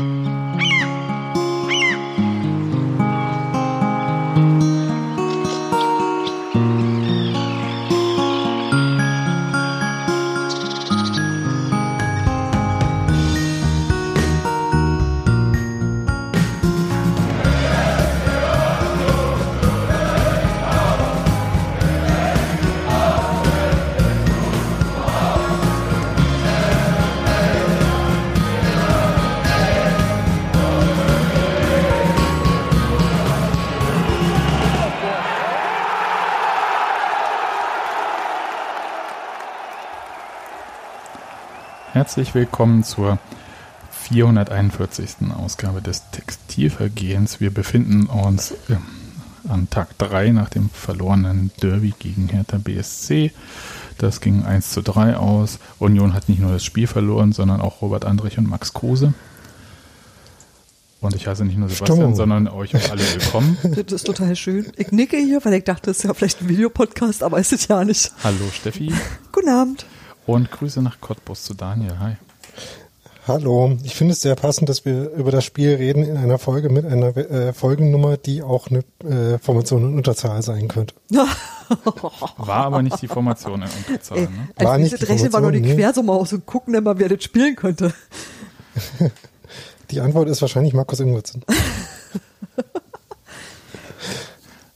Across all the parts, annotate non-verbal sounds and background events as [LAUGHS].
Mm-hmm. Herzlich willkommen zur 441. Ausgabe des Textilvergehens. Wir befinden uns äh, an Tag 3 nach dem verlorenen Derby gegen Hertha BSC. Das ging 1 zu 3 aus. Union hat nicht nur das Spiel verloren, sondern auch Robert Andrich und Max Kruse. Und ich heiße nicht nur Sebastian, Stimmung. sondern euch auch alle willkommen. [LAUGHS] Das ist total schön. Ich nicke hier, weil ich dachte, es ist ja vielleicht ein Videopodcast, aber ist es ja nicht. Hallo Steffi. Guten Abend. Und Grüße nach Cottbus zu Daniel. Hi. Hallo, ich finde es sehr passend, dass wir über das Spiel reden in einer Folge mit einer äh, Folgennummer, die auch eine äh, Formation in Unterzahl sein könnte. [LAUGHS] War aber nicht die Formation in Unterzahl. Ey, ne? War nicht die Rechnen war nur die nee. Quersumme aus und gucken immer, wer das spielen könnte. die Antwort ist wahrscheinlich Markus Ingwertsen.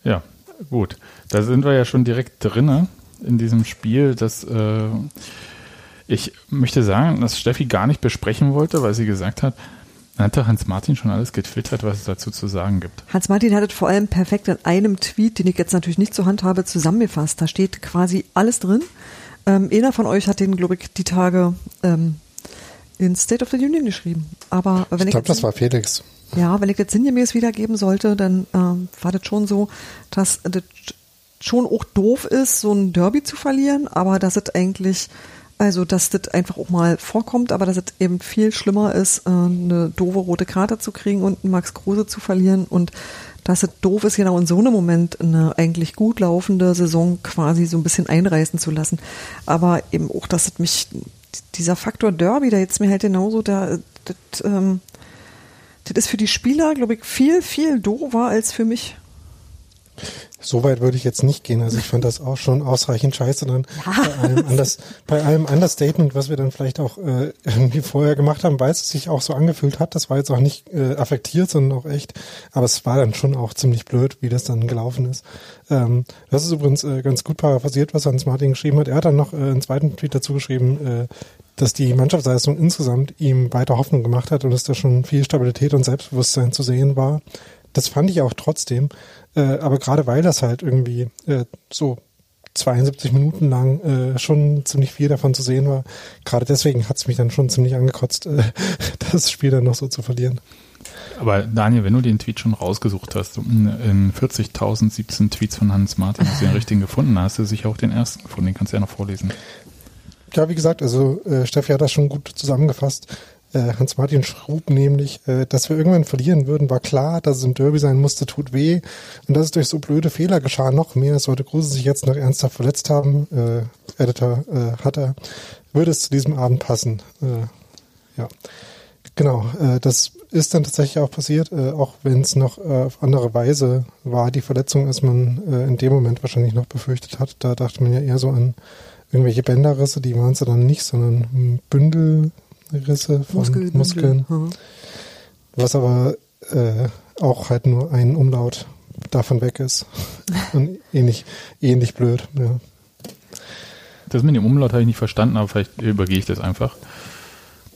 ja, gut. Da sind wir ja schon direkt drinnen in diesem Spiel, das äh, ich möchte sagen, dass Steffi gar nicht besprechen wollte, weil sie gesagt hat, hatte Hans-Martin schon alles getwittert, was es dazu zu sagen gibt. Hans-Martin hat es vor allem perfekt in einem Tweet, den ich jetzt natürlich nicht zur Hand habe, zusammengefasst. Da steht quasi alles drin. Ähm, einer von euch hat den, glaube ich, die Tage ähm, in State of the Union geschrieben. Aber wenn ich glaube, das war Felix. Ja, wenn ich jetzt sinngemäß wiedergeben sollte, dann ähm, war das schon so, dass das schon auch doof ist, so ein Derby zu verlieren, aber dass es eigentlich, also dass das einfach auch mal vorkommt, aber dass es eben viel schlimmer ist, äh, eine doofe rote Karte zu kriegen und einen Max Kruse zu verlieren und dass es doof ist, genau in so einem Moment eine eigentlich gut laufende Saison quasi so ein bisschen einreißen zu lassen. Aber eben auch, dass es mich, dieser Faktor Derby, da jetzt mir halt genauso, da, das, ähm, das ist für die Spieler, glaube ich, viel, viel doofer als für mich. So weit würde ich jetzt nicht gehen. Also ich fand das auch schon ausreichend scheiße dann bei allem, anders, bei allem Understatement, was wir dann vielleicht auch äh, irgendwie vorher gemacht haben, weil es sich auch so angefühlt hat. Das war jetzt auch nicht äh, affektiert, sondern auch echt. Aber es war dann schon auch ziemlich blöd, wie das dann gelaufen ist. Ähm, das ist übrigens äh, ganz gut paraphrasiert, was Hans Martin geschrieben hat. Er hat dann noch äh, einen zweiten Tweet dazu geschrieben, äh, dass die Mannschaftsleistung insgesamt ihm weiter Hoffnung gemacht hat und dass da schon viel Stabilität und Selbstbewusstsein zu sehen war. Das fand ich auch trotzdem. Äh, aber gerade weil das halt irgendwie äh, so 72 Minuten lang äh, schon ziemlich viel davon zu sehen war, gerade deswegen hat es mich dann schon ziemlich angekotzt, äh, [LAUGHS] das Spiel dann noch so zu verlieren. Aber Daniel, wenn du den Tweet schon rausgesucht hast, in 40.017 Tweets von Hans Martin, hast du den [LAUGHS] richtigen gefunden, hast du sicher auch den ersten gefunden, den kannst du ja noch vorlesen. Ja, wie gesagt, also äh, Steffi hat das schon gut zusammengefasst. Äh, Hans-Martin Schrub nämlich, äh, dass wir irgendwann verlieren würden, war klar, dass es ein Derby sein musste, tut weh. Und dass es durch so blöde Fehler geschah, noch mehr. Sollte Kruse sich jetzt noch ernsthaft verletzt haben, äh, Editor äh, hat er, würde es zu diesem Abend passen. Äh, ja, genau. Äh, das ist dann tatsächlich auch passiert, äh, auch wenn es noch äh, auf andere Weise war, die Verletzung, als man äh, in dem Moment wahrscheinlich noch befürchtet hat. Da dachte man ja eher so an irgendwelche Bänderrisse, die waren es dann nicht, sondern Bündel, Risse von Muskeln. Muskeln mhm. Was aber äh, auch halt nur ein Umlaut davon weg ist. [LAUGHS] Und ähnlich, ähnlich blöd, ja. Das mit dem Umlaut habe ich nicht verstanden, aber vielleicht übergehe ich das einfach.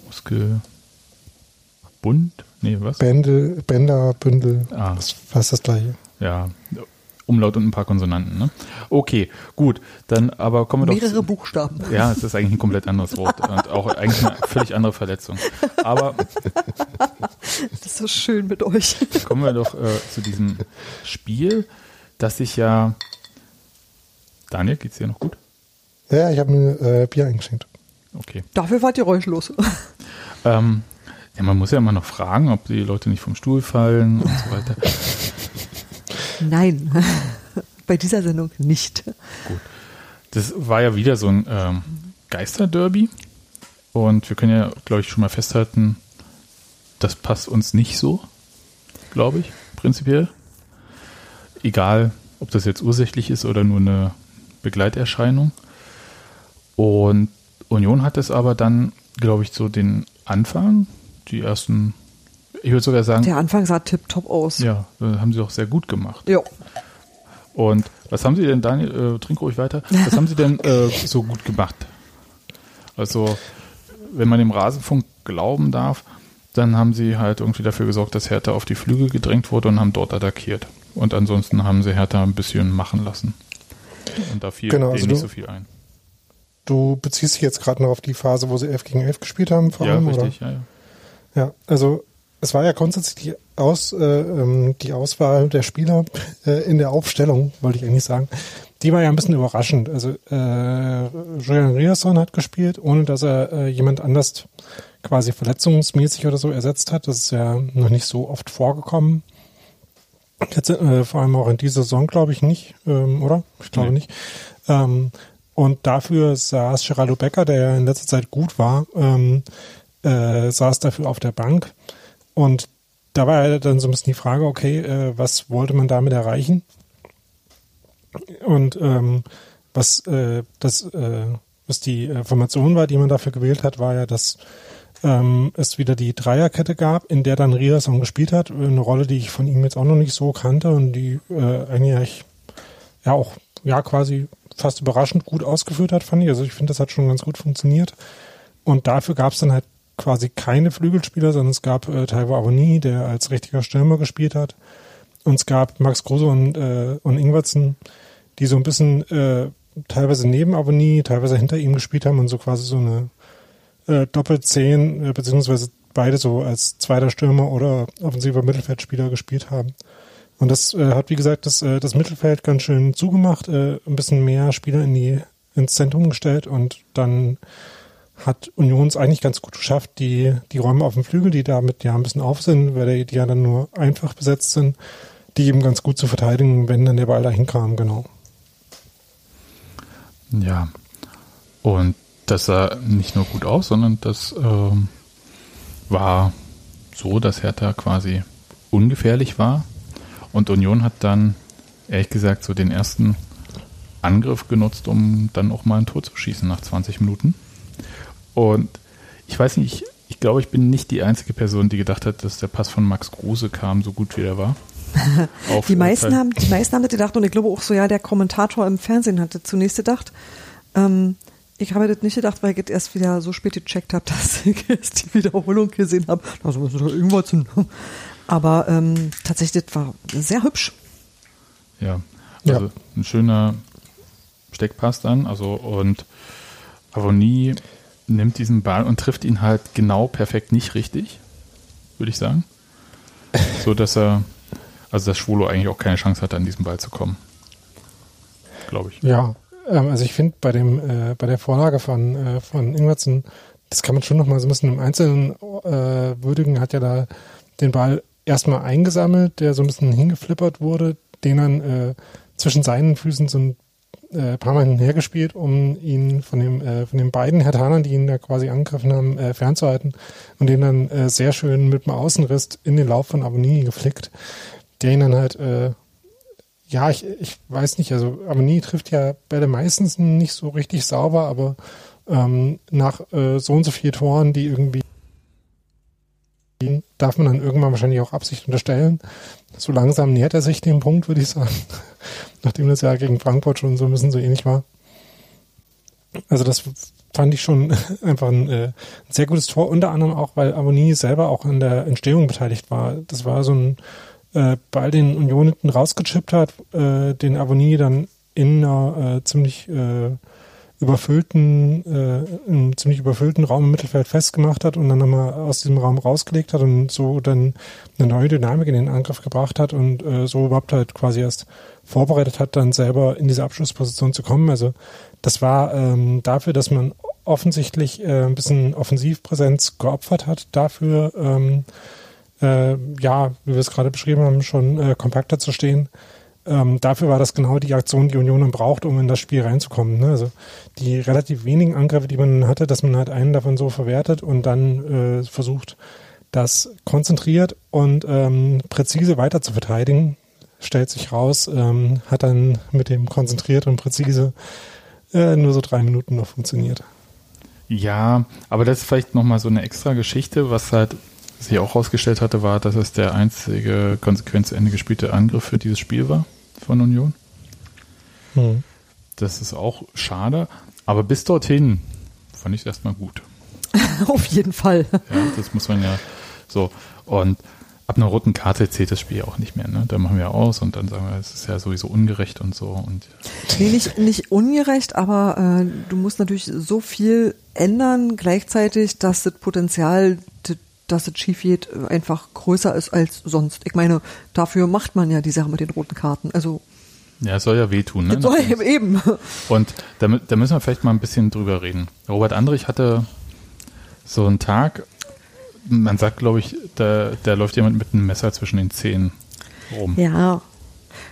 Muskel. Bund? Nee, was? Bändel, Bänder, Bündel. Ah. Das ist fast das gleiche. Ja, Umlaut und ein paar Konsonanten. Ne? Okay, gut. Dann aber kommen wir Mehrere doch. Mehrere Buchstaben. Ja, es ist eigentlich ein komplett anderes Wort [LAUGHS] und auch eigentlich eine völlig andere Verletzung. Aber das ist so schön mit euch. Kommen wir doch äh, zu diesem Spiel, das sich ja. Daniel, geht's dir noch gut? Ja, ich habe mir äh, Bier eingeschenkt. Okay. Dafür wart ihr geräuschlos. Ähm, ja, man muss ja immer noch fragen, ob die Leute nicht vom Stuhl fallen und so weiter. [LAUGHS] Nein, [LAUGHS] bei dieser Sendung nicht. Gut. Das war ja wieder so ein ähm, Geisterderby. Und wir können ja, glaube ich, schon mal festhalten, das passt uns nicht so, glaube ich, prinzipiell. Egal, ob das jetzt ursächlich ist oder nur eine Begleiterscheinung. Und Union hat es aber dann, glaube ich, so den Anfang, die ersten, ich würde sogar sagen. Der Anfang sah tipptopp aus. Ja, haben sie auch sehr gut gemacht. Ja. Und was haben sie denn, Daniel, äh, trink ruhig weiter, was haben sie denn äh, [LAUGHS] so gut gemacht? Also, wenn man dem Rasenfunk glauben darf, dann haben sie halt irgendwie dafür gesorgt, dass Hertha auf die Flügel gedrängt wurde und haben dort attackiert. Und ansonsten haben sie Hertha ein bisschen machen lassen. Und da fiel Genau, also nicht du- so viel ein. Du beziehst dich jetzt gerade noch auf die Phase, wo sie 11 gegen 11 gespielt haben, vor Ja, allem, richtig, ja, ja. oder? Ja, also es war ja grundsätzlich die, Aus, äh, ähm, die Auswahl der Spieler äh, in der Aufstellung, wollte ich eigentlich sagen. Die war ja ein bisschen überraschend. Also äh, Julian Riasson hat gespielt, ohne dass er äh, jemand anders quasi verletzungsmäßig oder so ersetzt hat. Das ist ja noch nicht so oft vorgekommen. Jetzt, äh, vor allem auch in dieser Saison, glaube ich, nicht, ähm, oder? Ich glaube Nee. nicht. Ähm, und dafür saß Geraldo Becker, der ja in letzter Zeit gut war, ähm, äh, saß dafür auf der Bank. Und da war dann so ein bisschen die Frage, okay, äh, was wollte man damit erreichen? Und ähm, was äh, das äh, was die Formation war, die man dafür gewählt hat, war ja, dass ähm, es wieder die Dreierkette gab, in der dann Riasson gespielt hat. Eine Rolle, die ich von ihm jetzt auch noch nicht so kannte und die äh, eigentlich ja auch ja quasi fast überraschend gut ausgeführt hat, fand ich. Also ich finde, das hat schon ganz gut funktioniert. Und dafür gab es dann halt quasi keine Flügelspieler, sondern es gab äh, Taiwo Avoni, der als richtiger Stürmer gespielt hat. Und es gab Max Kruse und, äh, und Ingwertsen, die so ein bisschen äh, teilweise neben Avoni, teilweise hinter ihm gespielt haben und so quasi so eine äh, Doppelzehn, äh, beziehungsweise beide so als zweiter Stürmer oder offensiver Mittelfeldspieler gespielt haben. Und das äh, hat, wie gesagt, das, äh, das Mittelfeld ganz schön zugemacht, äh, ein bisschen mehr Spieler in die, ins Zentrum gestellt und dann hat Union es eigentlich ganz gut geschafft, die, die Räume auf dem Flügel, die damit ja ein bisschen auf sind, weil die, ja dann nur einfach besetzt sind, die eben ganz gut zu verteidigen, wenn dann der Ball dahin kam, genau. Ja. Und das sah nicht nur gut aus, sondern das ähm, war so, dass Hertha quasi ungefährlich war. Und Union hat dann, ehrlich gesagt, so den ersten Angriff genutzt, um dann auch mal ein Tor zu schießen nach 20 Minuten. Und ich weiß nicht, ich, ich glaube, ich bin nicht die einzige Person, die gedacht hat, dass der Pass von Max Kruse kam, so gut wie er war. [LAUGHS] Die meisten haben, die meisten haben das gedacht und ich glaube auch so, ja, der Kommentator im Fernsehen hatte zunächst gedacht. Ähm, ich habe das nicht gedacht, weil ich das erst wieder so spät gecheckt habe, [LAUGHS] dass ich erst die Wiederholung gesehen habe. Also muss da irgendwas zu. [LAUGHS] Aber ähm, tatsächlich, das war sehr hübsch. Ja, Ja. also ein schöner Steckpass dann, also und Avonie nimmt diesen Ball und trifft ihn halt genau perfekt nicht richtig, würde ich sagen. [LAUGHS] So dass er, also dass Schwolo eigentlich auch keine Chance hatte, an diesen Ball zu kommen. Glaube ich. Ja, ähm, also ich finde bei dem äh, bei der Vorlage von äh, von Ingwertsen, das kann man schon noch mal so ein bisschen im Einzelnen äh, würdigen, hat ja da den Ball erstmal eingesammelt, der so ein bisschen hingeflippert wurde, den dann äh, zwischen seinen Füßen so ein äh, paar Mal hinhergespielt, um ihn von dem äh, von den beiden Hertanern, die ihn da quasi angegriffen haben, äh, fernzuhalten und den dann äh, sehr schön mit dem Außenriss in den Lauf von Abonnie geflickt, der ihn dann halt äh, ja, ich, ich weiß nicht, also Amoni trifft ja Bälle meistens nicht so richtig sauber, aber ähm, nach äh, so und so vier Toren, die irgendwie darf man dann irgendwann wahrscheinlich auch Absicht unterstellen. So langsam nähert er sich dem Punkt, würde ich sagen. [LAUGHS] Nachdem das ja gegen Frankfurt schon so ein bisschen so ähnlich war. Also das fand ich schon [LAUGHS] einfach ein, äh, ein sehr gutes Tor, unter anderem auch, weil Amoni selber auch an der Entstehung beteiligt war. Das war so ein äh, Ball, den Union hinten rausgechippt hat, äh, den Avonie dann in einer äh, ziemlich äh, überfüllten, äh, im ziemlich überfüllten Raum im Mittelfeld festgemacht hat und dann nochmal aus diesem Raum rausgelegt hat und so dann eine neue Dynamik in den Angriff gebracht hat und äh, so überhaupt halt quasi erst vorbereitet hat, dann selber in diese Abschlussposition zu kommen. Also das war ähm, dafür, dass man offensichtlich äh, ein bisschen Offensivpräsenz geopfert hat, dafür ähm, äh, ja, wie wir es gerade beschrieben haben, schon äh, kompakter zu stehen. Ähm, dafür war das genau die Aktion, die Union braucht, um in das Spiel reinzukommen. Ne? Also die relativ wenigen Angriffe, die man hatte, dass man halt einen davon so verwertet und dann äh, versucht, das konzentriert und ähm, präzise weiter zu verteidigen, stellt sich raus, ähm, hat dann mit dem konzentriert und präzise äh, nur so drei Minuten noch funktioniert. Ja, aber das ist vielleicht nochmal so eine extra Geschichte, was halt sich auch herausgestellt hatte, war, dass es der einzige konsequent zu Ende gespielte Angriff für dieses Spiel war von Union. Hm. Das ist auch schade, aber bis dorthin fand ich es erstmal gut. [LAUGHS] Auf jeden Fall. Ja, das muss man ja so. Und ab einer roten Karte zählt das Spiel auch nicht mehr. Ne? Da machen wir aus und dann sagen wir, es ist ja sowieso ungerecht und so. Und nee, nicht, nicht ungerecht, aber äh, du musst natürlich so viel ändern gleichzeitig, dass das Potenzial, dass es schief geht, einfach größer ist als sonst. Ich meine, dafür macht man ja die Sache mit den roten Karten. Also ja, es soll ja wehtun. Ne? [LAUGHS] Soll ja eben. Und da, da müssen wir vielleicht mal ein bisschen drüber reden. Robert Andrich hatte so einen Tag, man sagt, glaube ich, da, da läuft jemand mit einem Messer zwischen den Zähnen rum. Ja.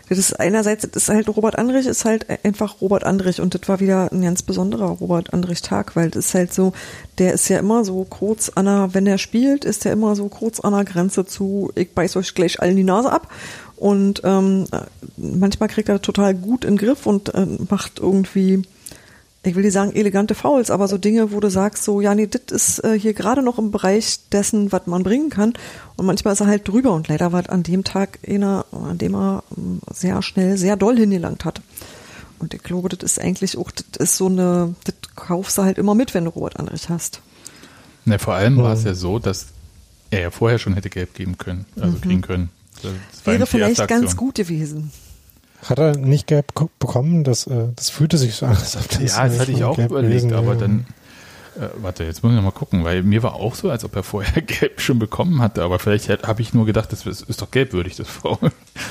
Das ist einerseits, das ist halt Robert Andrich, ist halt einfach Robert Andrich. Und das war wieder ein ganz besonderer Robert Andrich Tag, weil das ist halt so, der ist ja immer so kurz an der, wenn er spielt, ist er immer so kurz an der Grenze zu, ich beiß euch gleich allen die Nase ab. Und ähm, manchmal kriegt er total gut in den Griff und äh, macht irgendwie ich will nicht sagen elegante Fouls, aber so Dinge, wo du sagst, so, ja, nee, das ist äh, hier gerade noch im Bereich dessen, was man bringen kann. Und manchmal ist er halt drüber und leider war an dem Tag einer, an dem er ähm, sehr schnell, sehr doll hingelangt hat. Und ich glaube, das ist eigentlich auch, das ist so eine, das kaufst du halt immer mit, wenn du Robert Andrich hast. Ne, vor allem war es ja so, dass er ja vorher schon hätte gelb geben können, also mhm. kriegen können. Wäre vielleicht ganz gut gewesen. Hat er nicht gelb bekommen? Das, äh, das fühlte sich so an. Als ob das ja, das hatte ich auch überlegt, aber dann äh, warte, jetzt muss ich nochmal gucken, weil mir war auch so, als ob er vorher [LAUGHS] Gelb schon bekommen hatte, aber vielleicht habe ich nur gedacht, das ist doch gelbwürdig, das Foul. [LAUGHS]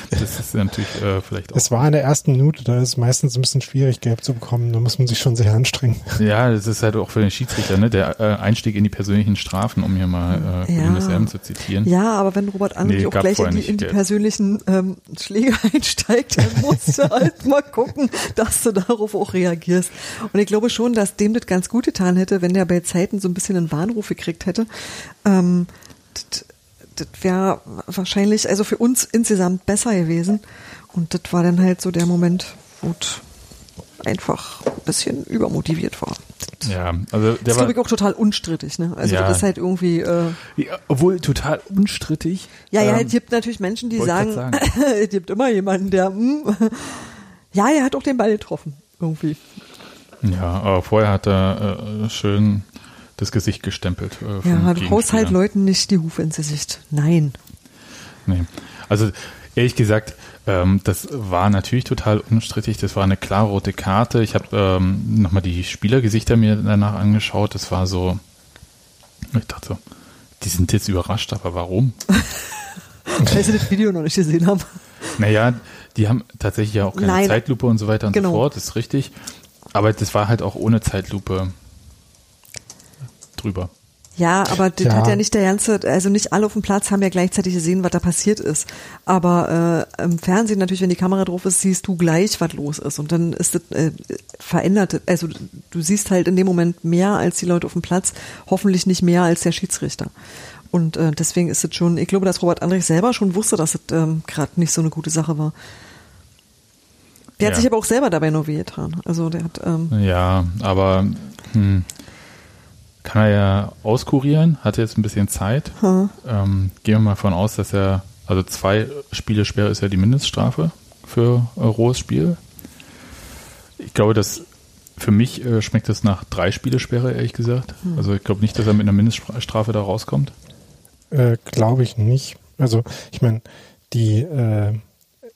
Das ist natürlich äh, vielleicht auch. Es war in der ersten Minute, da ist es meistens ein bisschen schwierig, Gelb zu bekommen, da muss man sich schon sehr anstrengen. [LAUGHS] Ja, das ist halt auch für den Schiedsrichter, ne? der äh, Einstieg in die persönlichen Strafen, um hier mal äh, ja. Erben zu zitieren. Ja, aber wenn Robert Andrich nee, auch gleich in die, in die persönlichen ähm, Schläge einsteigt, dann musst du halt mal gucken, dass du darauf auch reagierst. Und ich glaube schon, dass dem das ganz gut getan hätte, wenn der bei Zeiten so ein bisschen einen Warnruf gekriegt hätte, ähm, das, das wäre wahrscheinlich also für uns insgesamt besser gewesen. Und das war dann halt so der Moment, wo einfach ein bisschen übermotiviert war. Ja, also der das ist, glaube ich, auch total unstrittig. Ne? Also ja. das ist halt irgendwie. Äh, ja, obwohl total unstrittig. Ja, ja, ähm, es gibt natürlich Menschen, die sagen, sagen. [LAUGHS] es gibt immer jemanden, der, mh, hm, [LAUGHS] ja, er hat auch den Ball getroffen, irgendwie. Ja, aber vorher hat er äh, schön das Gesicht gestempelt. Äh, ja, du haust halt Leuten nicht die Hufe ins Gesicht. Nein. Nee. Also ehrlich gesagt, ähm, das war natürlich total unstrittig. Das war eine klare rote Karte. Ich habe ähm, nochmal die Spielergesichter mir danach angeschaut. Das war so, ich dachte so, die sind jetzt überrascht, aber warum? [LAUGHS] Weil sie das Video noch nicht gesehen haben. Naja, die haben tatsächlich ja auch keine Nein. Zeitlupe und so weiter und genau. so fort, das ist richtig. Aber das war halt auch ohne Zeitlupe drüber. Ja, aber das ja. hat ja nicht der ganze, also nicht alle auf dem Platz haben ja gleichzeitig gesehen, was da passiert ist. Aber äh, im Fernsehen natürlich, wenn die Kamera drauf ist, siehst du gleich, was los ist. Und dann ist das äh, verändert. Also du siehst halt in dem Moment mehr als die Leute auf dem Platz, hoffentlich nicht mehr als der Schiedsrichter. Und äh, deswegen ist es schon, ich glaube, dass Robert Andrich selber schon wusste, dass es ähm, gerade nicht so eine gute Sache war. Der ja. hat sich aber auch selber dabei nur wehgetan. Also der hat. Ähm ja, aber hm, kann er ja auskurieren, hat jetzt ein bisschen Zeit. Hm. Ähm, gehen wir mal davon aus, dass er, also zwei Spiele Sperre ist ja die Mindeststrafe für ein rohes Spiel. Ich glaube, dass für mich äh, schmeckt es nach drei Spiele Sperre, ehrlich gesagt. Hm. Also ich glaube nicht, dass er mit einer Mindeststrafe da rauskommt. Äh, glaube ich nicht. Also ich meine, die äh,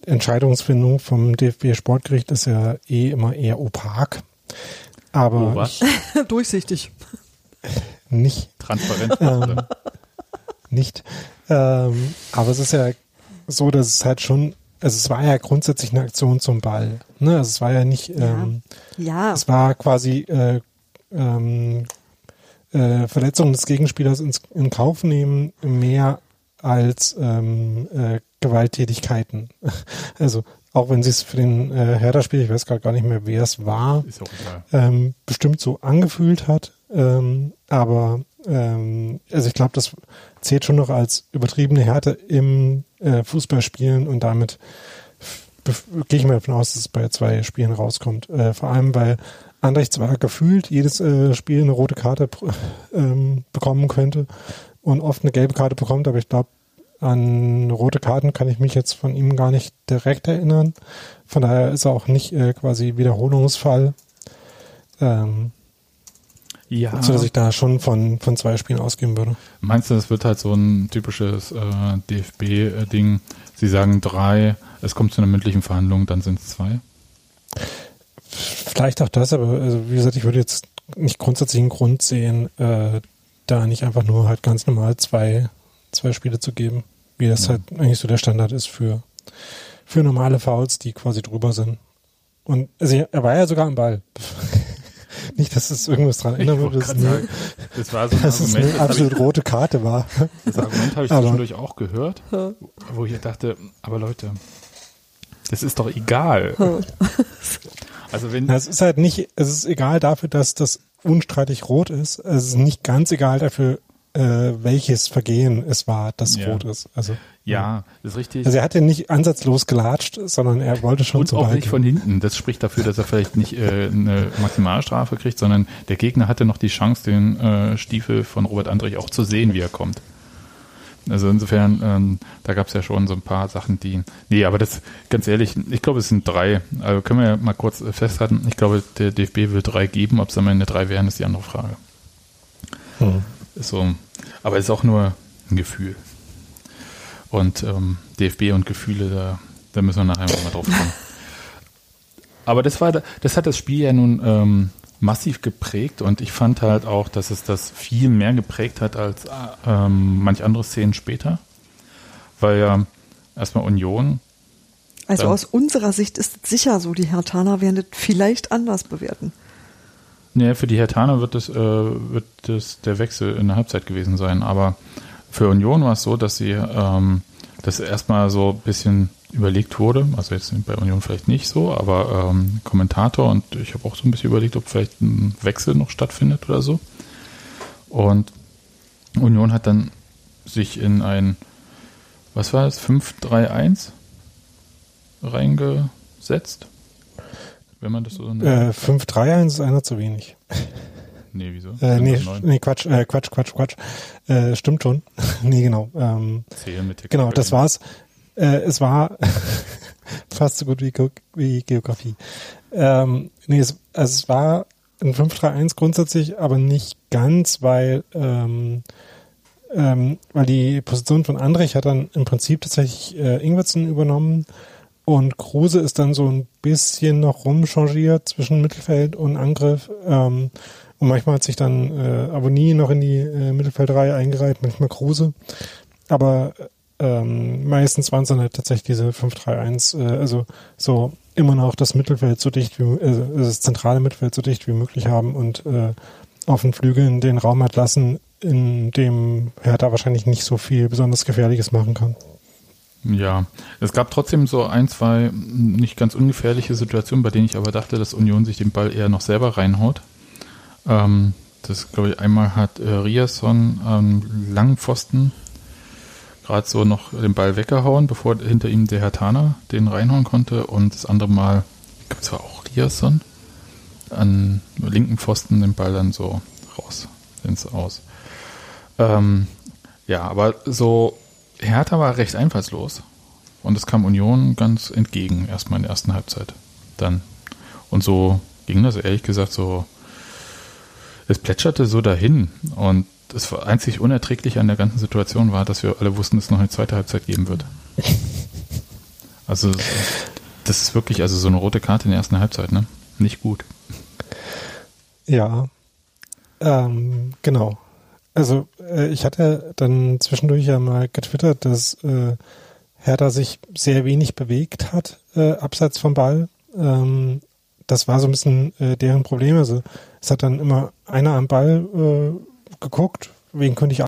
Entscheidungsfindung vom DFB Sportgericht ist ja eh immer eher opak. Aber oh, was? [LAUGHS] durchsichtig. Nicht. Transparent. Ähm, nicht. Ähm, aber es ist ja so, dass es halt schon, also es war ja grundsätzlich eine Aktion zum Ball. Ne? Also es war ja nicht, ähm, ja. ja. es war quasi äh, ähm, äh, Verletzung des Gegenspielers ins, in Kauf nehmen, mehr als ähm, äh, Gewalttätigkeiten. [LAUGHS] Also auch wenn sie es für den äh, Hertha-Spiel, ich weiß gerade gar nicht mehr, wer es war, ähm, bestimmt so angefühlt hat. Ähm, aber ähm, also ich glaube, das zählt schon noch als übertriebene Härte im äh, Fußballspielen und damit gehe ich mal davon aus, dass es bei zwei Spielen rauskommt. Äh, vor allem, weil Andrich zwar gefühlt jedes äh, Spiel eine rote Karte [LAUGHS] ähm, bekommen könnte und oft eine gelbe Karte bekommt, aber ich glaube, an rote Karten kann ich mich jetzt von ihm gar nicht direkt erinnern. Von daher ist er auch nicht äh, quasi Wiederholungsfall. Ähm, ja. So dass ich da schon von, von zwei Spielen ausgehen würde. Meinst du, das wird halt so ein typisches äh, DFB-Ding? Sie sagen drei, es kommt zu einer mündlichen Verhandlung, dann sind es zwei? Vielleicht auch das, aber also wie gesagt, ich würde jetzt nicht grundsätzlich einen Grund sehen, äh, da nicht einfach nur halt ganz normal zwei, zwei Spiele zu geben, wie das ja. halt eigentlich so der Standard ist für, für normale Fouls, die quasi drüber sind. Und also er war ja sogar am Ball. [LAUGHS] Nicht, dass es irgendwas dran erinnern würde, dass, eine, das war so ein dass Argument, eine absolut ich, rote Karte war. Das Argument habe ich [LAUGHS] aber, zwischendurch auch gehört, wo ich dachte, aber Leute, das ist doch egal. [LAUGHS] also wenn es ist halt nicht, es ist egal dafür, dass das unstreitig rot ist. Es ist nicht ganz egal dafür, äh, welches Vergehen es war, das ja. rot ist. Also ja, ist richtig. Also er hat ja nicht ansatzlos gelatscht, sondern er wollte schon Und auch nicht von hinten. Das spricht dafür, dass er vielleicht nicht äh, eine Maximalstrafe kriegt, sondern der Gegner hatte noch die Chance, den äh, Stiefel von Robert Andrich auch zu sehen, wie er kommt. Also insofern, ähm, da gab es ja schon so ein paar Sachen, die. Nee, aber das, ganz ehrlich, ich glaube, es sind drei. Also können wir ja mal kurz festhalten. Ich glaube, der DFB will drei geben. Ob es am Ende drei wären, ist die andere Frage. Hm. Ist so, aber es ist auch nur ein Gefühl. Und ähm, DFB und Gefühle, da, da müssen wir nachher mal drauf kommen. [LAUGHS] Aber das war, das hat das Spiel ja nun ähm, massiv geprägt und ich fand halt auch, dass es das viel mehr geprägt hat als ähm, manch andere Szenen später. Weil ja erstmal Union. Also aus unserer Sicht ist es sicher so, die Hertaner werden das vielleicht anders bewerten. Nee, für die Hertaner wird es, äh, wird es der Wechsel in der Halbzeit gewesen sein, aber für Union war es so, dass sie ähm, das erstmal so ein bisschen überlegt wurde, also jetzt bei Union vielleicht nicht so, aber ähm, Kommentator und ich habe auch so ein bisschen überlegt, ob vielleicht ein Wechsel noch stattfindet oder so. Und Union hat dann sich in ein, was war es, 5-3-1 reingesetzt. Wenn man das so nennt. Äh, 5-3-1 ist einer zu wenig. Nee, wieso? Äh, nee, nee, Quatsch, äh, Quatsch, Quatsch, Quatsch. Äh, stimmt schon. [LAUGHS] nee, genau. Ähm, Zählen mit Genau, das war's. Äh, es war [LAUGHS] fast so gut wie, wie Geografie. Ähm, nee, es, also es war ein 5-3-1 grundsätzlich, aber nicht ganz, weil, ähm, ähm, weil die Position von Andrich hat dann im Prinzip tatsächlich äh, Ingwertsen übernommen und Kruse ist dann so ein bisschen noch rumchangiert zwischen Mittelfeld und Angriff. Ähm, und manchmal hat sich dann äh, Abonnie noch in die äh, Mittelfeldreihe eingereiht, manchmal Kruse. Aber ähm, meistens waren es dann halt tatsächlich diese 5-3-1, äh, also so immer noch das Mittelfeld so dicht wie, äh, das zentrale Mittelfeld so dicht wie möglich haben und äh, auf den Flügeln den Raum hat lassen, in dem Hertha wahrscheinlich nicht so viel besonders Gefährliches machen kann. Ja, es gab trotzdem so ein, zwei nicht ganz ungefährliche Situationen, bei denen ich aber dachte, dass Union sich den Ball eher noch selber reinhaut. Ähm, das glaube ich einmal hat äh, Riasson am langen Pfosten gerade so noch den Ball weggehauen, bevor hinter ihm der Herr Tana den reinhauen konnte und das andere Mal, ich glaube, es war auch Riasson, an linken Pfosten den Ball dann so raus ins Aus. Ähm, ja, aber so Hertha war recht einfallslos und es kam Union ganz entgegen, erstmal in der ersten Halbzeit. Dann. Und so ging das ehrlich gesagt so es plätscherte so dahin und das einzig Unerträgliche an der ganzen Situation war, dass wir alle wussten, dass es noch eine zweite Halbzeit geben wird. [LAUGHS] Also das ist wirklich also so eine rote Karte in der ersten Halbzeit, ne? Nicht gut. Ja, ähm, genau. Also äh, ich hatte dann zwischendurch ja mal getwittert, dass äh, Hertha sich sehr wenig bewegt hat äh, abseits vom Ball. Ähm, das war so ein bisschen äh, deren Problem. Also es hat dann immer einer am Ball äh, geguckt, wen könnte ich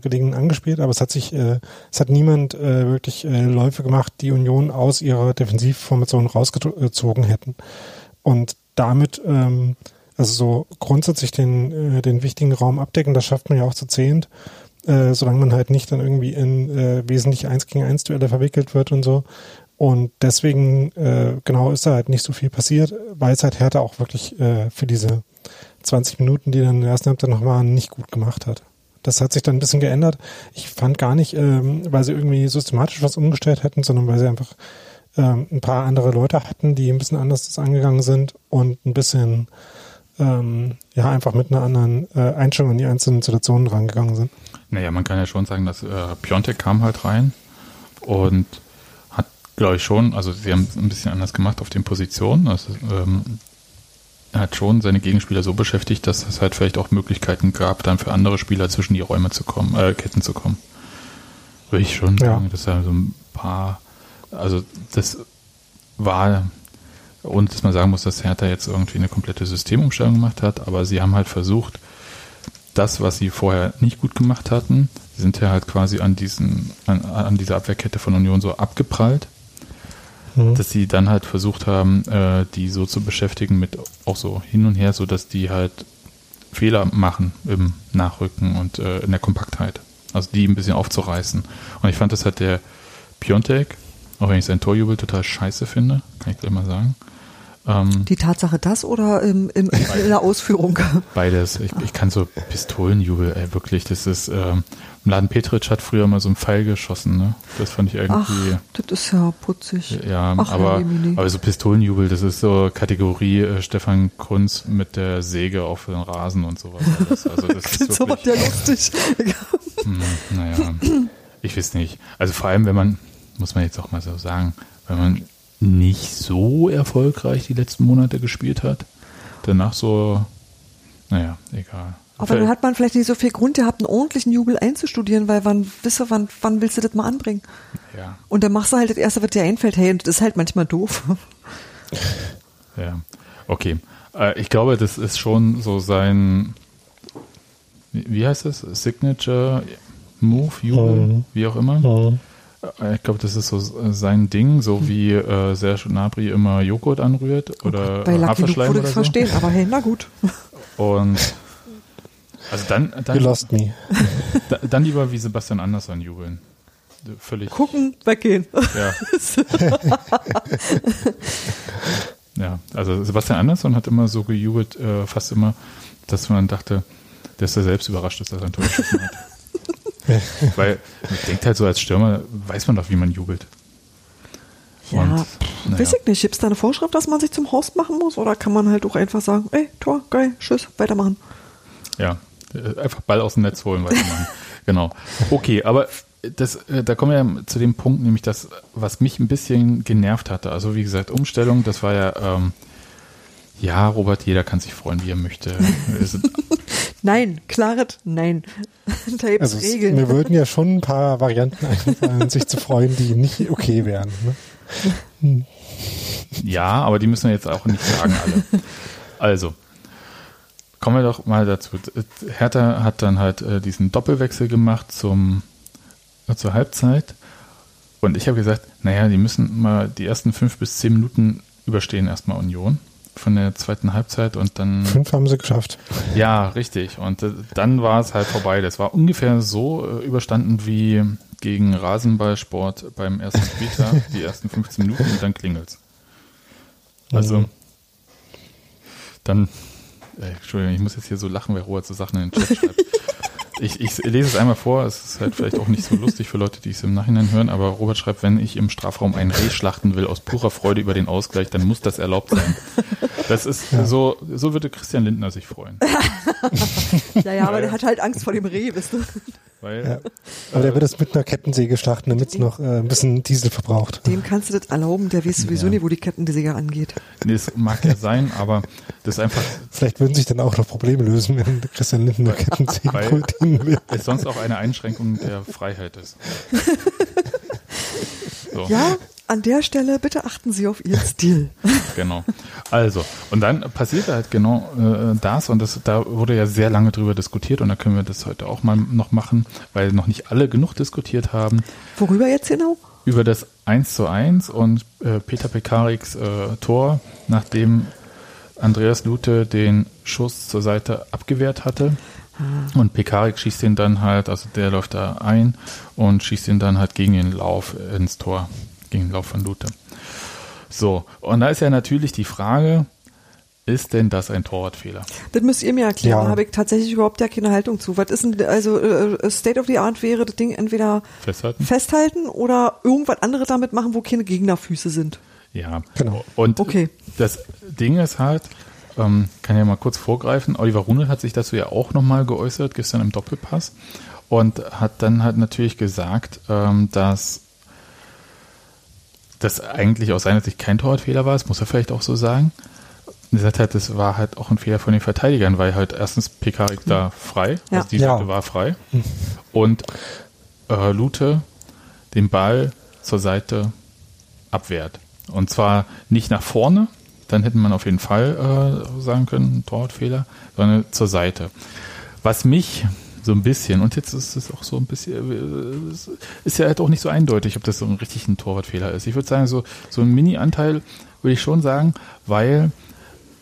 gelegen angespielt, aber es hat sich, äh, es hat niemand äh, wirklich äh, Läufe gemacht, die Union aus ihrer Defensivformation rausgezogen hätten. Und damit, ähm, Also so grundsätzlich den, äh, den wichtigen Raum abdecken, das schafft man ja auch zu zehnt, äh, solange man halt nicht dann irgendwie in äh, wesentlich eins gegen eins Duelle verwickelt wird und so. Und deswegen, äh, genau, ist da halt nicht so viel passiert, weil es halt Hertha auch wirklich äh, für diese 20 Minuten, die dann in der ersten Halbzeit noch waren, nicht gut gemacht hat. Das hat sich dann ein bisschen geändert. Ich fand gar nicht, ähm, weil sie irgendwie systematisch was umgestellt hätten, sondern weil sie einfach ähm, ein paar andere Leute hatten, die ein bisschen anders das angegangen sind und ein bisschen ähm, ja einfach mit einer anderen äh, Einstellung an die einzelnen Situationen rangegangen sind. Naja, man kann ja schon sagen, dass äh, Piontek kam halt rein und hat, glaube ich, schon, also sie haben es ein bisschen anders gemacht auf den Positionen. Also, ähm, er hat schon seine Gegenspieler so beschäftigt, dass es halt vielleicht auch Möglichkeiten gab, dann für andere Spieler zwischen die Räume zu kommen, äh, Ketten zu kommen. Würde ich schon Ja. sagen, dass er so ein paar, also das war, und dass man sagen muss, dass Hertha jetzt irgendwie eine komplette Systemumstellung gemacht hat, aber sie haben halt versucht, das, was sie vorher nicht gut gemacht hatten, sie sind ja halt quasi an diesen, an, an dieser Abwehrkette von Union so abgeprallt, Mhm. dass sie dann halt versucht haben, äh, die so zu beschäftigen mit auch so hin und her, so dass die halt Fehler machen im Nachrücken und äh, in der Kompaktheit. Also die ein bisschen aufzureißen. Und ich fand, das hat der Piontek, auch wenn ich sein Torjubel total scheiße finde, kann ich gleich mal sagen. Ähm, Die Tatsache das oder im, im, in der Ausführung? Beides. Ich, ich kann so Pistolenjubel, ey, wirklich. Das ist, ähm, Laden Petritsch hat früher mal so einen Pfeil geschossen, ne? Das fand ich Ach, irgendwie. das ist ja putzig. ja, Ach, aber, aber so Pistolenjubel, das ist so Kategorie äh, Stefan Kunz mit der Säge auf den Rasen und sowas. alles. Also das [LAUGHS] ist wirklich, ja lustig. hm, naja, ich weiß nicht. Also vor allem, wenn man, muss man jetzt auch mal so sagen, wenn man nicht so erfolgreich die letzten Monate gespielt hat, danach so, naja, egal. Aber dann hat man vielleicht nicht so viel Grund gehabt, einen ordentlichen Jubel einzustudieren, weil wann, wisse, wann, wann willst du das mal anbringen? ja, Und dann machst du halt das Erste, was dir einfällt. Hey, und das ist halt manchmal doof. [LAUGHS] Ja, okay. Äh, ich glaube, das ist schon so sein, wie, wie heißt das? Signature Move, Jubel, Mhm. wie auch immer. Mhm. Äh, Ich glaube, das ist so äh, sein Ding, so wie äh, Serge Gnabry immer Joghurt anrührt oder Bei äh, Lucky Luke Haferschleim würde oder ich so. verstehen, aber hey, na gut. [LAUGHS] Und also dann, You dann, lost me. [LAUGHS] da- dann lieber wie Sebastian Andersson jubeln. Völlig. Gucken, weggehen. Ja. [LAUGHS] ja, also Sebastian Andersson hat immer so gejubelt, äh, fast immer, dass man dachte, dass er selbst überrascht ist, dass er ein Tor geschossen hat. [LAUGHS] Weil man denkt halt so als Stürmer, weiß man doch, wie man jubelt. Ja, Und, naja. weiß ich nicht. Gibt es da eine Vorschrift, dass man sich zum Horst machen muss? Oder kann man halt auch einfach sagen, ey, Tor, geil, tschüss, weitermachen. Ja, äh, einfach Ball aus dem Netz holen, weitermachen. [LAUGHS] genau. Okay, aber das, äh, da kommen wir ja zu dem Punkt, nämlich das, was mich ein bisschen genervt hatte. Also wie gesagt, Umstellung, das war ja, ähm, ja, Robert, jeder kann sich freuen, wie er möchte. [LAUGHS] Nein, klaret, nein. [LAUGHS] da gibt es Also es, Regeln. mir würden ja schon ein paar Varianten einfallen, sich zu freuen, die nicht okay wären. Ne? Ja, aber die müssen wir jetzt auch nicht sagen alle. Also, kommen wir doch mal dazu. Hertha hat dann halt äh, diesen Doppelwechsel gemacht zum, äh, zur Halbzeit. Und ich habe gesagt, naja, die müssen mal die ersten fünf bis zehn Minuten überstehen erstmal Union von der zweiten Halbzeit und dann Fünf haben sie geschafft. ja, richtig. Und äh, dann war es halt vorbei. Das war ungefähr so äh, überstanden wie gegen Rasenballsport beim ersten Spieltag, [LAUGHS] die ersten 15 Minuten und dann klingelt's. Also, Mhm. dann, äh, Entschuldigung, ich muss jetzt hier so lachen, weil Robert so Sachen in den Chat schreibt. [LAUGHS] Ich, ich lese es einmal vor, es ist halt vielleicht auch nicht so lustig für Leute, die es im Nachhinein hören, aber Robert schreibt, wenn ich im Strafraum ein Reh schlachten will aus purer Freude über den Ausgleich, dann muss das erlaubt sein. Das ist so, so würde Christian Lindner sich freuen. [LAUGHS] ja, ja, aber der hat halt Angst vor dem Reh, wisst du. Weil, Ja. Aber der wird es mit einer Kettensäge starten, damit es noch äh, ein bisschen Diesel verbraucht. Dem kannst du das erlauben, der weiß sowieso Ja. nicht, wo die Kettensäge angeht. nee, es mag ja sein, aber das ist einfach, Vielleicht würden sich dann auch noch Probleme lösen, wenn Christian Lindner Kettensäge Weil- bedienen will. [LAUGHS] es sonst auch eine Einschränkung der Freiheit ist. [LAUGHS] So. Ja, an der Stelle bitte achten Sie auf Ihren Stil. [LAUGHS] Genau. Also, und dann passierte halt genau äh, das und das, da wurde ja sehr lange drüber diskutiert und da können wir das heute auch mal noch machen, weil noch nicht alle genug diskutiert haben Worüber jetzt genau? über das 1 zu 1 und äh, Peter Pekariks äh, Tor, nachdem Andreas Lute den Schuss zur Seite abgewehrt hatte. Ah. Und Pekarik schießt ihn dann halt, also der läuft da ein und schießt ihn dann halt gegen den Lauf ins Tor, gegen den Lauf von Lute. So, und da ist ja natürlich die Frage, ist denn das ein Torwartfehler? Das müsst ihr mir erklären. Ja. Da habe ich tatsächlich überhaupt ja keine Haltung zu. Was ist denn, also äh, State of the Art wäre das Ding entweder Festhalten? festhalten oder irgendwas anderes damit machen, wo keine Gegnerfüße sind. Ja, Genau. Und Okay. das Ding ist halt, ähm, kann ja mal kurz vorgreifen, Oliver Runel hat sich dazu ja auch nochmal geäußert, gestern im Doppelpass, und hat dann halt natürlich gesagt, ähm, dass das eigentlich aus seiner Sicht kein Torwartfehler war, das muss er vielleicht auch so sagen. Er sagt halt, das war halt auch ein Fehler von den Verteidigern, weil halt erstens Pekarik da frei, Ja. also die Ja. War frei, und äh, Lute den Ball zur Seite abwehrt. Und zwar nicht nach vorne, dann hätte man auf jeden Fall äh, sagen können, Torwartfehler, sondern zur Seite. Was mich so ein bisschen, und jetzt ist es auch so ein bisschen, äh, ist ja halt auch nicht so eindeutig, ob das so ein richtig ein Torwartfehler ist. Ich würde sagen, so, so ein Mini-Anteil würde ich schon sagen, weil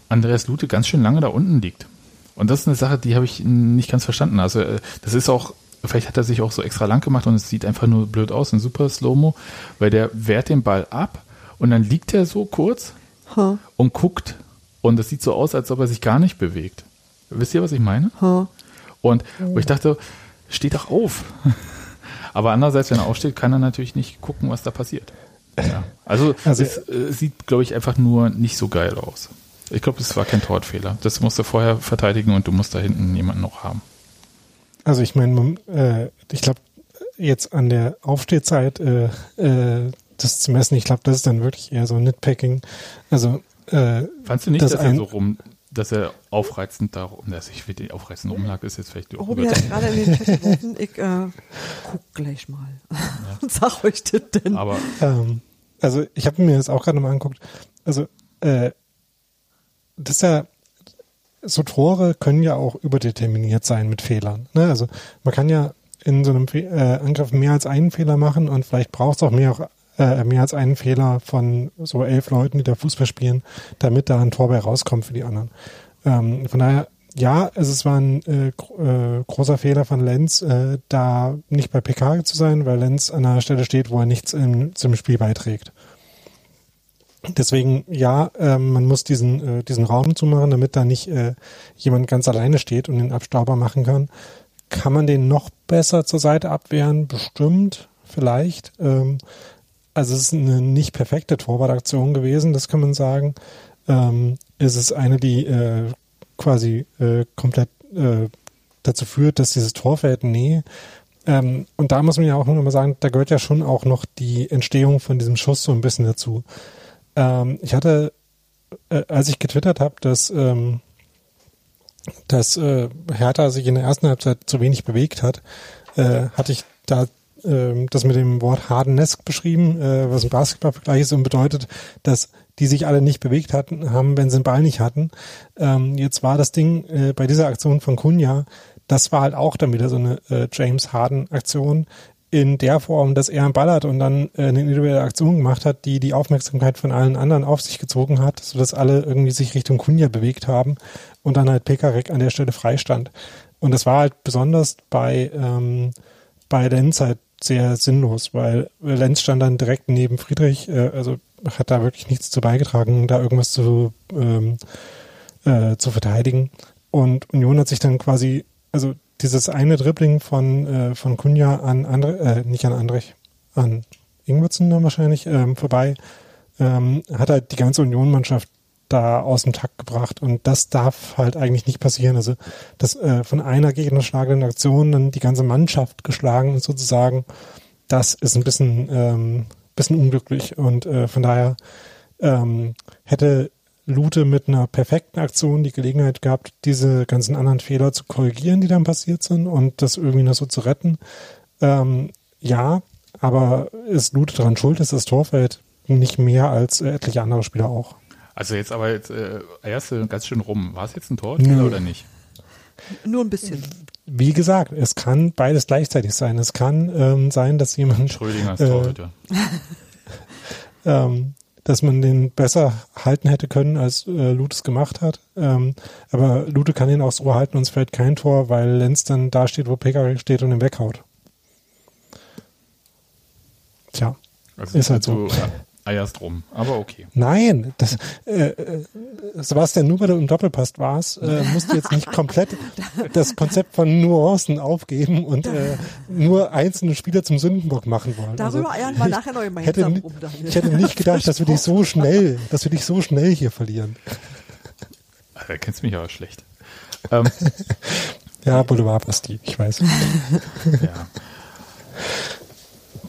Andreas Lute ganz schön lange da unten liegt. Und das ist eine Sache, die habe ich nicht ganz verstanden. Also äh, das ist auch, vielleicht hat er sich auch so extra lang gemacht und es sieht einfach nur blöd aus, ein super Slow-Mo, weil der wehrt den Ball ab und dann liegt er so kurz Ha, und guckt und es sieht so aus, als ob er sich gar nicht bewegt. Wisst ihr, was ich meine? ha. Und wo ich dachte, steh doch auf. [LAUGHS] Aber andererseits, wenn er aufsteht, kann er natürlich nicht gucken, was da passiert. Ja. Also, [LAUGHS] Also- es äh, sieht, glaube ich, einfach nur nicht so geil aus. Ich glaube, es war kein Torwartfehler. Das musst du vorher verteidigen und du musst da hinten jemanden noch haben. Also ich meine, äh, ich glaube, jetzt an der Aufstehzeit äh, äh, das zu messen, ich glaube, das ist dann wirklich eher so Nitpicking. Also äh, Fandst du nicht, Das dass er so rum, dass er aufreizend da rum, dass ich will, aufreizend rumlag, ist jetzt vielleicht Robi hat gerade in den Chat. [LAUGHS] Ich äh, guck gleich mal und [LAUGHS] sag euch das denn. Aber Ähm, also ich habe mir das auch gerade mal angeguckt. Also äh, das ist ja so Tore können ja auch überdeterminiert sein mit Fehlern. Ne? Also man kann ja in so einem Fe äh, Angriff mehr als einen Fehler machen und vielleicht braucht es auch mehr, äh, mehr als einen Fehler von so elf Leuten, die da Fußball spielen, damit da ein Tor bei rauskommt für die anderen. Ähm, von daher, ja, es war ein äh, äh, großer Fehler von Lenz, äh, da nicht bei PK zu sein, weil Lenz an einer Stelle steht, wo er nichts im, zum Spiel beiträgt. Deswegen, ja, ähm, man muss diesen, äh, diesen Raum zumachen, damit da nicht äh, jemand ganz alleine steht und den Abstauber machen kann. Kann man den noch besser zur Seite abwehren? Bestimmt, vielleicht. Ähm, also es ist eine nicht perfekte Torwartaktion gewesen, das kann man sagen. Ähm, es ist eine, die äh, quasi äh, komplett äh, dazu führt, dass dieses Tor fällt. Nee. Ähm, und da muss man ja auch noch mal sagen, da gehört ja schon auch noch die Entstehung von diesem Schuss so ein bisschen dazu. Ähm, ich hatte, äh, als ich getwittert habe, dass, ähm, dass äh, Hertha sich in der ersten Halbzeit zu wenig bewegt hat, äh, hatte ich da ähm, das mit dem Wort Hardenesk beschrieben, äh, was ein Basketballvergleich ist und bedeutet, dass die sich alle nicht bewegt hatten, haben, wenn sie den Ball nicht hatten. Ähm, jetzt war das Ding äh, bei dieser Aktion von Kunja, das war halt auch dann wieder so eine äh, James Harden Aktion in der Form, dass er einen Ball hat und dann äh, eine individuelle Aktion gemacht hat, die die Aufmerksamkeit von allen anderen auf sich gezogen hat, sodass alle irgendwie sich Richtung Kunja bewegt haben und dann halt Pekarek an der Stelle freistand. Und das war halt besonders bei, ähm, bei Lenz halt sehr sinnlos, weil Lenz stand dann direkt neben Friedrich, äh, also hat da wirklich nichts zu beigetragen, da irgendwas zu, ähm, äh, zu verteidigen. Und Union hat sich dann quasi, also dieses eine Dribbling von, äh, von Kunja an Andre, äh, nicht an Andrich, an Ingwertsen dann wahrscheinlich ähm, vorbei, ähm, hat halt die ganze Union-Mannschaft da aus dem Takt gebracht und das darf halt eigentlich nicht passieren. Also dass äh, von einer gegnerschlagenden Aktion dann die ganze Mannschaft geschlagen sozusagen, das ist ein bisschen, ähm, bisschen unglücklich und äh, von daher ähm, hätte Lute mit einer perfekten Aktion die Gelegenheit gehabt, diese ganzen anderen Fehler zu korrigieren, die dann passiert sind und das irgendwie noch so zu retten. Ähm, ja, aber ist Lute daran schuld, ist das Torfeld nicht mehr als äh, etliche andere Spieler auch. Also jetzt aber jetzt äh, erste ganz schön rum. War es jetzt ein Nö. oder nicht? Nur ein bisschen. Wie gesagt, es kann beides gleichzeitig sein. Es kann ähm, sein, dass jemand Schrödinger als Äh, Torhüter. [LAUGHS] ähm, dass man den besser halten hätte können, als äh, Lute es gemacht hat. Ähm, aber Lute kann ihn auch so halten und es fällt kein Tor, weil Lenz dann da steht, wo Pekarik steht und ihn weghaut. Tja, Also Ist halt so. Du eierst rum, aber okay. Nein, das, äh, äh, Sebastian, nur weil du im Doppelpass warst, äh, musst du jetzt nicht komplett das Konzept von Nuancen aufgeben und äh, nur einzelne Spieler zum Sündenbock machen wollen. Darüber Also, eiern wir ich nachher noch hätte, gemeinsam ni- rum, Daniel. ich hätte nicht gedacht, dass wir dich so schnell, dass wir dich so schnell hier verlieren. Da kennst du mich aber schlecht. Ähm, [LAUGHS] Ja, Boulevardbasti, ich weiß. ja.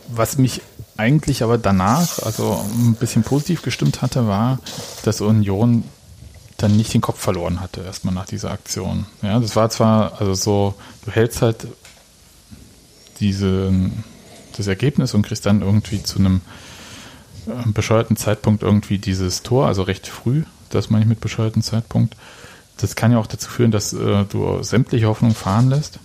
Was mich eigentlich aber danach, also ein bisschen positiv gestimmt hatte, war, dass Union dann nicht den Kopf verloren hatte, erstmal nach dieser Aktion. Ja, das war zwar, also so, du hältst halt diese, das Ergebnis und kriegst dann irgendwie zu einem äh, bescheuerten Zeitpunkt irgendwie dieses Tor, also recht früh, das meine ich mit bescheuerten Zeitpunkt. Das kann ja auch dazu führen, dass äh, du sämtliche Hoffnung fahren lässt.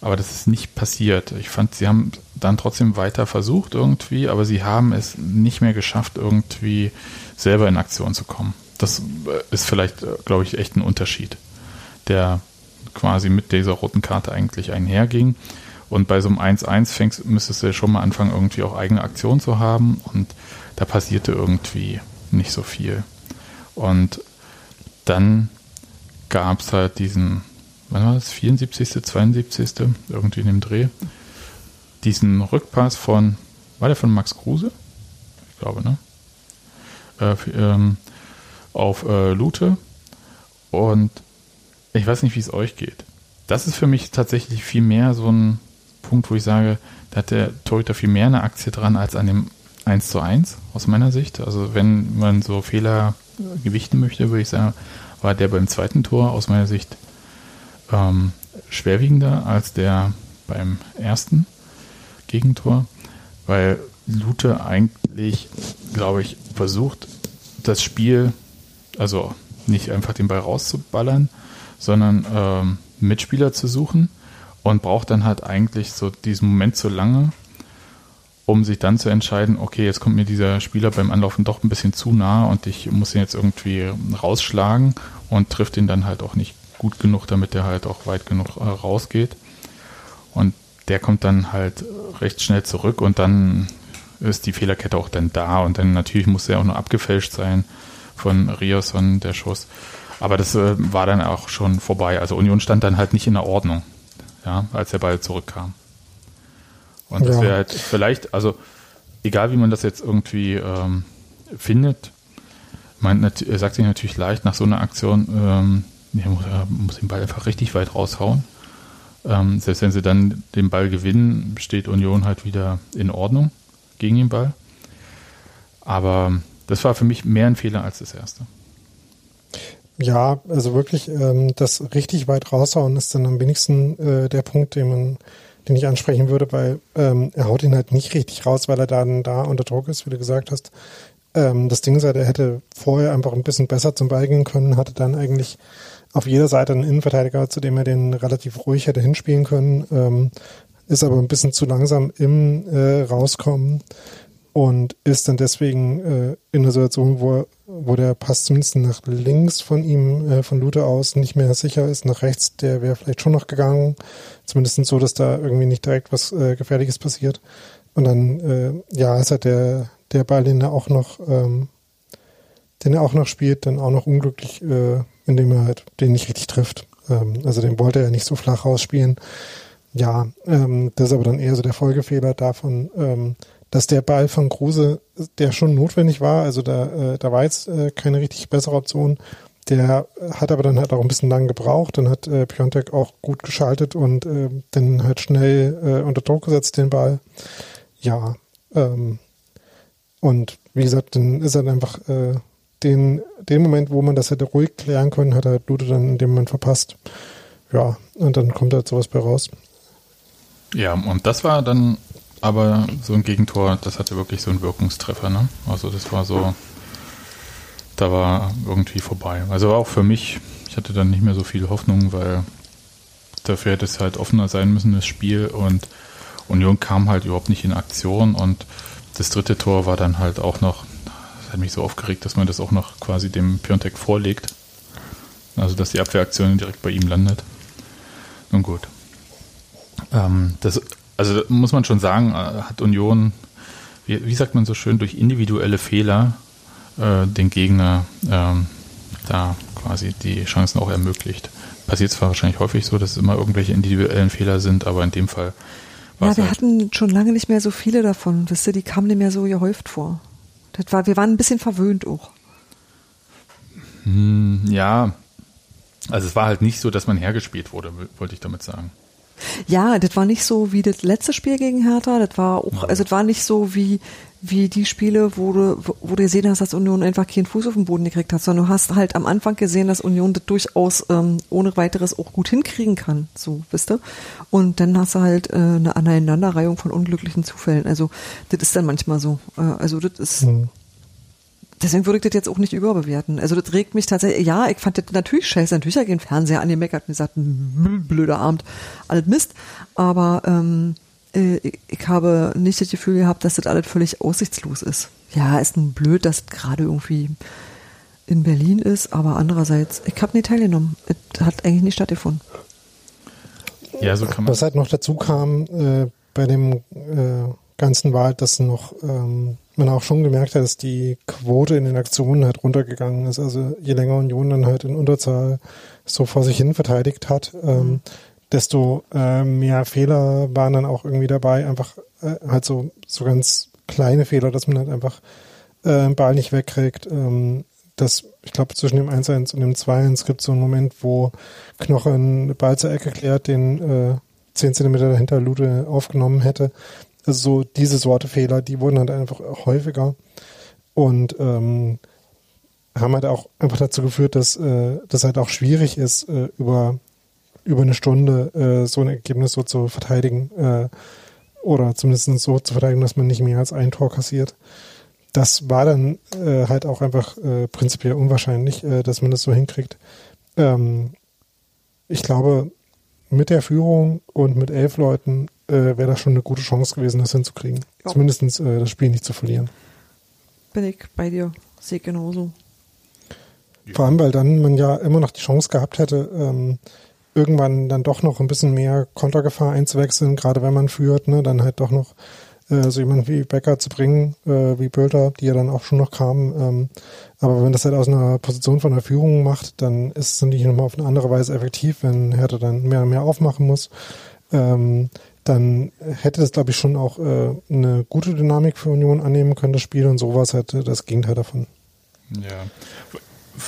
Aber das ist nicht passiert. Ich fand, sie haben dann trotzdem weiter versucht irgendwie, aber sie haben es nicht mehr geschafft, irgendwie selber in Aktion zu kommen. Das äh, ist vielleicht, äh, glaube ich, echt ein Unterschied, der quasi mit dieser roten Karte eigentlich einherging. Und bei so einem 1-1 fängst, müsstest du ja schon mal anfangen, irgendwie auch eigene Aktion zu haben. Und da passierte irgendwie nicht so viel. Und dann gab es halt diesen, wann war das, 74., 72., irgendwie in dem Dreh, diesen Rückpass von, war der von Max Kruse? Ich glaube, ne? Äh, ähm, auf äh, Lute. Und ich weiß nicht, wie es euch geht. Das ist für mich tatsächlich viel mehr so ein Punkt, wo ich sage, da hat der Torhüter viel mehr eine Aktie dran als an dem 1 zu 1 aus meiner Sicht. Also wenn man so Fehler gewichten möchte, würde ich sagen, war der beim zweiten Tor aus meiner Sicht ähm, schwerwiegender als der beim ersten Gegentor, weil Lute eigentlich, glaube ich, versucht, das Spiel, also nicht einfach den Ball rauszuballern, sondern ähm, Mitspieler zu suchen und braucht dann halt eigentlich so diesen Moment so lange, um sich dann zu entscheiden, okay, jetzt kommt mir dieser Spieler beim Anlaufen doch ein bisschen zu nah und ich muss ihn jetzt irgendwie rausschlagen und trifft ihn dann halt auch nicht gut genug, damit er halt auch weit genug äh, rausgeht. Und der kommt dann halt recht schnell zurück und dann ist die Fehlerkette auch dann da und dann natürlich muss er auch nur abgefälscht sein von Riosson, der Schuss. Aber das äh, war dann auch schon vorbei. Also Union stand dann halt nicht in der Ordnung, ja, als der Ball zurückkam. Und das Ja. wäre halt vielleicht, also egal wie man das jetzt irgendwie ähm, findet, man sagt sich natürlich leicht nach so einer Aktion, ähm, er muss, er muss den Ball einfach richtig weit raushauen. Ähm, selbst wenn sie dann den Ball gewinnen, steht Union halt wieder in Ordnung gegen den Ball. Aber das war für mich mehr ein Fehler als das erste. Ja, also wirklich, ähm, das richtig weit raushauen ist dann am wenigsten äh, der Punkt, den man, den ich ansprechen würde, weil ähm, er haut ihn halt nicht richtig raus, weil er dann da unter Druck ist, wie du gesagt hast. Ähm, das Ding ist halt, er hätte vorher einfach ein bisschen besser zum Ball gehen können, hatte dann eigentlich auf jeder Seite einen Innenverteidiger, zu dem er den relativ ruhig hätte hinspielen können, ähm, ist aber ein bisschen zu langsam im äh, Rauskommen und ist dann deswegen äh, in einer Situation, wo, wo der Pass zumindest nach links von ihm, äh, von Luther aus, nicht mehr sicher ist. Nach rechts, der wäre vielleicht schon noch gegangen. Zumindest so, dass da irgendwie nicht direkt was äh, Gefährliches passiert. Und dann, äh, ja, ist halt der, der Ball, den er auch noch, ähm, den er auch noch spielt, dann auch noch unglücklich, äh, indem er halt den nicht richtig trifft. Ähm, also den wollte er nicht so flach rausspielen. Ja, ähm, das ist aber dann eher so der Folgefehler davon, ähm, dass der Ball von Kruse, der schon notwendig war, also da, äh, da war jetzt äh, keine richtig bessere Option. Der hat aber dann halt auch ein bisschen lang gebraucht. Dann hat äh, Piontek auch gut geschaltet und äh, dann halt schnell äh, unter Druck gesetzt, den Ball. Ja, ähm, und wie gesagt, dann ist er einfach äh, den, den Moment, wo man das hätte ruhig klären können, hat er Lute dann in dem Moment verpasst. Ja, und dann kommt halt sowas bei raus. Ja, und das war dann aber so ein Gegentor, das hatte wirklich so einen Wirkungstreffer, ne? Also das war so, da war irgendwie vorbei. Also auch für mich, ich hatte dann nicht mehr so viel Hoffnung, weil dafür hätte es halt offener sein müssen, das Spiel und Union kam halt überhaupt nicht in Aktion und das dritte Tor war dann halt auch noch das hat mich so aufgeregt, dass man das auch noch quasi dem Piontek vorlegt. Also, dass die Abwehraktion direkt bei ihm landet. Nun gut. Ähm, das, also muss man schon sagen, äh, hat Union, wie, wie sagt man so schön, durch individuelle Fehler äh, den Gegner ähm, da quasi die Chancen auch ermöglicht. Passiert zwar wahrscheinlich häufig so, dass es immer irgendwelche individuellen Fehler sind, aber in dem Fall ja, wir halt hatten schon lange nicht mehr so viele davon. Wisst ihr, die kamen nicht mehr so gehäuft vor. Das war, wir waren ein bisschen verwöhnt auch. Hm, ja, also es war halt nicht so, dass man hergespielt wurde, wollte ich damit sagen. Ja, das war nicht so wie das letzte Spiel gegen Hertha. Das war auch, also das war nicht so wie, wie die Spiele, wo du, wo du gesehen hast, dass Union einfach keinen Fuß auf den Boden gekriegt hat, sondern du hast halt am Anfang gesehen, dass Union das durchaus ähm, ohne weiteres auch gut hinkriegen kann, so, wisst ihr? Und dann hast du halt äh, eine Aneinanderreihung von unglücklichen Zufällen. Also das ist dann manchmal so. Äh, also das ist, mhm. deswegen würde ich das jetzt auch nicht überbewerten. Also das regt mich tatsächlich, ja, ich fand das natürlich scheiße, natürlich habe ich den Fernseher angemeckert und gesagt, blöder Abend, alles Mist, aber ähm, äh, ich habe nicht das Gefühl gehabt, dass das alles völlig aussichtslos ist. Ja, ist nun blöd, dass es gerade irgendwie in Berlin ist, aber andererseits, ich habe nicht teilgenommen. Es hat eigentlich nicht stattgefunden. Ja, so kann man. Was halt noch dazu kam äh, bei dem äh, ganzen war halt, dass noch ähm, man auch schon gemerkt hat, dass die Quote in den Aktionen halt runtergegangen ist. Also je länger Union dann halt in Unterzahl so vor sich hin verteidigt hat, ähm, mhm desto äh, mehr Fehler waren dann auch irgendwie dabei. Einfach äh, halt so, so ganz kleine Fehler, dass man halt einfach äh, Ball nicht wegkriegt. Ähm, das, ich glaube, zwischen dem 1-1 und dem 2-1 gibt es so einen Moment, wo Knoche einen Ball zur Ecke klärt, den äh, 10 Zentimeter dahinter Lute aufgenommen hätte. Also so diese Sorte Fehler, die wurden halt einfach häufiger und ähm, haben halt auch einfach dazu geführt, dass äh, das halt auch schwierig ist, äh, über über eine Stunde äh, so ein Ergebnis so zu verteidigen äh, oder zumindest so zu verteidigen, dass man nicht mehr als ein Tor kassiert. Das war dann äh, halt auch einfach äh, prinzipiell unwahrscheinlich, äh, dass man das so hinkriegt. Ähm, ich glaube, mit der Führung und mit elf Leuten äh, wäre das schon eine gute Chance gewesen, das hinzukriegen. Ja. Zumindest äh, das Spiel nicht zu verlieren. Bin ich bei dir. Sehe genauso. Vor allem, weil dann man ja immer noch die Chance gehabt hätte, ähm, irgendwann dann doch noch ein bisschen mehr Kontergefahr einzuwechseln, gerade wenn man führt, ne, dann halt doch noch äh, so jemand wie Becker zu bringen, äh, wie Bülter, die ja dann auch schon noch kamen. Ähm, aber wenn das halt aus einer Position von der Führung macht, dann ist es natürlich nochmal auf eine andere Weise effektiv, wenn Hertha dann mehr und mehr aufmachen muss. Ähm, dann hätte das, glaube ich, schon auch äh, eine gute Dynamik für Union annehmen können, das Spiel, und sowas hätte das Gegenteil davon. Ja,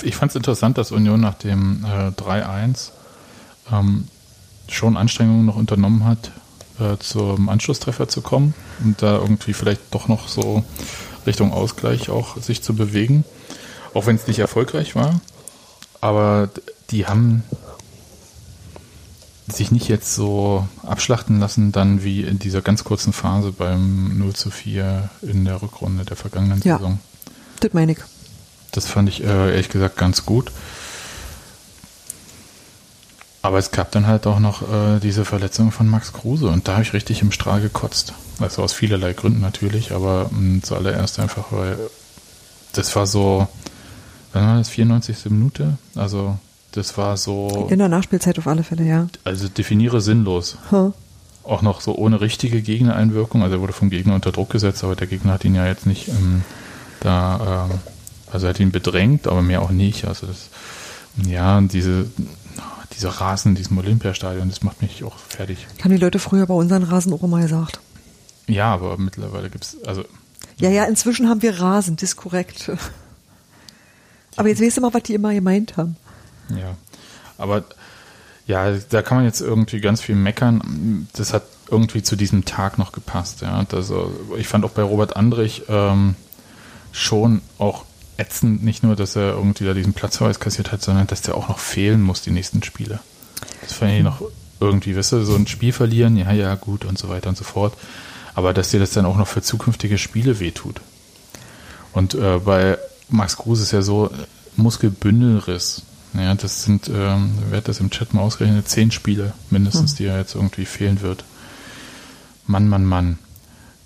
ich fand es interessant, dass Union nach dem äh, 3-1 ähm, schon Anstrengungen noch unternommen hat, äh, zum Anschlusstreffer zu kommen und da irgendwie vielleicht doch noch so Richtung Ausgleich auch sich zu bewegen. Auch wenn es nicht erfolgreich war. Aber die haben sich nicht jetzt so abschlachten lassen, dann wie in dieser ganz kurzen Phase beim 0 zu 4 in der Rückrunde der vergangenen ja, Saison. Das meine ich. Das fand ich äh, ehrlich gesagt ganz gut. Aber es gab dann halt auch noch äh, diese Verletzung von Max Kruse und da habe ich richtig im Strahl gekotzt. Also aus vielerlei Gründen natürlich, aber mh, mm, zuallererst einfach, weil das war so, wann war das, 94. Minute? Also das war so... In der Nachspielzeit auf alle Fälle, ja. Also definiere sinnlos. Huh. Auch noch so ohne richtige Gegnereinwirkung. Also er wurde vom Gegner unter Druck gesetzt, aber der Gegner hat ihn ja jetzt nicht ähm, da, ähm, also er hat ihn bedrängt, aber mehr auch nicht. Also das, ja, diese dieser Rasen in diesem Olympiastadion, das macht mich auch fertig. Haben die Leute früher bei unseren Rasen auch immer gesagt. Ja, aber mittlerweile gibt es, also. Ja, ja, inzwischen haben wir Rasen, das ist korrekt. Aber jetzt weißt du mal, was die immer gemeint haben. Ja, aber ja, da kann man jetzt irgendwie ganz viel meckern. Das hat irgendwie zu diesem Tag noch gepasst. Ja, also ich fand auch bei Robert Andrich ähm, schon auch ätzend, nicht nur, dass er irgendwie da diesen Platzverweis kassiert hat, sondern dass der auch noch fehlen muss, die nächsten Spiele. Das fand ich noch irgendwie, weißt du, so ein Spiel verlieren, ja, ja, gut und so weiter und so fort. Aber dass dir das dann auch noch für zukünftige Spiele wehtut. Und äh, bei Max Kruse ist ja so Muskelbündelriss. Ja, das sind, ähm, wer hat das im Chat mal ausgerechnet, zehn Spiele mindestens, hm. die er jetzt irgendwie fehlen wird. Mann, Mann, Mann.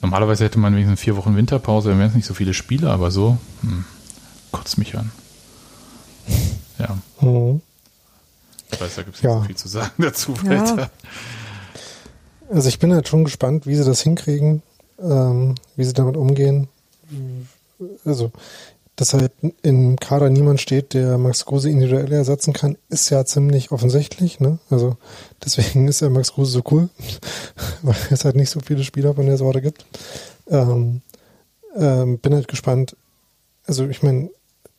Normalerweise hätte man wenigstens vier Wochen Winterpause, dann wären es nicht so viele Spiele, aber so, hm, kotzt mich an. Ja. Mhm. Ich weiß, da gibt es nicht Ja. so viel zu sagen dazu Ja. weiter. Also ich bin halt schon gespannt, wie sie das hinkriegen, ähm, wie sie damit umgehen. Also, dass halt im Kader niemand steht, der Max Kruse individuell ersetzen kann, ist ja ziemlich offensichtlich. Ne? Also deswegen ist ja Max Kruse so cool, [LAUGHS] weil es halt nicht so viele Spieler von der Sorte gibt. Ähm, ähm, bin halt gespannt. Also ich meine,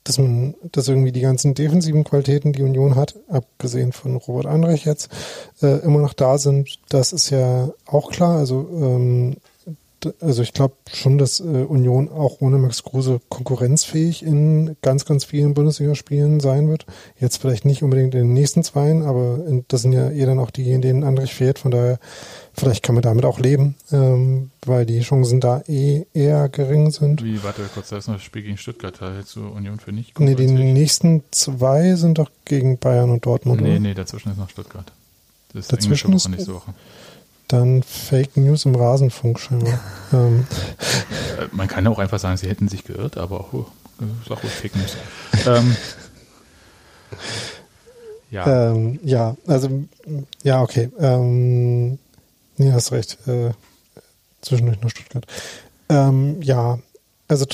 dass man, dass irgendwie die ganzen defensiven Qualitäten, die Union hat, abgesehen von Robert Andrich jetzt, äh, immer noch da sind, das ist ja auch klar. Also, ähm, also ich glaube schon, dass äh, Union auch ohne Max Kruse konkurrenzfähig in ganz, ganz vielen Bundesligaspielen sein wird. Jetzt vielleicht nicht unbedingt in den nächsten zweien, aber in, das sind ja eher dann auch diejenigen, denen Andrich fehlt. Von daher, vielleicht kann man damit auch leben, ähm, weil die Chancen da eh eher gering sind. Wie, warte kurz, da ist noch das Spiel gegen Stuttgart, da hältst du Union für nicht Nee, die nächsten zwei sind doch gegen Bayern und Dortmund. Nee, oder? nee, dazwischen ist noch Stuttgart. Das ist Dazwischen ist- nächste Woche. Dann Fake News im Rasenfunk scheinbar. [LAUGHS] ähm, Äh, Man kann ja auch einfach sagen, sie hätten sich geirrt, aber oh, sag ruhig Fake News. ähm, ja, ähm, ja, also ja, okay. Ähm, nee, hast recht. Äh, zwischendurch noch Stuttgart. Ähm, ja, also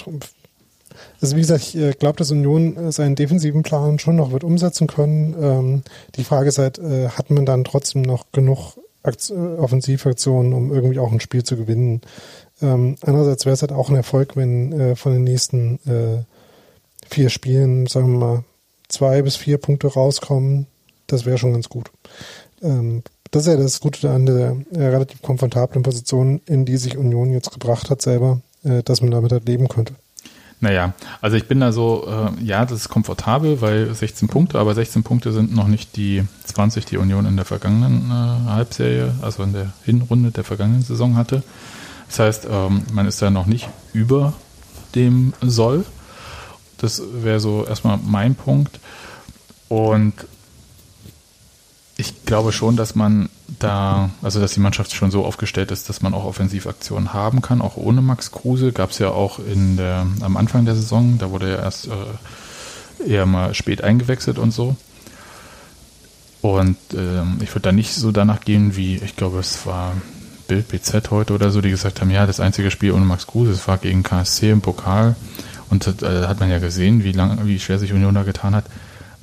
also wie gesagt, ich äh, glaube, dass Union äh, seinen defensiven Plan schon noch wird umsetzen können. Ähm, die Frage ist halt, äh, hat man dann trotzdem noch genug Offensivaktionen, um irgendwie auch ein Spiel zu gewinnen? Ähm, andererseits wäre es halt auch ein Erfolg, wenn äh, von den nächsten äh, vier Spielen, sagen wir mal, zwei bis vier Punkte rauskommen. Das wäre schon ganz gut. Ähm, das ist ja das Gute an der äh, relativ komfortablen Position, in die sich Union jetzt gebracht hat selber, äh, dass man damit halt leben könnte. Naja, also ich bin da so, äh, ja, das ist komfortabel, weil 16 Punkte, aber 16 Punkte sind noch nicht die 20, die Union in der vergangenen äh, Halbserie, also in der Hinrunde der vergangenen Saison hatte. Das heißt, ähm, man ist da noch nicht über dem Soll. Das wäre so erstmal mein Punkt. Und ich glaube schon, dass man da, also dass die Mannschaft schon so aufgestellt ist, dass man auch Offensivaktionen haben kann, auch ohne Max Kruse. Gab es ja auch in der, am Anfang der Saison, da wurde er erst äh, eher mal spät eingewechselt und so. Und ähm, ich würde da nicht so danach gehen, wie, ich glaube, es war Bild BZ heute oder so, die gesagt haben, ja, das einzige Spiel ohne Max Kruse, es war gegen KSC im Pokal. Und äh, da hat man ja gesehen, wie lang, wie schwer sich Union da getan hat.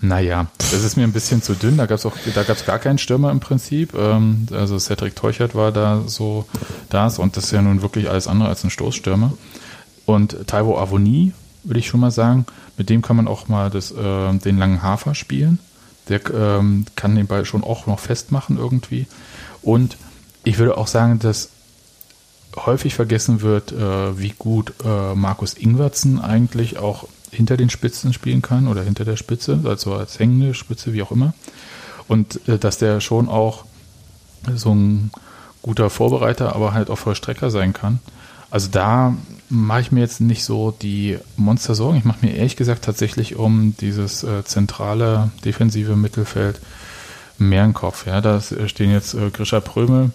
Naja, das ist mir ein bisschen zu dünn. Da gab es auch, da gab gar keinen Stürmer im Prinzip. Ähm, also Cedric Teuchert war da so das und das ist ja nun wirklich alles andere als ein Stoßstürmer. Und Taiwo Avoni, würde ich schon mal sagen, mit dem kann man auch mal das, äh, den langen Hafer spielen. Der ähm, kann den Ball schon auch noch festmachen irgendwie. Und ich würde auch sagen, dass häufig vergessen wird, äh, wie gut äh, Markus Ingwertsen eigentlich auch hinter den Spitzen spielen kann oder hinter der Spitze, also als hängende Spitze, wie auch immer. Und äh, dass der schon auch so ein guter Vorbereiter, aber halt auch Vollstrecker sein kann. Also da mache ich mir jetzt nicht so die Monster-Sorgen. Ich mache mir ehrlich gesagt tatsächlich um dieses äh, zentrale defensive Mittelfeld mehr im Kopf. Ja, da stehen jetzt äh, Grisha Prömel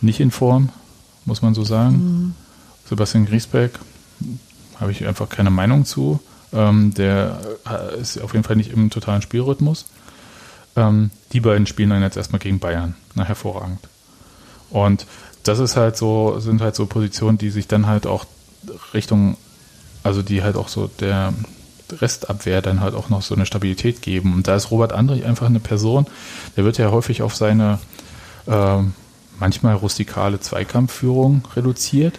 nicht in Form, muss man so sagen. Sebastian Griesbeck habe ich einfach keine Meinung zu. Ähm, der äh, ist auf jeden Fall nicht im totalen Spielrhythmus. Ähm, die beiden spielen dann jetzt erstmal gegen Bayern. Na, hervorragend. Und das ist halt so, sind halt so Positionen, die sich dann halt auch Richtung, also die halt auch so der Restabwehr dann halt auch noch so eine Stabilität geben. Und da ist Robert Andrich einfach eine Person, der wird ja häufig auf seine ähm, manchmal rustikale Zweikampfführung reduziert.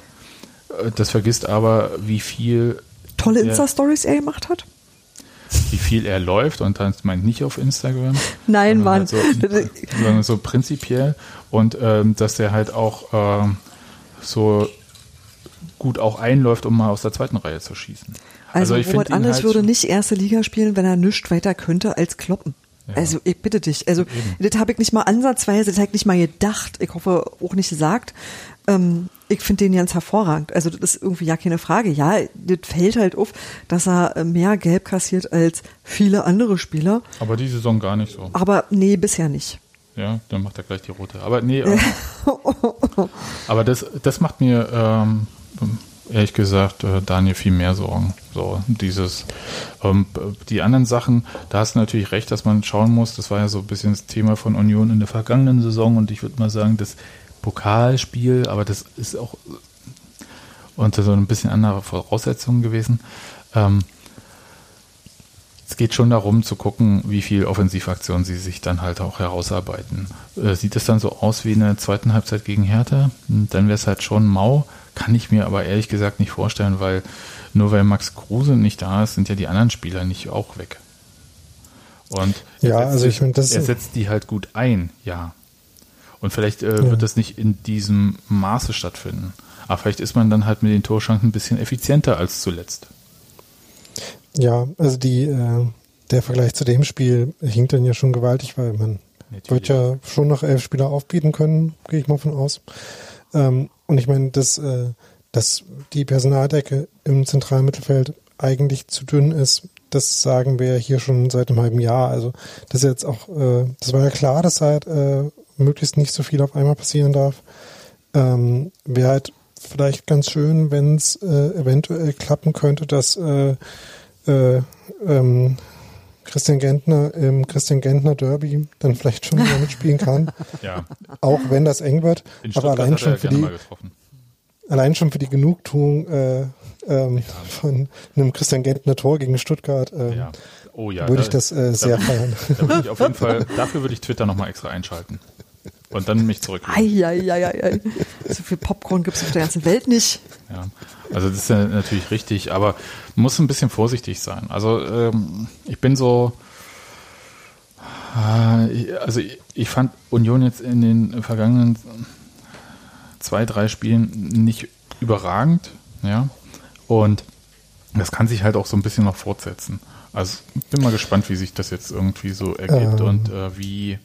Äh, Das vergisst aber, wie viel Tolle. Insta-Stories er gemacht hat. wie viel er läuft und das meint nicht auf Instagram. Nein, Mann. Halt so, so prinzipiell und ähm, dass der halt auch ähm, so gut auch einläuft, um mal aus der zweiten Reihe zu schießen. Also, ich Robert Anders halt würde nicht erste Liga spielen, wenn er nichts weiter könnte als kloppen. Ja. Also ich bitte dich. Also das habe ich nicht mal ansatzweise, das habe ich nicht mal gedacht. Ich hoffe auch nicht gesagt. Ähm, ich finde den ganz hervorragend. Also das ist irgendwie ja keine Frage. Ja, das fällt halt auf, dass er äh, mehr Gelb kassiert als viele andere Spieler. Aber die Saison gar nicht so. Aber nee, bisher nicht. Ja, dann macht er gleich die rote. Aber nee, äh, [LAUGHS] aber das, das macht mir ähm, ehrlich gesagt, äh, Daniel, viel mehr Sorgen. So, dieses, ähm, die anderen Sachen, da hast du natürlich recht, dass man schauen muss. Das war ja so ein bisschen das Thema von Union in der vergangenen Saison und ich würde mal sagen, das Pokalspiel, aber das ist auch unter so ein bisschen andere Voraussetzungen gewesen. Ähm, es geht schon darum zu gucken, wie viel Offensivaktionen sie sich dann halt auch herausarbeiten. Äh, sieht es dann so aus wie in der zweiten Halbzeit gegen Hertha, dann wäre es halt schon mau. Kann ich mir aber ehrlich gesagt nicht vorstellen, weil nur weil Max Kruse nicht da ist, sind ja die anderen Spieler nicht auch weg. Und ja, also ich finde, das er setzt die halt gut ein, ja. Und vielleicht äh, ja. wird das nicht in diesem Maße stattfinden. Aber vielleicht ist man dann halt mit den Torschancen ein bisschen effizienter als zuletzt. Ja, also die, äh, der Vergleich zu dem Spiel hinkt dann ja schon gewaltig, weil man Natürlich. wird ja schon noch elf Spieler aufbieten können, gehe ich mal von aus. Ähm, und ich meine, dass, äh, dass die Personaldecke im zentralen Mittelfeld eigentlich zu dünn ist, das sagen wir hier schon seit einem halben Jahr. Also das ist jetzt auch, äh, das war ja klar, dass halt äh, möglichst nicht so viel auf einmal passieren darf. Ähm, Wäre halt vielleicht ganz schön, wenn es äh, eventuell klappen könnte, dass äh, äh, ähm, Christian Gentner im Christian Gentner Derby dann vielleicht schon wieder mitspielen kann. [LAUGHS] ja. Auch wenn das eng wird. aber allein schon für die allein schon für die Genugtuung äh, ähm, ja. von einem Christian Gentner Tor gegen Stuttgart ähm, ja. Oh, ja, würde ich das äh, sehr da, feiern. [LAUGHS] Da würde ich auf jeden Fall, dafür würde ich Twitter nochmal extra einschalten. Und dann mich zurück. Eieieiei. So viel Popcorn gibt es auf der ganzen Welt nicht. Ja, also das ist ja natürlich richtig, aber man muss ein bisschen vorsichtig sein. Also ähm, ich bin so, äh, also ich, ich, fand Union jetzt in den vergangenen zwei, drei Spielen nicht überragend, ja, und das kann sich halt auch so ein bisschen noch fortsetzen. Also bin mal gespannt, wie sich das jetzt irgendwie so ergibt ähm. und äh, wie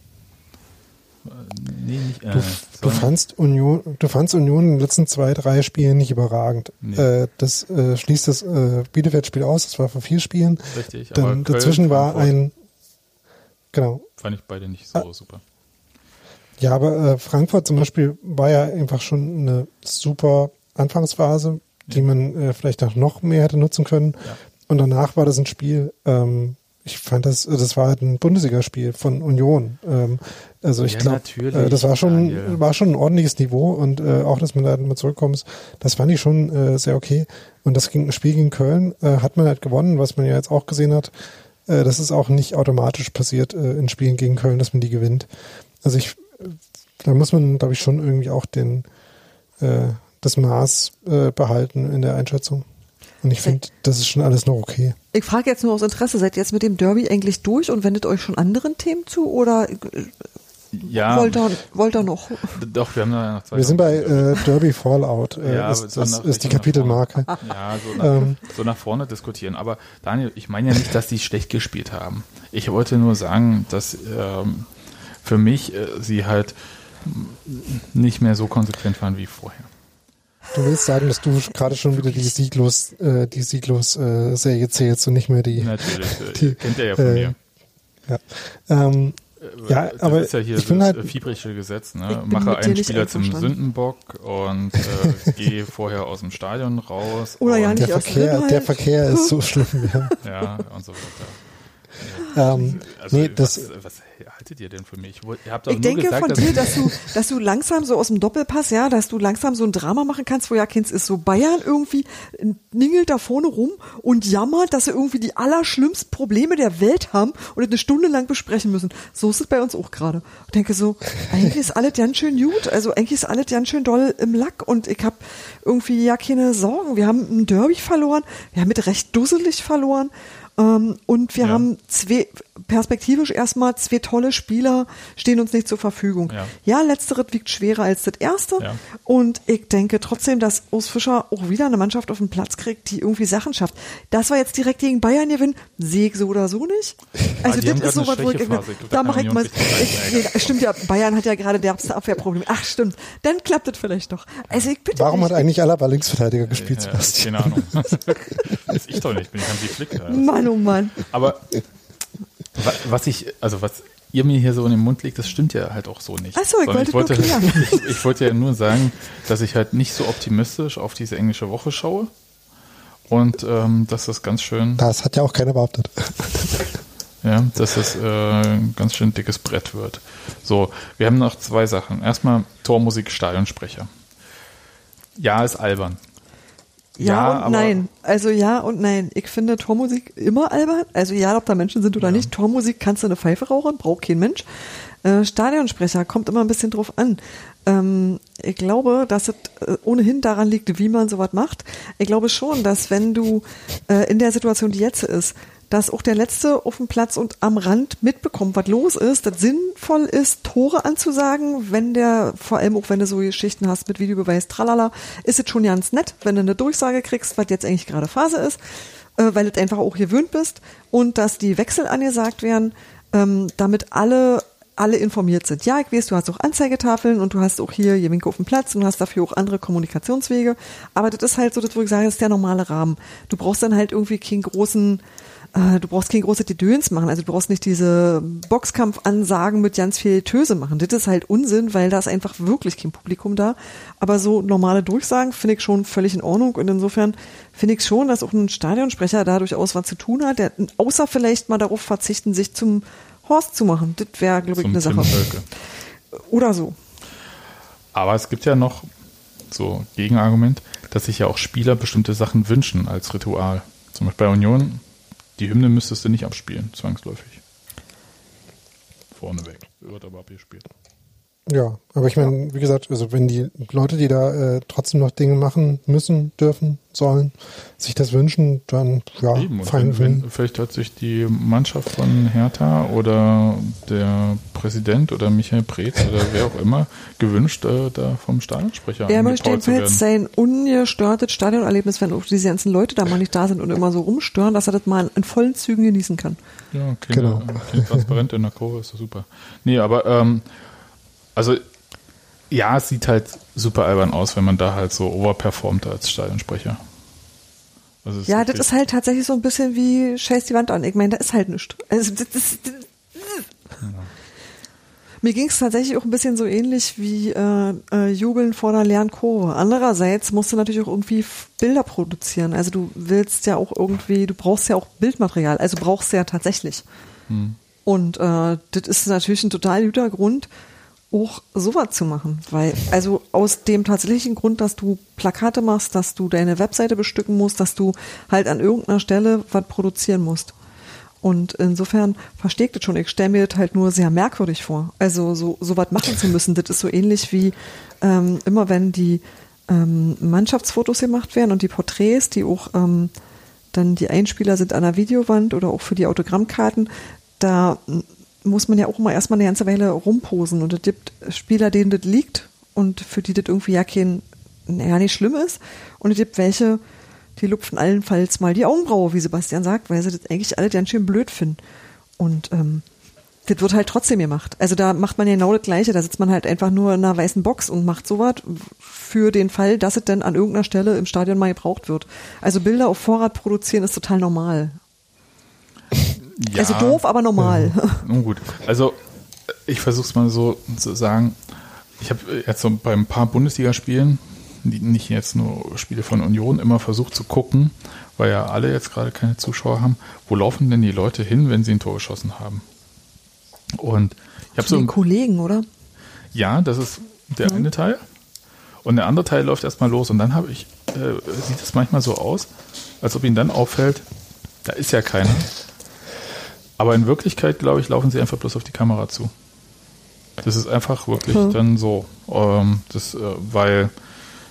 Nee, nicht, äh, du, du, fandst Union, du fandst Union in den letzten zwei, drei Spielen nicht überragend. Nee. Äh, das äh, schließt das äh, Bielefeld-Spiel aus, das war vor vier Spielen. Richtig, Dann, aber dazwischen war ein genau. Fand ich beide nicht so ah, super. Ja, aber äh, Frankfurt zum Beispiel war ja einfach schon eine super Anfangsphase, die man äh, vielleicht auch noch mehr hätte nutzen können. Ja. Und danach war das ein Spiel, ähm, ich fand das, das war halt ein Bundesligaspiel von Union. Ähm, also ich ja, glaube, äh, das war schon, Daniel. war schon ein ordentliches Niveau und äh, auch, dass man da mal zurückkommt, das fand ich schon äh, sehr okay. Und das ging, Spiel gegen Köln äh, hat man halt gewonnen, was man ja jetzt auch gesehen hat. Äh, das ist auch nicht automatisch passiert äh, in Spielen gegen Köln, dass man die gewinnt. Also ich, da muss man, glaube ich, schon irgendwie auch den, äh, das Maß äh, behalten in der Einschätzung. Und ich finde, das ist schon alles noch okay. Ich frage jetzt nur aus Interesse, seid ihr jetzt mit dem Derby eigentlich durch und wendet euch schon anderen Themen zu oder ja, wollt ihr, wollt ihr noch? Doch, wir haben da noch zwei. Wir sind bei äh, Derby Fallout. Äh, ja, ist, das nach, ist die Kapitelmarke. Ja, so nach, ähm, so nach vorne diskutieren. Aber Daniel, ich meine ja nicht, dass die schlecht gespielt haben. Ich wollte nur sagen, dass ähm, für mich äh, sie halt nicht mehr so konsequent waren wie vorher. Du willst sagen, dass du gerade schon wieder die Sieglos, äh, die Sieglos-Serie äh, zählst und nicht mehr die. Natürlich, [LAUGHS] äh, die, kennt er ja von äh, mir. Ja, ähm, äh, ja das aber ist ja hier ich das halt, fiebrische Gesetz. Ne? Mache einen Spieler zum Sündenbock und äh, [LAUGHS] gehe vorher aus dem Stadion raus. Oder ja nicht der Verkehr, der Verkehr ist so [LAUGHS] schlimm. Ja, ja und so weiter. Ähm, also, nee, das, was, was, haltet ihr denn für mich? Ihr habt ich denke gesagt, von dir, dass du, dass du langsam so aus dem Doppelpass, ja, dass du langsam so ein Drama machen kannst, wo ja Kind ist so Bayern irgendwie ningelt da vorne rum und jammert, dass sie irgendwie die allerschlimmsten Probleme der Welt haben und eine Stunde lang besprechen müssen. So ist es bei uns auch gerade. Ich denke so, eigentlich ist alles ganz schön gut, also eigentlich ist alles ganz schön doll im Lack und ich habe irgendwie ja keine Sorgen. Wir haben ein Derby verloren, wir haben mit recht dusselig verloren und wir ja. haben zwei, perspektivisch erstmal zwei tolle Spieler stehen uns nicht zur Verfügung. Ja, ja letzteres wiegt schwerer als das erste. Ja. Und ich denke trotzdem, dass Urs Fischer auch wieder eine Mannschaft auf den Platz kriegt, die irgendwie Sachen schafft. Das war jetzt direkt gegen Bayern gewinnen, sehe ich so oder so nicht. [LAUGHS] Also das ist so was, wo ich, ich da mache ich mal, ich, nee, stimmt ja, Bayern hat ja gerade derbste Abwehrprobleme. Ach stimmt, dann klappt das vielleicht doch. Also ich bitte Warum nicht. hat eigentlich Alaba Linksverteidiger gespielt, ja, Sebastian? Keine Ahnung. [LAUGHS] das ich doch nicht, bin ich Hansi Flick. Mann, oh Mann. Aber was ich, also was ihr mir hier so in den Mund legt, das stimmt ja halt auch so nicht. Ach so, ich Sondern wollte [LAUGHS] ich, ich wollte ja nur sagen, dass ich halt nicht so optimistisch auf diese englische Woche schaue und ähm, dass das ganz schön, Das hat ja auch keiner behauptet. ja, dass das äh, ein ganz schön dickes Brett wird. So, wir haben noch zwei Sachen. Erstmal Tormusik, Stadionsprecher. Ja, ist albern. Ja, Ja, und nein. Also ja und nein. Ich finde Tormusik immer albern. Also egal, ob da Menschen sind oder nicht. Tormusik kannst du eine Pfeife rauchen, braucht kein Mensch. Äh, Stadionsprecher kommt immer ein bisschen drauf an. Ähm, ich glaube, dass es äh, ohnehin daran liegt, wie man sowas macht. Ich glaube schon, dass wenn du äh, in der Situation, die jetzt ist, dass auch der Letzte auf dem Platz und am Rand mitbekommt, was los ist, das sinnvoll ist, Tore anzusagen, wenn der, vor allem auch wenn du so Geschichten hast mit Videobeweis, tralala, ist es schon ganz nett, wenn du eine Durchsage kriegst, was jetzt eigentlich gerade Phase ist, äh, weil du einfach auch gewöhnt bist und dass die Wechsel angesagt werden, ähm, damit alle alle informiert sind. Ja, ich weiß, du hast auch Anzeigetafeln und du hast auch hier Jewinke auf dem Platz und hast dafür auch andere Kommunikationswege. Aber das ist halt so, das, wo ich sage, das ist der normale Rahmen. Du brauchst dann halt irgendwie keinen großen, äh, du brauchst kein großes Gedöns machen. Also du brauchst nicht diese Boxkampfansagen mit ganz viel Töse machen. Das ist halt Unsinn, weil da ist einfach wirklich kein Publikum da. Aber so normale Durchsagen finde ich schon völlig in Ordnung. Und insofern finde ich schon, dass auch ein Stadionsprecher da durchaus was zu tun hat. Der, außer vielleicht mal darauf verzichten, sich zum Horst zu machen. Das wäre, glaube ich, eine Sache. Oder so. Aber es gibt ja noch so Gegenargument, dass sich ja auch Spieler bestimmte Sachen wünschen als Ritual. Zum Beispiel bei Union, die Hymne müsstest du nicht abspielen, zwangsläufig. Vorneweg. Wird aber abgespielt. Ja, aber ich meine, wie gesagt, also wenn die Leute, die da äh, trotzdem noch Dinge machen müssen, dürfen, sollen, sich das wünschen, dann ja, Eben. Fein. wenn, wenn, vielleicht hat sich die Mannschaft von Hertha oder der Präsident oder Michael Preetz oder wer auch immer gewünscht, äh, da vom Stadionsprecher Er möchte jedenfalls sein ungestörtes Stadionerlebnis, wenn auch diese ganzen Leute da mal nicht da sind und immer so rumstören, dass er das mal in vollen Zügen genießen kann. Ja, keine, Genau. keine Transparente in der Kurve ist doch super. Nee, aber ähm, also ja, es sieht halt super albern aus, wenn man da halt so overperformt als Stadionsprecher. Also Ja, das ist halt tatsächlich so ein bisschen wie scheiß die Wand an. Ich meine, da ist halt nichts. Also, das, das, das, Mir ging es tatsächlich auch ein bisschen so ähnlich wie äh, äh, Jubeln vor der leeren Kurve. Andererseits musst du natürlich auch irgendwie Bilder produzieren. Also du willst ja auch irgendwie, du brauchst ja auch Bildmaterial. Also brauchst du ja tatsächlich. Und äh, das ist natürlich ein total guter Grund, auch sowas zu machen. Weil, also aus dem tatsächlichen Grund, dass du Plakate machst, dass du deine Webseite bestücken musst, dass du halt an irgendeiner Stelle was produzieren musst. Und insofern verstehe ich das schon. Ich stelle mir das halt nur sehr merkwürdig vor. Also so, so was machen zu müssen, das ist so ähnlich wie ähm, immer, wenn die ähm, Mannschaftsfotos gemacht werden und die Porträts, die auch ähm, dann die Einspieler sind an der Videowand oder auch für die Autogrammkarten, da muss man ja auch immer erstmal eine ganze Weile rumposen. Und es gibt Spieler, denen das liegt und für die das irgendwie ja kein, ja nicht schlimm ist. Und es gibt welche, die lupfen allenfalls mal die Augenbraue, wie Sebastian sagt, weil sie das eigentlich alle ganz schön blöd finden. Und ähm, das wird halt trotzdem gemacht. Also da macht man ja genau das Gleiche. Da sitzt man halt einfach nur in einer weißen Box und macht sowas für den Fall, dass es dann an irgendeiner Stelle im Stadion mal gebraucht wird. Also Bilder auf Vorrat produzieren ist total normal. Ja, Also doof, aber normal. Nun gut. Also ich versuche es mal so zu sagen. Ich habe jetzt so bei ein paar Bundesligaspielen, nicht jetzt nur Spiele von Union, immer versucht zu gucken, weil ja alle jetzt gerade keine Zuschauer haben, wo laufen denn die Leute hin, wenn sie ein Tor geschossen haben? Und ich habe so den ein, Kollegen, oder? ja, das ist der eine Teil. Und der andere Teil läuft erstmal los. Und dann habe ich, äh, sieht es manchmal so aus, als ob ihnen dann auffällt, da ist ja keiner. Aber in Wirklichkeit, glaube ich, laufen sie einfach bloß auf die Kamera zu. Das ist einfach wirklich Hm. dann so. Ähm, das, äh, weil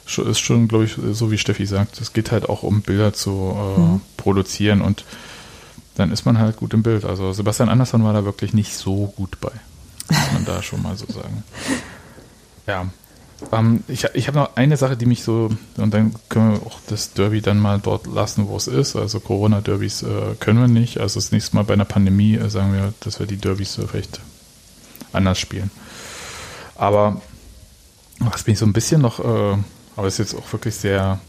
ist schon, glaube ich, so wie Steffi sagt, es geht halt auch um Bilder zu äh, Mhm. produzieren und dann ist man halt gut im Bild. Also Sebastian Andersson war da wirklich nicht so gut bei. Muss man da schon mal so sagen. [LAUGHS] Ja. Ähm, ich ich habe noch eine Sache, die mich so, und dann können wir auch das Derby dann mal dort lassen, wo es ist. Also Corona-Derbys äh, können wir nicht. Also das nächste Mal bei einer Pandemie äh, sagen wir, dass wir die Derbys äh, vielleicht anders spielen. Aber was mich so ein bisschen noch, äh, aber es ist jetzt auch wirklich sehr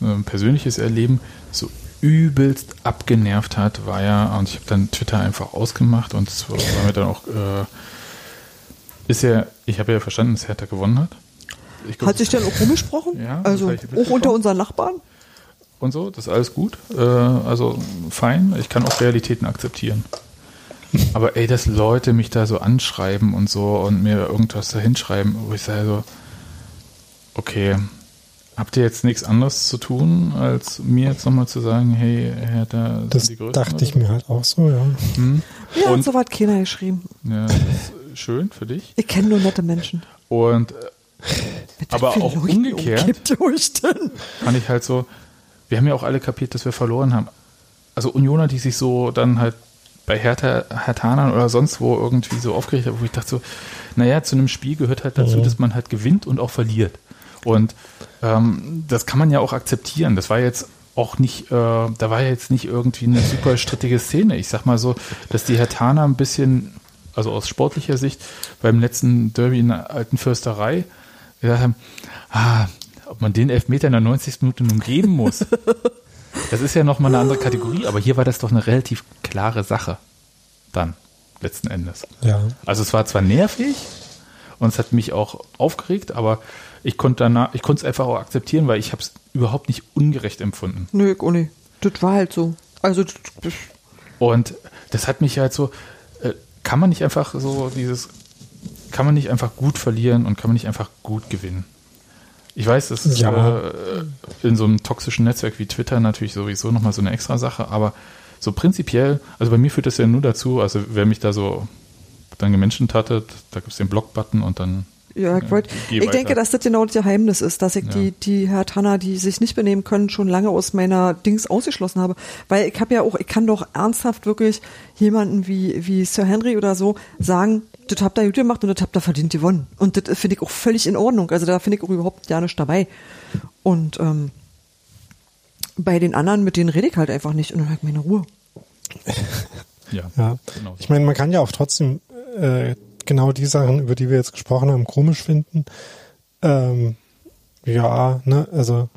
äh, persönliches Erleben, so übelst abgenervt hat, war ja, und ich habe dann Twitter einfach ausgemacht und es war mir dann auch, äh, ist ja, ich habe ja verstanden, dass Hertha gewonnen hat. Glaub, hat sich [LAUGHS] dann auch rumgesprochen? Ja, also auch unter unseren Nachbarn? Und so, das ist alles gut. Äh, also fein, ich kann auch Realitäten akzeptieren. Aber ey, dass Leute mich da so anschreiben und so und mir irgendwas da hinschreiben, wo ich sage so, okay, habt ihr jetzt nichts anderes zu tun, als mir jetzt nochmal zu sagen, hey, Herr, da das die Größten dachte ich mir halt auch so, ja. Hm? Ja, und so hat keiner geschrieben. Ja, das ist schön für dich. Ich kenne nur nette Menschen. Und äh, aber auch umgekehrt fand ich halt so, wir haben ja auch alle kapiert, dass wir verloren haben. Also Unioner, die sich so dann halt bei Hertha, Herthanern oder sonst wo irgendwie so aufgeregt haben, wo ich dachte so, naja, zu einem Spiel gehört halt dazu, mhm. dass man halt gewinnt und auch verliert. Und ähm, das kann man ja auch akzeptieren. Das war jetzt auch nicht, äh, da war jetzt nicht irgendwie eine super strittige Szene. Ich sag mal so, dass die Hertaner ein bisschen, also aus sportlicher Sicht, beim letzten Derby in der alten Fürsterei gesagt haben, ah, ob man den Elfmeter in der 90. Minute nun geben muss. [LAUGHS] Das ist ja nochmal eine andere Kategorie, aber hier war das doch eine relativ klare Sache. Dann, letzten Endes. Ja. Also es war zwar nervig und es hat mich auch aufgeregt, aber ich konnte danach, ich konnte es einfach auch akzeptieren, weil ich habe es überhaupt nicht ungerecht empfunden. Nö, nee. Das war halt so. Also und das hat mich halt so, äh, kann man nicht einfach so dieses, kann man nicht einfach gut verlieren und kann man nicht einfach gut gewinnen. Ich weiß, das ist ja. äh, in so einem toxischen Netzwerk wie Twitter natürlich sowieso nochmal so eine extra Sache, aber so prinzipiell, also bei mir führt das ja nur dazu, also wer mich da so dann gemenschent hatte, da gibt es den Block-Button und dann ja, ich, wollt, ich denke, dass das genau das Geheimnis ist, dass ich ja. die, die Herr Tanner, die sich nicht benehmen können, schon lange aus meiner Dings ausgeschlossen habe. Weil ich habe ja auch, ich kann doch ernsthaft wirklich jemanden wie, wie Sir Henry oder so sagen, das habt ihr gut gemacht und das habt ihr verdient gewonnen. Und das finde ich auch völlig in Ordnung. Also da finde ich auch überhaupt ja nicht dabei. Und ähm, bei den anderen, mit denen rede ich halt einfach nicht und dann habe ich meine Ruhe. [LAUGHS] Ja, ja. Genau. Ich meine, man kann ja auch trotzdem äh, genau die Sachen, über die wir jetzt gesprochen haben, komisch finden. Ähm, ja, ne, also.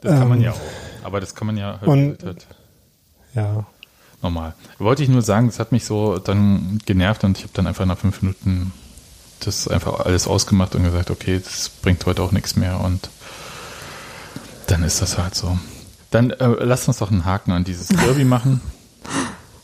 Das kann man ähm, ja auch. Aber das kann man ja halt, und, halt ja normal. Wollte ich nur sagen, das hat mich so dann genervt und ich habe dann einfach nach fünf Minuten das einfach alles ausgemacht und gesagt, okay, das bringt heute auch nichts mehr und dann ist das halt so. Dann äh, lasst uns doch einen Haken an dieses Derby [LAUGHS] machen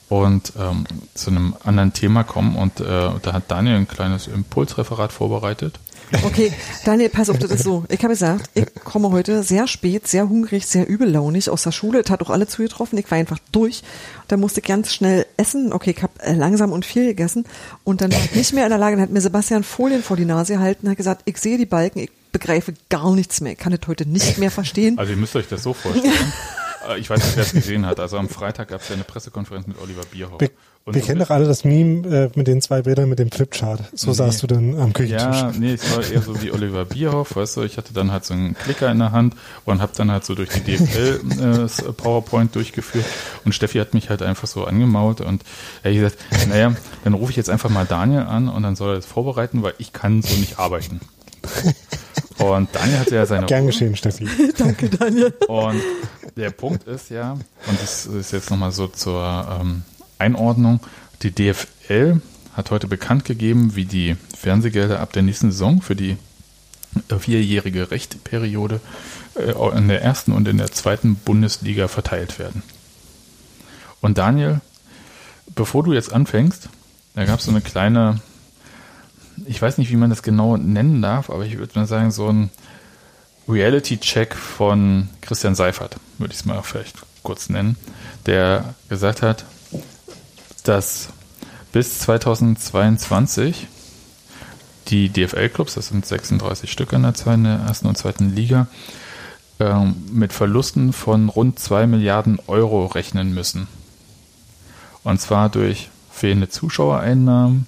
und ähm, zu einem anderen Thema kommen. Und äh, da hat Daniel ein kleines Impulsreferat vorbereitet. Okay, Daniel, pass auf, das ist so. Ich habe gesagt, ich komme heute sehr spät, sehr hungrig, sehr übellaunig aus der Schule. Es hat auch alle zugetroffen. Ich war einfach durch. Da musste ich ganz schnell essen. Okay, ich habe äh, langsam und viel gegessen. Und dann war ich nicht mehr in der Lage. Dann hat mir Sebastian Folien vor die Nase gehalten und hat gesagt, ich sehe die Balken, ich begreife gar nichts mehr. Ich kann das heute nicht mehr verstehen. Also ihr müsst euch das so vorstellen. [LAUGHS] Äh, ich weiß nicht, wer es gesehen hat. Also am Freitag gab es ja eine Pressekonferenz mit Oliver Bierhoff. Be und wir kennen doch alle das Meme äh, mit den zwei Bildern mit dem Flipchart. So nee. saßt du dann am Küchentisch. Ja, nee, es war eher so wie Oliver Bierhoff, weißt du, ich hatte dann halt so einen Klicker in der Hand und habe dann halt so durch die DFL äh, PowerPoint durchgeführt und Steffi hat mich halt einfach so angemaut und er hat gesagt, naja, dann rufe ich jetzt einfach mal Daniel an und dann soll er das vorbereiten, weil ich kann so nicht arbeiten. Und Daniel hatte ja seine. Gern geschehen, Steffi. [LAUGHS] Danke, Daniel. Und der Punkt ist ja, und das ist jetzt nochmal so zur ähm, Einordnung, die DFL hat heute bekannt gegeben, wie die Fernsehgelder ab der nächsten Saison für die äh, vierjährige Rechteperiode äh, in der ersten und in der zweiten Bundesliga verteilt werden. Und Daniel, bevor du jetzt anfängst, da gab es so eine kleine, ich weiß nicht, wie man das genau nennen darf, aber ich würde mal sagen, so ein Reality-Check von Christian Seifert, würde ich es mal vielleicht kurz nennen, der gesagt hat, dass bis 2022 die DFL-Clubs, das sind 36 Stück in der, ersten und zweiten Liga, ähm, mit Verlusten von rund 2 Milliarden Euro rechnen müssen. Und zwar durch fehlende Zuschauereinnahmen,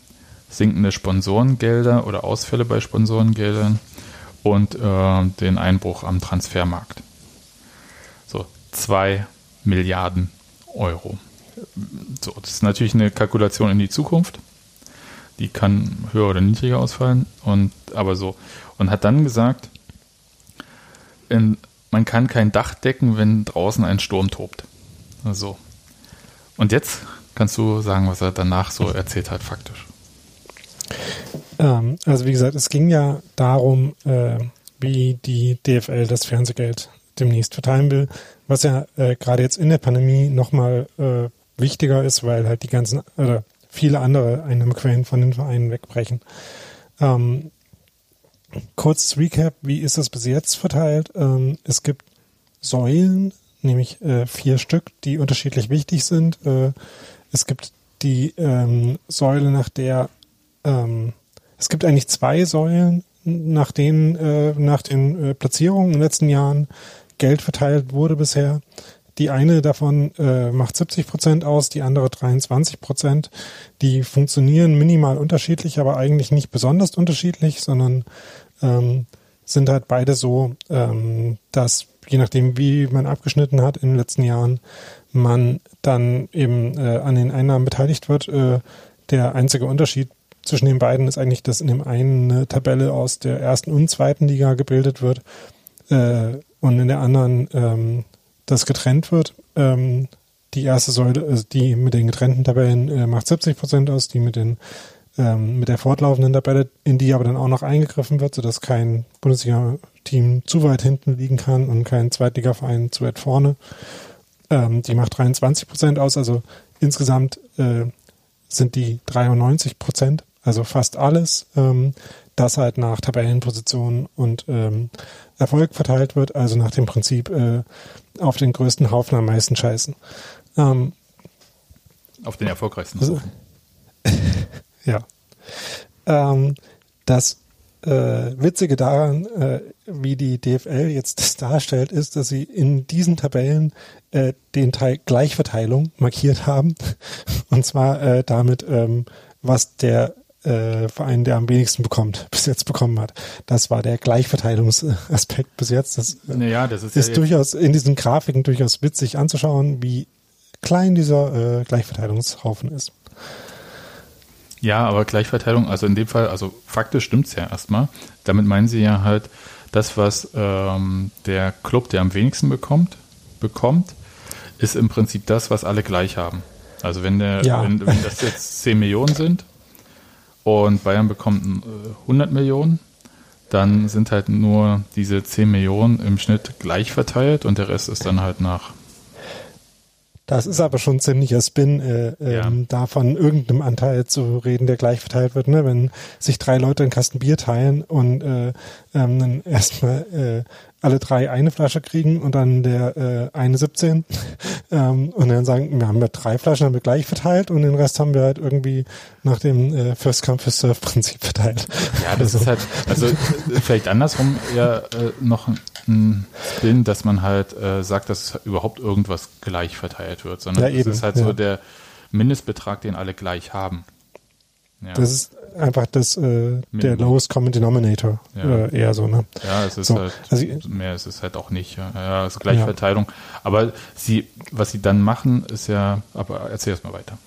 sinkende Sponsorengelder oder Ausfälle bei Sponsorengeldern und äh, den Einbruch am Transfermarkt. So, 2 Milliarden Euro. So, das ist natürlich eine Kalkulation in die Zukunft. Die kann höher oder niedriger ausfallen. Und aber so. Und hat dann gesagt, in, man kann kein Dach decken, wenn draußen ein Sturm tobt. So. Und jetzt kannst du sagen, was er danach so erzählt hat, faktisch. Ähm, also wie gesagt, es ging ja darum, äh, wie die DFL das Fernsehgeld demnächst verteilen will, was ja äh, gerade jetzt in der Pandemie nochmal äh, wichtiger ist, weil halt die ganzen oder viele andere Einnahmequellen von den Vereinen wegbrechen. Ähm, kurz Recap, wie ist das bis jetzt verteilt? Ähm, es gibt Säulen, nämlich vier Stück, die unterschiedlich wichtig sind. Es gibt die ähm, Säule, nach der ähm, es gibt eigentlich zwei Säulen, nach denen äh, nach den äh, Platzierungen in den letzten Jahren Geld verteilt wurde bisher. Die eine davon äh, macht 70 Prozent aus, die andere 23 Prozent. Die funktionieren minimal unterschiedlich, aber eigentlich nicht besonders unterschiedlich, sondern ähm, sind halt beide so, ähm, dass je nachdem, wie man abgeschnitten hat in den letzten Jahren, man dann eben äh, an den Einnahmen beteiligt wird. Äh, der einzige Unterschied zwischen den beiden ist eigentlich, dass in dem einen eine Tabelle aus der ersten und zweiten Liga gebildet wird äh, und in der anderen ähm, das getrennt wird. Ähm, die erste Säule, also die mit den getrennten Tabellen äh, macht 70 Prozent aus, die mit den ähm, mit der fortlaufenden Tabelle, in die aber dann auch noch eingegriffen wird, sodass kein Bundesliga-Team zu weit hinten liegen kann und kein Zweitligaverein zu weit vorne. Ähm, die macht 23 Prozent aus, also insgesamt äh, sind die 93 Prozent, also fast alles, ähm, das halt nach Tabellenposition und ähm, Erfolg verteilt wird, also nach dem Prinzip äh, auf den größten Haufen am meisten scheißen. Ähm, auf den erfolgreichsten also, [LAUGHS] ja. Ähm, das äh, Witzige daran, äh, wie die DFL jetzt das darstellt, ist, dass sie in diesen Tabellen äh, den Teil Gleichverteilung markiert haben. [LAUGHS] Und zwar äh, damit, ähm, was der äh, Verein, der am wenigsten bekommt, [LAUGHS] bis jetzt bekommen hat. Das war der Gleichverteilungsaspekt [LAUGHS] bis jetzt. Das, äh, naja, das ist, ist ja durchaus in diesen Grafiken durchaus witzig anzuschauen, wie klein dieser äh, Gleichverteilungshaufen ist. Ja, aber Gleichverteilung, also in dem Fall, also faktisch stimmt es ja erstmal. Damit meinen sie ja halt, das, was ähm, der Club, der am wenigsten bekommt, bekommt, ist im Prinzip das, was alle gleich haben. Also wenn der, ja. wenn, wenn das jetzt 10 Millionen sind und Bayern bekommt äh, 100 Millionen, dann sind halt nur diese 10 Millionen im Schnitt gleich verteilt und der Rest ist dann halt nach das ist aber schon ziemlicher Spin, äh, ja. ähm, davon irgendeinem Anteil zu reden, der gleich verteilt wird. Ne? Wenn sich drei Leute einen Kasten Bier teilen und äh, ähm, dann erstmal äh, alle drei eine Flasche kriegen und dann der äh, eine 17 [LAUGHS] ähm, und dann sagen, wir haben ja drei Flaschen, haben wir gleich verteilt und den Rest haben wir halt irgendwie nach dem äh, First Come First Serve Prinzip verteilt. Ja, das also. ist halt, also äh, vielleicht andersrum ja äh, noch ein Spin, dass man halt äh, sagt, dass überhaupt irgendwas gleich verteilt wird, sondern ja, es ist halt ja. so der Mindestbetrag, den alle gleich haben. Ja. Das ist einfach das, äh, der lowest common denominator ja. äh, eher so, ne? Ja, es ist so. halt, also, mehr ist es halt auch nicht, ja, ja also Gleichverteilung. Ja. Aber sie, was sie dann machen, ist ja, aber erzähl erst mal weiter.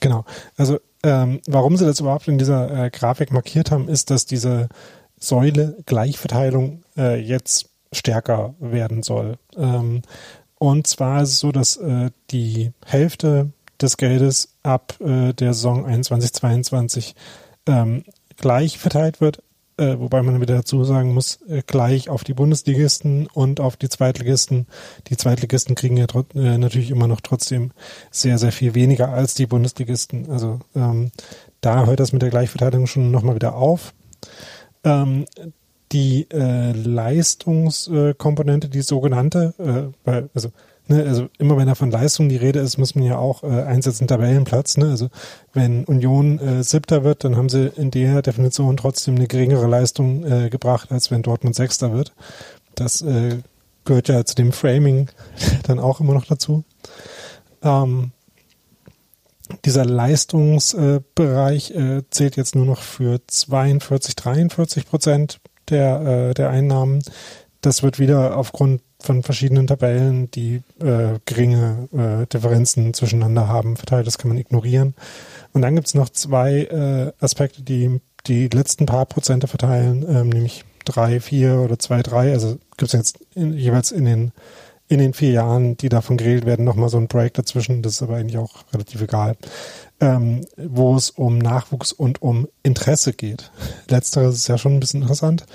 Genau, also ähm, warum sie das überhaupt in dieser äh, Grafik markiert haben, ist, dass diese Säule Gleichverteilung äh, jetzt stärker werden soll. Ähm, und zwar ist es so, dass äh, die Hälfte des Geldes ab äh, der Saison 21, 22 ähm, gleich verteilt wird, äh, wobei man wieder dazu sagen muss, äh, gleich auf die Bundesligisten und auf die Zweitligisten. Die Zweitligisten kriegen ja äh, natürlich immer noch trotzdem sehr, sehr viel weniger als die Bundesligisten. Also ähm, da hört das mit der Gleichverteilung schon nochmal wieder auf. Ähm, die äh, Leistungskomponente, die sogenannte, äh, weil, also Ne, also immer wenn da von Leistung die Rede ist, muss man ja auch äh, einsetzen Tabellenplatz. Ne? Also wenn Union äh, Siebter wird, dann haben sie in der Definition trotzdem eine geringere Leistung äh, gebracht, als wenn Dortmund Sechster wird. Das äh, gehört ja zu dem Framing [LAUGHS] dann auch immer noch dazu. Ähm, dieser Leistungsbereich äh, zählt jetzt nur noch für 42, 43 Prozent der, äh, der Einnahmen. Das wird wieder aufgrund von verschiedenen Tabellen, die äh, geringe äh, Differenzen zwischeneinander haben, verteilt. Das kann man ignorieren. Und dann gibt es noch zwei äh, Aspekte, die die letzten paar Prozente verteilen, ähm, nämlich drei, vier oder zwei, drei. Also gibt es jetzt in, jeweils in den in den vier Jahren, die davon geredet werden, nochmal so ein Break dazwischen. Das ist aber eigentlich auch relativ egal. Ähm, wo es um Nachwuchs und um Interesse geht. Letzteres ist ja schon ein bisschen interessant,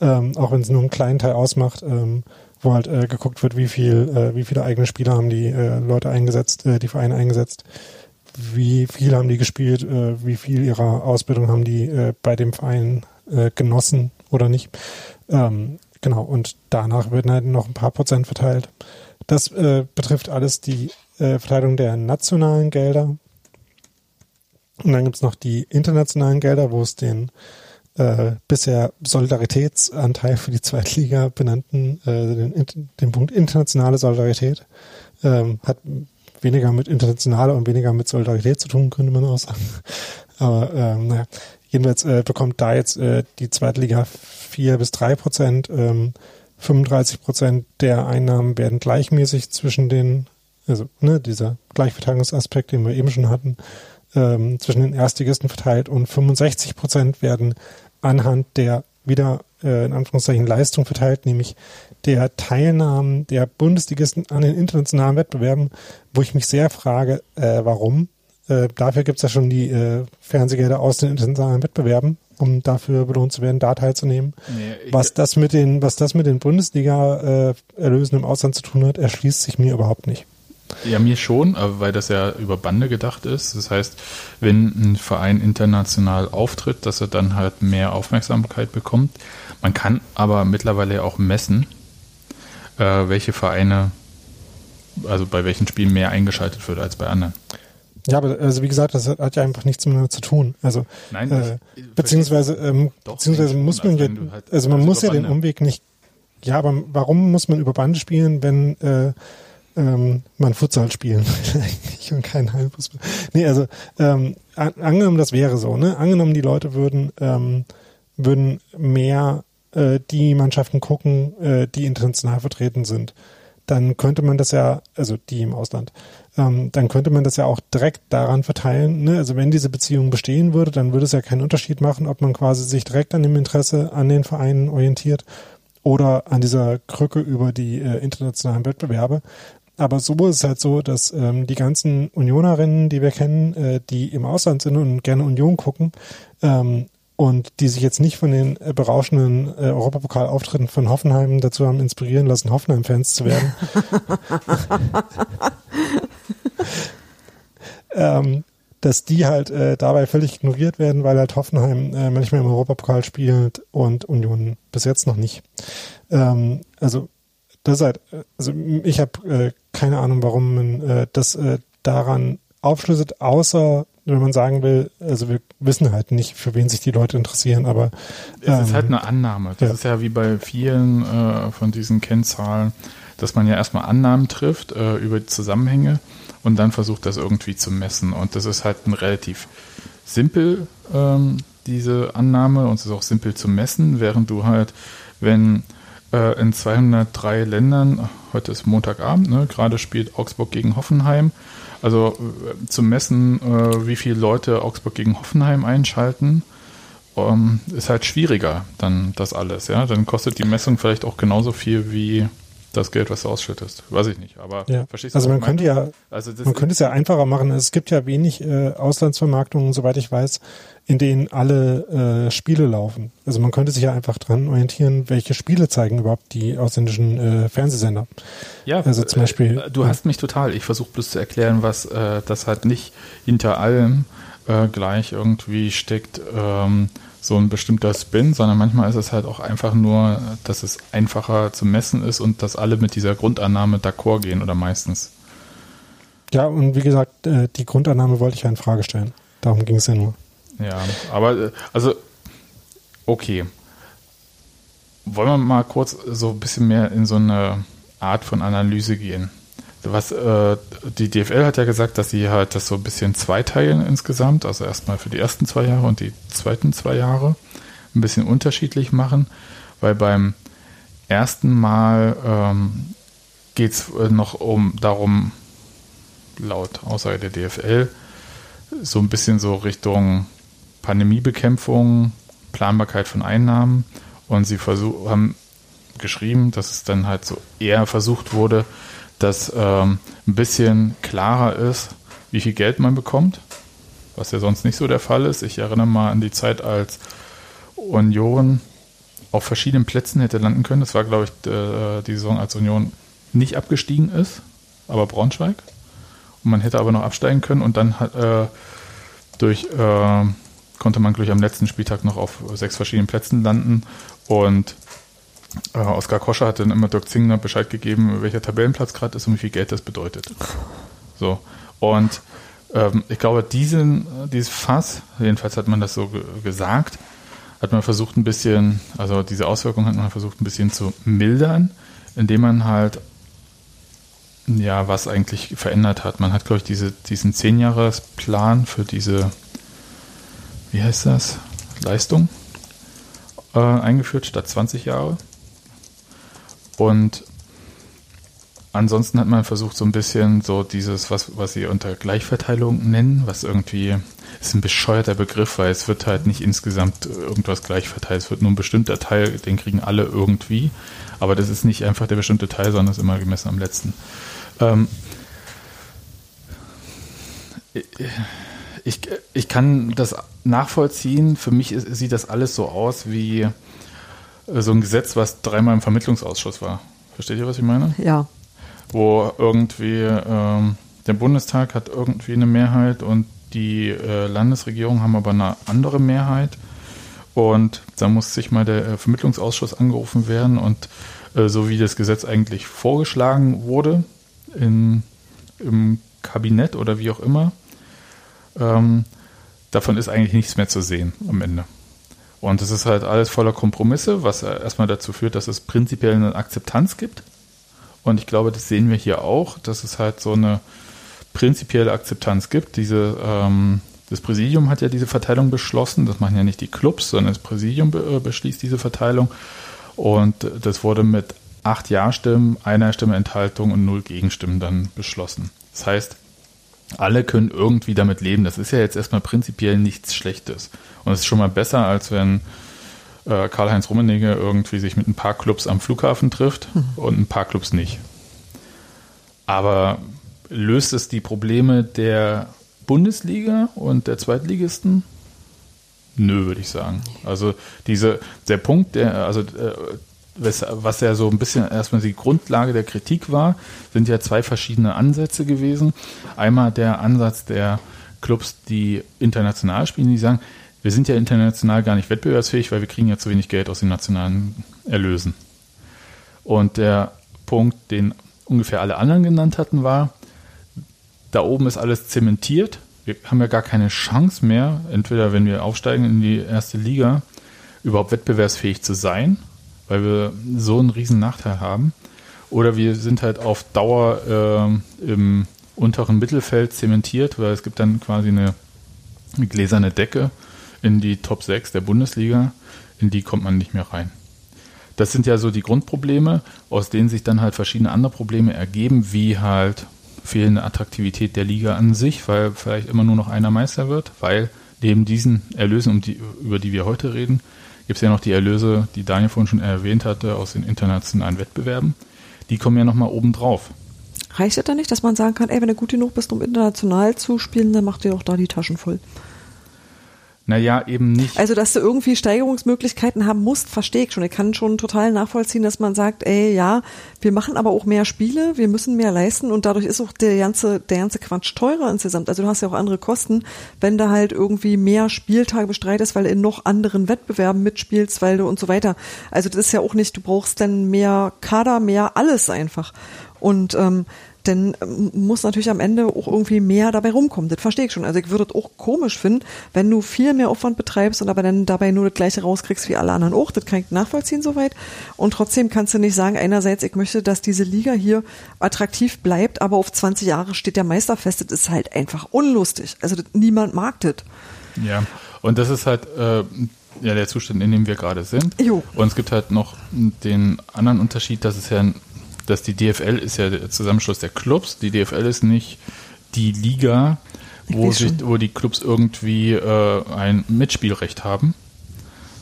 ähm, auch wenn es nur einen kleinen Teil ausmacht, ähm, wo halt äh, geguckt wird, wie viel, äh, wie viele eigene Spieler haben die äh, Leute eingesetzt, äh, die Vereine eingesetzt, wie viel haben die gespielt, äh, wie viel ihrer Ausbildung haben die äh, bei dem Verein äh, genossen oder nicht. Ähm, genau, und danach werden halt noch ein paar Prozent verteilt. Das äh, betrifft alles die äh, Verteilung der nationalen Gelder. Und dann gibt's noch die internationalen Gelder, wo es den äh, bisher Solidaritätsanteil für die Zweitliga benannten, äh, den, den Punkt internationale Solidarität, ähm, hat weniger mit internationaler und weniger mit Solidarität zu tun, könnte man auch sagen. [LAUGHS] Aber ähm, naja, jedenfalls äh, bekommt da jetzt äh, die Zweitliga vier bis drei Prozent. Ähm, 35 Prozent der Einnahmen werden gleichmäßig zwischen den, also ne, dieser Gleichverteilungsaspekt, den wir eben schon hatten, ähm, zwischen den Erstligisten verteilt und 65 Prozent werden anhand der wieder äh, in Anführungszeichen Leistung verteilt, nämlich der Teilnahmen der Bundesligisten an den internationalen Wettbewerben, wo ich mich sehr frage, äh, warum. Äh, dafür gibt es ja schon die äh, Fernsehgelder aus den internationalen Wettbewerben, um dafür belohnt zu werden, da teilzunehmen. Nee, was das mit den, was das mit den Bundesliga-Erlösen äh, im Ausland zu tun hat, erschließt sich mir überhaupt nicht. Ja, mir schon, weil das ja über Bande gedacht ist. Das heißt, wenn ein Verein international auftritt, dass er dann halt mehr Aufmerksamkeit bekommt. Man kann aber mittlerweile auch messen, äh, welche Vereine, also bei welchen Spielen mehr eingeschaltet wird als bei anderen. Ja, aber also wie gesagt, das hat ja einfach nichts miteinander zu tun. Also Nein, äh, beziehungsweise ähm, doch, beziehungsweise muss man ja, halt also man muss ja den Umweg nicht. Ja, aber warum muss man über Bande spielen, wenn äh, ähm, man Futsal spielen will [LAUGHS] und kein Halbfußball. Nee, also ähm, an, angenommen, das wäre so, ne? Angenommen, die Leute würden ähm, würden mehr äh, die Mannschaften gucken, äh, die international vertreten sind, dann könnte man das ja, also die im Ausland, ähm, dann könnte man das ja auch direkt daran verteilen. Ne? Also wenn diese Beziehung bestehen würde, dann würde es ja keinen Unterschied machen, ob man quasi sich direkt an dem Interesse an den Vereinen orientiert oder an dieser Krücke über die äh, internationalen Wettbewerbe, aber so ist es halt so, dass ähm, die ganzen Unionerinnen, die wir kennen, äh, die im Ausland sind und gerne Union gucken, ähm, und die sich jetzt nicht von den äh, berauschenden äh, Europapokal-Auftritten von Hoffenheim dazu haben inspirieren lassen, Hoffenheim-Fans zu werden. [LAUGHS] ähm, dass die halt äh, dabei völlig ignoriert werden, weil halt Hoffenheim äh, manchmal im Europapokal spielt und Union bis jetzt noch nicht. Ähm, also das ist halt, also ich habe äh, keine Ahnung, warum man äh, das äh, daran aufschlüsselt, außer wenn man sagen will, also wir wissen halt nicht, für wen sich die Leute interessieren, aber ähm, es ist halt ähm, eine Annahme. Das ja. ist ja wie bei vielen äh, von diesen Kennzahlen, dass man ja erstmal Annahmen trifft äh, über die Zusammenhänge und dann versucht, das irgendwie zu messen. Und das ist halt ein relativ simpel, ähm, diese Annahme, und es ist auch simpel zu messen, während du halt, wenn äh, in 203 Ländern, heute ist Montagabend, ne, gerade spielt Augsburg gegen Hoffenheim. Also äh, zu messen, äh, wie viele Leute Augsburg gegen Hoffenheim einschalten, ähm, ist halt schwieriger dann das alles. Ja, dann kostet die Messung vielleicht auch genauso viel wie das Geld, was du ausschüttest. Weiß ich nicht, aber ja. verstehst du? Also man könnte ja, also man könnte es ja einfacher machen. Es gibt ja wenig äh, Auslandsvermarktungen, soweit ich weiß, in denen alle äh, Spiele laufen. Also man könnte sich ja einfach dran orientieren, welche Spiele zeigen überhaupt die ausländischen äh, Fernsehsender. Ja, also zum Beispiel. Äh, du hast mich total. Ich versuche bloß zu erklären, was äh, das halt nicht hinter allem äh, gleich irgendwie steckt. Ähm, so ein bestimmter Spin, sondern manchmal ist es halt auch einfach nur, dass es einfacher zu messen ist und dass alle mit dieser Grundannahme d'accord gehen oder meistens. Ja, und wie gesagt, äh, die Grundannahme wollte ich ja in Frage stellen. Darum ging es ja nur. Ja, aber äh, also okay. Wollen wir mal kurz so ein bisschen mehr in so eine Art von Analyse gehen? was äh, die DFL hat ja gesagt, dass sie halt das so ein bisschen zweiteilen insgesamt, also erstmal für die ersten zwei Jahre und die zweiten zwei Jahre ein bisschen unterschiedlich machen, weil beim ersten Mal ähm, geht es äh, noch um darum, laut Aussage der DFL, so ein bisschen so Richtung Pandemiebekämpfung, Planbarkeit von Einnahmen und sie versuchen, haben geschrieben, dass es dann halt so eher versucht wurde, dass ähm, ein bisschen klarer ist, wie viel Geld man bekommt, was ja sonst nicht so der Fall ist. Ich erinnere mal an die Zeit, als Union auf verschiedenen Plätzen hätte landen können. Das war, glaube ich, die Saison, als Union nicht abgestiegen ist, aber Braunschweig. Und man hätte aber noch absteigen können und dann hat, äh, durch, äh, konnte man, glaube ich, am letzten Spieltag noch auf sechs verschiedenen Plätzen landen. Und äh, Oskar Koscher hat dann immer Dirk Zingner Bescheid gegeben, welcher Tabellenplatz gerade ist und wie viel Geld das bedeutet. So. Und ähm, ich glaube, diesen, dieses Fass, jedenfalls hat man das so gesagt, hat man versucht ein bisschen, also diese Auswirkungen hat man versucht ein bisschen zu mildern, indem man halt ja, was eigentlich verändert hat. Man hat, glaube ich, diese, diesen Zehnjahresplan für diese, wie heißt das, Leistung äh, eingeführt, statt 20 Jahre. Und ansonsten hat man versucht, so ein bisschen so dieses, was, was sie unter Gleichverteilung nennen, was irgendwie ist ein bescheuerter Begriff, weil es wird halt nicht insgesamt irgendwas gleich verteilt. Es wird nur ein bestimmter Teil, den kriegen alle irgendwie. Aber das ist nicht einfach der bestimmte Teil, sondern ist immer gemessen am letzten. Ähm, ich, ich kann das nachvollziehen. Für mich ist, sieht das alles so aus wie so ein Gesetz, was dreimal im Vermittlungsausschuss war. Versteht ihr, was ich meine? Ja. Wo irgendwie ähm, der Bundestag hat irgendwie eine Mehrheit und die äh, Landesregierung haben aber eine andere Mehrheit. Und da muss sich mal der äh, Vermittlungsausschuss angerufen werden. Und äh, so wie das Gesetz eigentlich vorgeschlagen wurde in, im Kabinett oder wie auch immer, ähm, davon ist eigentlich nichts mehr zu sehen am Ende. Und es ist halt alles voller Kompromisse, was erstmal dazu führt, dass es prinzipiell eine Akzeptanz gibt. Und ich glaube, das sehen wir hier auch, dass es halt so eine prinzipielle Akzeptanz gibt. Diese, ähm, das Präsidium hat ja diese Verteilung beschlossen. Das machen ja nicht die Clubs, sondern das Präsidium be äh, beschließt diese Verteilung. Und das wurde mit acht Ja-Stimmen, einer Stimme Enthaltung und null Gegenstimmen dann beschlossen. Das heißt, alle können irgendwie damit leben. Das ist ja jetzt erstmal prinzipiell nichts Schlechtes. Und es ist schon mal besser, als wenn äh, Karl-Heinz Rummenigge irgendwie sich mit ein paar Clubs am Flughafen trifft mhm. und ein paar Clubs nicht. Aber löst es die Probleme der Bundesliga und der Zweitligisten? Nö, würde ich sagen. Also diese, der Punkt, der, also äh, was, ja so ein bisschen erstmal die Grundlage der Kritik war, sind ja zwei verschiedene Ansätze gewesen. Einmal der Ansatz der Clubs, die international spielen, die sagen, wir sind ja international gar nicht wettbewerbsfähig, weil wir kriegen ja zu wenig Geld aus den nationalen Erlösen. Und der Punkt, den ungefähr alle anderen genannt hatten, war, da oben ist alles zementiert. Wir haben ja gar keine Chance mehr, entweder wenn wir aufsteigen in die erste Liga, überhaupt wettbewerbsfähig zu sein, weil wir so einen riesen Nachteil haben. Oder wir sind halt auf Dauer äh, im unteren Mittelfeld zementiert, weil es gibt dann quasi eine, gläserne Decke in die Top 6 der Bundesliga, in die kommt man nicht mehr rein. Das sind ja so die Grundprobleme, aus denen sich dann halt verschiedene andere Probleme ergeben, wie halt fehlende Attraktivität der Liga an sich, weil vielleicht immer nur noch einer Meister wird, weil neben diesen Erlösen, um die, über die wir heute reden, gibt es ja noch die Erlöse, die Daniel vorhin schon erwähnt hatte, aus den internationalen Wettbewerben. Die kommen ja nochmal oben drauf. Reicht es da nicht, dass man sagen kann, ey, wenn du gut genug bist, um international zu spielen, dann mach dir doch da die Taschen voll? Naja, eben nicht. Also, dass du irgendwie Steigerungsmöglichkeiten haben musst, verstehe ich schon. Ich kann schon total nachvollziehen, dass man sagt, ey, ja, wir machen aber auch mehr Spiele, wir müssen mehr leisten und dadurch ist auch der ganze, der ganze Quatsch teurer insgesamt. Also du hast ja auch andere Kosten, wenn du halt irgendwie mehr Spieltage bestreitest, weil du in noch anderen Wettbewerben mitspielst, weil du und so weiter. Also das ist ja auch nicht, du brauchst dann mehr Kader, mehr alles einfach. Und ähm, denn ähm, muss natürlich am Ende auch irgendwie mehr dabei rumkommen. Das verstehe ich schon. Also ich würde es auch komisch finden, wenn du viel mehr Aufwand betreibst und aber dann dabei nur das gleiche rauskriegst wie alle anderen auch. Das kann ich nachvollziehen soweit. Und trotzdem kannst du nicht sagen, einerseits, ich möchte, dass diese Liga hier attraktiv bleibt, aber auf 20 Jahre steht der Meister fest. Das ist halt einfach unlustig. Also das, niemand mag das. Ja, und das ist halt äh, ja der Zustand, in dem wir gerade sind. Jo. Und es gibt halt noch den anderen Unterschied, dass es ja ein dass die DFL ist ja der Zusammenschluss der Clubs. Die DFL ist nicht die Liga, wo, sich, wo die Clubs irgendwie äh, ein Mitspielrecht haben,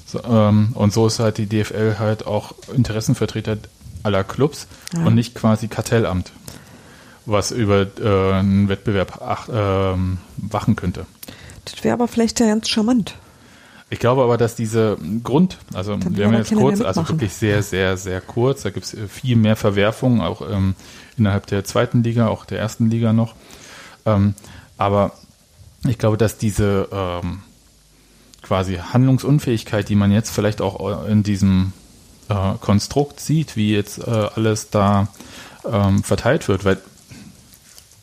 So, ähm, und so ist halt die DFL halt auch Interessenvertreter aller Clubs Ja. und nicht quasi Kartellamt, was über äh, einen Wettbewerb ach, ähm, wachen könnte. Das wäre aber vielleicht ja ganz charmant. Ich glaube aber, dass diese Grund, also Dann wir haben jetzt kurz, also wirklich sehr, sehr, sehr kurz, da gibt es viel mehr Verwerfungen, auch ähm, innerhalb der zweiten Liga, auch der ersten Liga noch. Ähm, aber ich glaube, dass diese ähm, quasi Handlungsunfähigkeit, die man jetzt vielleicht auch in diesem äh, Konstrukt sieht, wie jetzt äh, alles da ähm, verteilt wird, weil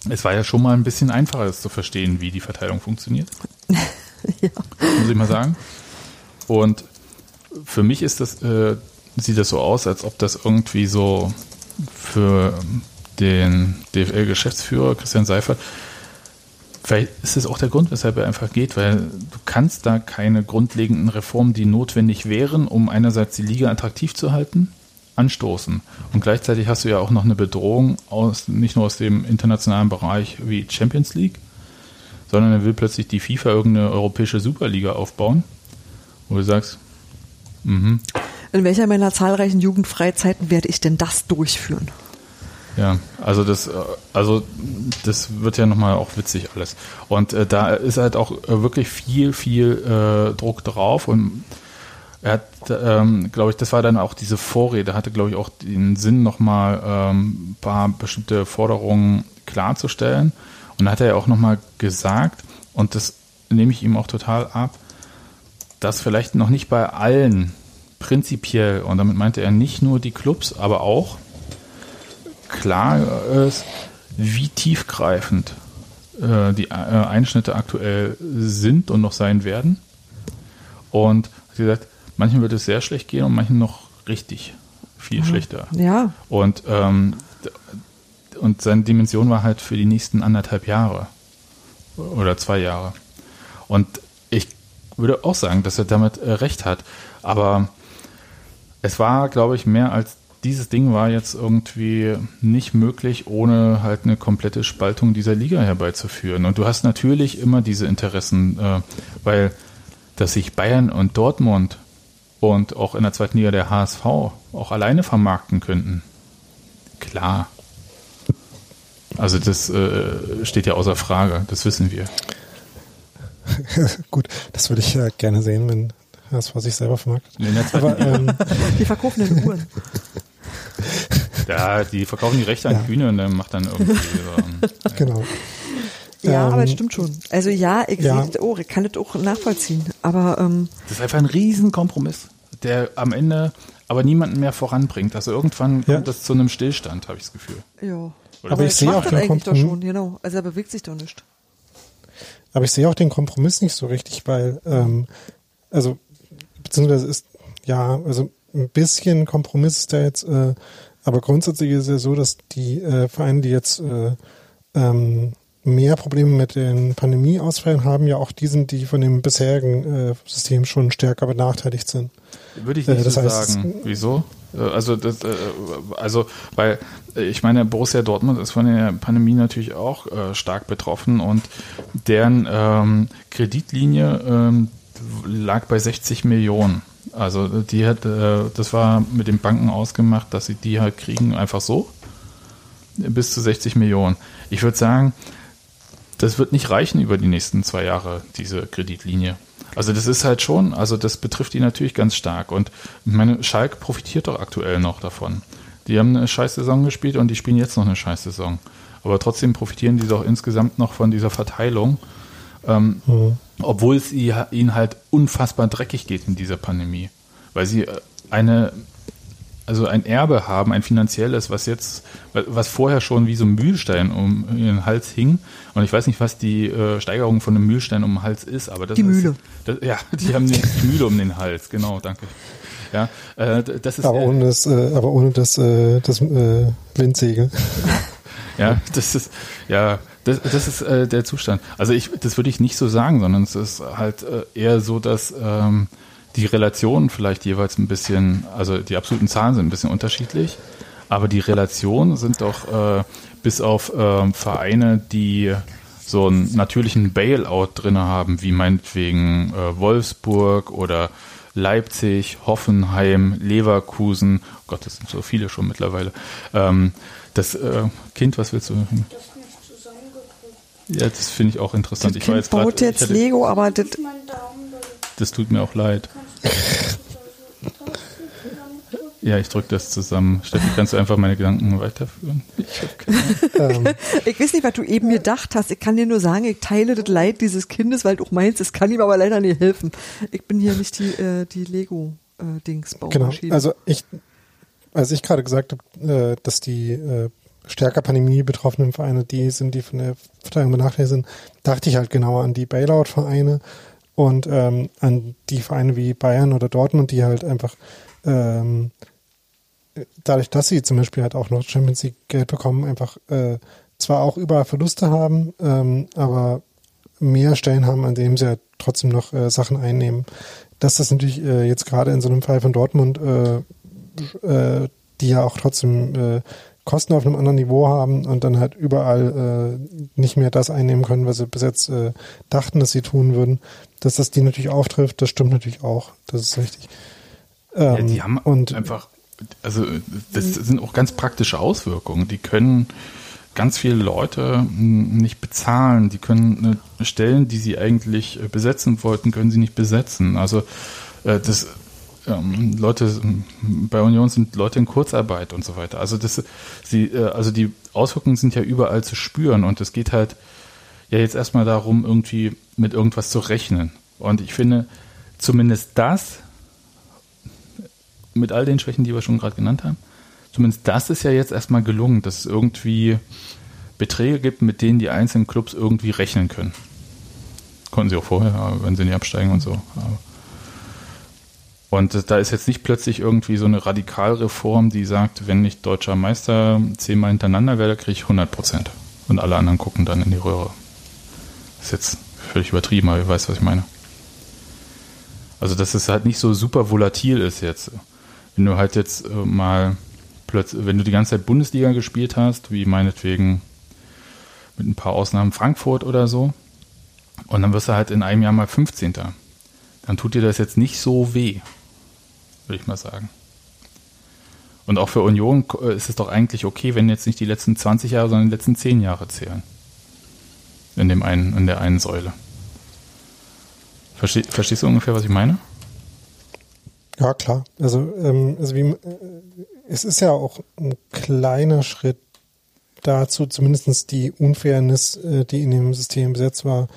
es war ja schon mal ein bisschen einfacher, das zu verstehen, wie die Verteilung funktioniert [LAUGHS] ja. muss ich mal sagen. Und für mich ist das, äh, sieht das so aus, als ob das irgendwie so für den DFL-Geschäftsführer Christian Seifert, vielleicht ist es auch der Grund, weshalb er einfach geht, weil du kannst da keine grundlegenden Reformen, die notwendig wären, um einerseits die Liga attraktiv zu halten, anstoßen. Und gleichzeitig hast du ja auch noch eine Bedrohung aus, nicht nur aus dem internationalen Bereich wie Champions League, sondern er will plötzlich die FIFA irgendeine europäische Superliga aufbauen, wo du sagst, mhm, In welcher meiner zahlreichen Jugendfreizeiten werde ich denn das durchführen? ja, also das, äh, also das wird ja nochmal auch witzig alles. Und äh, da ist halt auch äh, wirklich viel, viel äh, Druck drauf und er hat, ähm, glaube ich, das war dann auch diese Vorrede, hatte, glaube ich, auch den Sinn, nochmal ähm, ein paar bestimmte Forderungen klarzustellen. Und da hat er ja auch nochmal gesagt, und das nehme ich ihm auch total ab, dass vielleicht noch nicht bei allen prinzipiell, und damit meinte er nicht nur die Clubs, aber auch klar ist, wie tiefgreifend äh, die äh, Einschnitte aktuell sind und noch sein werden. Und sie sagt, manchen wird es sehr schlecht gehen und manchen noch richtig viel schlechter. Ja, Und, ähm, und seine Dimension war halt für die nächsten anderthalb Jahre oder zwei Jahre. Und ich würde auch sagen, dass er damit äh, recht hat. Aber es war, glaube ich, mehr als dieses Ding war jetzt irgendwie nicht möglich, ohne halt eine komplette Spaltung dieser Liga herbeizuführen. Und du hast natürlich immer diese Interessen, äh, weil dass sich Bayern und Dortmund und auch in der zweiten Liga der HSV auch alleine vermarkten könnten. Klar. Also das äh, steht ja außer Frage, das wissen wir. [LAUGHS] Gut, das würde ich ja gerne sehen, wenn das was sich selber vermarktet. Zweiten Aber ähm, die verkaufen den Uhren. [LAUGHS] Ja, die verkaufen die Rechte an Ja. Kühne und dann macht dann irgendwie so, ähm, [LAUGHS] genau. Ja, Ähm, aber es stimmt schon. Also ja, ich, ja. sehe das auch, ich kann das auch nachvollziehen. Aber ähm, Das ist einfach ein Riesenkompromiss, der am Ende aber niemanden mehr voranbringt. Also irgendwann Ja. kommt das zu einem Stillstand, habe ich das Gefühl. ja. Oder Aber ich sehe auch das den eigentlich doch Kompromiss. schon, genau. Also er bewegt sich doch nicht. Aber ich sehe auch den Kompromiss nicht so richtig, weil, ähm, also, beziehungsweise ist, ja, also ein bisschen Kompromiss ist da jetzt, äh, aber grundsätzlich ist es ja so, dass die äh, Vereine, die jetzt äh, ähm, mehr Probleme mit den Pandemieausfällen haben, ja auch die sind, die von dem bisherigen äh, System schon stärker benachteiligt sind. Würde ich Äh, nicht das so heißt, sagen. Wieso? Äh, Also, das, äh, also, weil äh, ich meine, Borussia Dortmund ist von der Pandemie natürlich auch stark betroffen und deren ähm, Kreditlinie ähm, lag bei 60 Millionen. Also die hat, das war mit den Banken ausgemacht, dass sie die halt kriegen einfach so bis zu 60 Millionen. Ich würde sagen, das wird nicht reichen über die nächsten zwei Jahre, diese Kreditlinie. Also das ist halt schon, also das betrifft die natürlich ganz stark. Und ich meine, Schalke profitiert doch aktuell noch davon. Die haben eine Scheißsaison gespielt und die spielen jetzt noch eine Scheißsaison. Aber trotzdem profitieren die doch insgesamt noch von dieser Verteilung, ähm, obwohl es ihnen halt unfassbar dreckig geht in dieser Pandemie. Weil sie äh, eine also ein Erbe haben, ein finanzielles, was jetzt, was vorher schon wie so ein Mühlstein um ihren Hals hing. Und ich weiß nicht, was die äh, Steigerung von einem Mühlstein um den Hals ist, aber das Die ist, Mühle. Das, ja, [LAUGHS] die haben die, Mühle um den Hals, genau, danke. Ja, äh, das ist Aber ohne das, äh, aber ohne das, äh, das äh, Windsegel. [LAUGHS] Ja, das ist ja, das, das ist äh, der Zustand. Also ich, das würde ich nicht so sagen, sondern es ist halt äh, eher so, dass ähm, die Relationen vielleicht jeweils ein bisschen, also die absoluten Zahlen sind ein bisschen unterschiedlich, aber die Relationen sind doch äh, bis auf ähm, Vereine, die so einen natürlichen Bailout drinne haben, wie meinetwegen äh, Wolfsburg oder Leipzig, Hoffenheim, Leverkusen, oh Gott, das sind so viele schon mittlerweile. Ähm, das äh, Kind, was willst du? Ja, das finde ich auch interessant. Das ich kind war jetzt baut grad, jetzt ich hatte, Lego, aber das, das tut mir auch leid. Ja, ich drücke das zusammen. Steffi, kannst du einfach meine Gedanken weiterführen? Ich. Ähm, [LAUGHS] ich weiß nicht, was du eben gedacht hast. Ich kann dir nur sagen, ich teile das Leid dieses Kindes, weil du auch meinst, es kann ihm aber leider nicht helfen. Ich bin hier nicht die, äh, die Lego-Dings genau. Also ich, als ich gerade gesagt habe, äh, dass die äh, stärker Pandemie betroffenen Vereine die sind, die von der Verteilung benachteiligt sind, dachte ich halt genauer an die Bailout-Vereine und ähm, an die Vereine wie Bayern oder Dortmund, die halt einfach ähm, dadurch, dass sie zum Beispiel halt auch noch Champions League Geld bekommen, einfach äh, zwar auch überall Verluste haben, ähm, aber mehr Stellen haben, an denen sie halt trotzdem noch äh, Sachen einnehmen. Dass das natürlich äh, jetzt gerade in so einem Fall von Dortmund, äh, äh, die ja auch trotzdem äh, Kosten auf einem anderen Niveau haben und dann halt überall äh, nicht mehr das einnehmen können, was sie bis jetzt äh, dachten, dass sie tun würden, dass das die natürlich auftrifft, das stimmt natürlich auch. Das ist richtig. Ja, Ähm, die haben und einfach, also das sind auch ganz praktische Auswirkungen. Die können ganz viele Leute nicht bezahlen. Die können äh, Stellen, die sie eigentlich äh, besetzen wollten, können sie nicht besetzen. Also äh, das ähm, Leute bei Union sind Leute in Kurzarbeit und so weiter. Also das sie äh, also die Auswirkungen sind ja überall zu spüren und es geht halt ja jetzt erstmal darum irgendwie mit irgendwas zu rechnen. Und ich finde zumindest das mit all den Schwächen, die wir schon gerade genannt haben, zumindest das ist ja jetzt erstmal gelungen, dass es irgendwie Beträge gibt, mit denen die einzelnen Clubs irgendwie rechnen können. Konnten sie auch vorher, wenn sie nicht absteigen und so. Und da ist jetzt nicht plötzlich irgendwie so eine Radikalreform, die sagt, wenn ich deutscher Meister zehnmal hintereinander werde, kriege ich 100 Prozent. Und alle anderen gucken dann in die Röhre. Ist jetzt völlig übertrieben, aber ihr weißt, was ich meine. Also, dass es halt nicht so super volatil ist jetzt. Wenn du halt jetzt äh, mal plötzlich, wenn du die ganze Zeit Bundesliga gespielt hast, wie meinetwegen mit ein paar Ausnahmen Frankfurt oder so, und dann wirst du halt in einem Jahr mal 15. Dann tut dir das jetzt nicht so weh, würde ich mal sagen. Und auch für Union äh, ist es doch eigentlich okay, wenn jetzt nicht die letzten 20 Jahre, sondern die letzten 10 Jahre zählen. In, dem einen, in der einen Säule. Versteh, verstehst du ungefähr, was ich meine? Ja, klar. Also, ähm, also wie, äh, es ist ja auch ein kleiner Schritt dazu, zumindestens die Unfairness, äh, die in dem System besetzt war,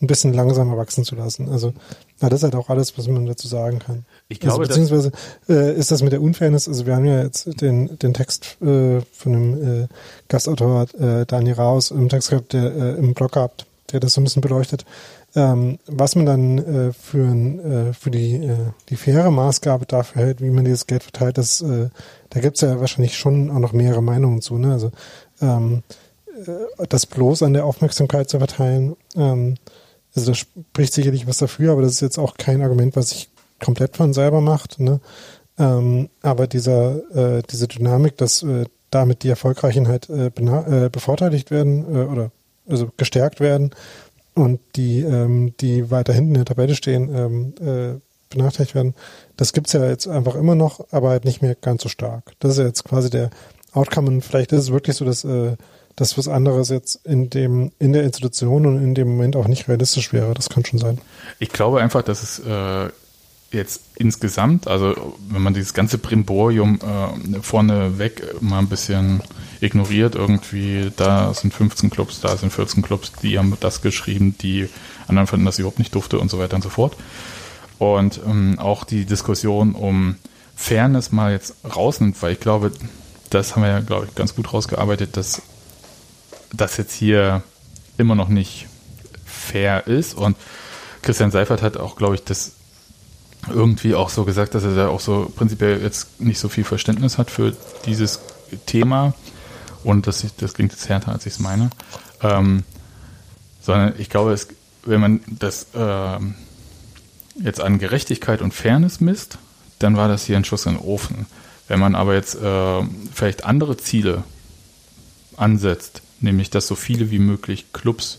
ein bisschen langsamer wachsen zu lassen. Also, na, das ist halt auch alles, was man dazu sagen kann. Ich glaube, also, beziehungsweise äh, ist das mit der Unfairness, also wir haben ja jetzt den, den Text äh, von dem äh, Gastautor äh, Daniel Raus im Text gehabt, der äh, im Blog gehabt, der das so ein bisschen beleuchtet. Ähm, was man dann äh, für, äh, für die, äh, die faire Maßgabe dafür hält, wie man dieses Geld verteilt, das, äh, da gibt's ja wahrscheinlich schon auch noch mehrere Meinungen zu. Ne? Also ähm, äh, das bloß an der Aufmerksamkeit zu verteilen, ähm, also da spricht sicherlich was dafür, aber das ist jetzt auch kein Argument, was sich komplett von selber macht. Ne? Ähm, aber dieser, äh, diese Dynamik, dass äh, damit die Erfolgreichen halt äh, äh, bevorteiligt werden äh, oder also gestärkt werden und die, ähm, die weiter hinten in der Tabelle stehen, ähm, äh, benachteiligt werden, das gibt's ja jetzt einfach immer noch, aber halt nicht mehr ganz so stark. Das ist ja jetzt quasi der Outcome und vielleicht ist es wirklich so, dass äh, dass was anderes jetzt in dem in der Institution und in dem Moment auch nicht realistisch wäre. Das kann schon sein. Ich glaube einfach, dass es äh, jetzt insgesamt, also wenn man dieses ganze Brimborium äh, vorneweg mal ein bisschen ignoriert, irgendwie, da sind 15 Clubs, da sind 14 Clubs, die haben das geschrieben, die anderen fanden das überhaupt nicht dufte und so weiter und so fort. Und ähm, auch die Diskussion um Fairness mal jetzt rausnimmt, weil ich glaube, das haben wir ja, glaube ich, ganz gut rausgearbeitet, dass das jetzt hier immer noch nicht fair ist. Und Christian Seifert hat auch, glaube ich, das irgendwie auch so gesagt, dass er da auch so prinzipiell jetzt nicht so viel Verständnis hat für dieses Thema. Und das, das klingt jetzt härter, als ich es meine. Ähm, sondern ich glaube, es, wenn man das ähm, jetzt an Gerechtigkeit und Fairness misst, dann war das hier ein Schuss in den Ofen. Wenn man aber jetzt äh, vielleicht andere Ziele ansetzt, nämlich dass so viele wie möglich Clubs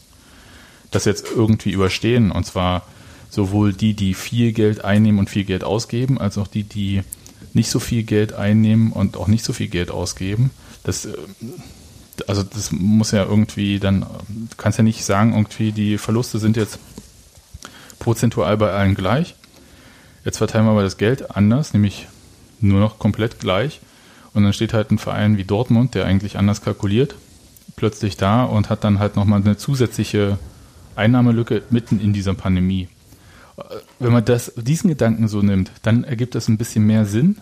das jetzt irgendwie überstehen, und zwar sowohl die, die viel Geld einnehmen und viel Geld ausgeben, als auch die, die nicht so viel Geld einnehmen und auch nicht so viel Geld ausgeben. Das, äh, also das muss ja irgendwie dann, du kannst ja nicht sagen, irgendwie die Verluste sind jetzt prozentual bei allen gleich. Jetzt verteilen wir aber das Geld anders, nämlich nur noch komplett gleich. Und dann steht halt ein Verein wie Dortmund, der eigentlich anders kalkuliert, plötzlich da und hat dann halt nochmal eine zusätzliche Einnahmelücke mitten in dieser Pandemie. Wenn man das, diesen Gedanken so nimmt, dann ergibt das ein bisschen mehr Sinn,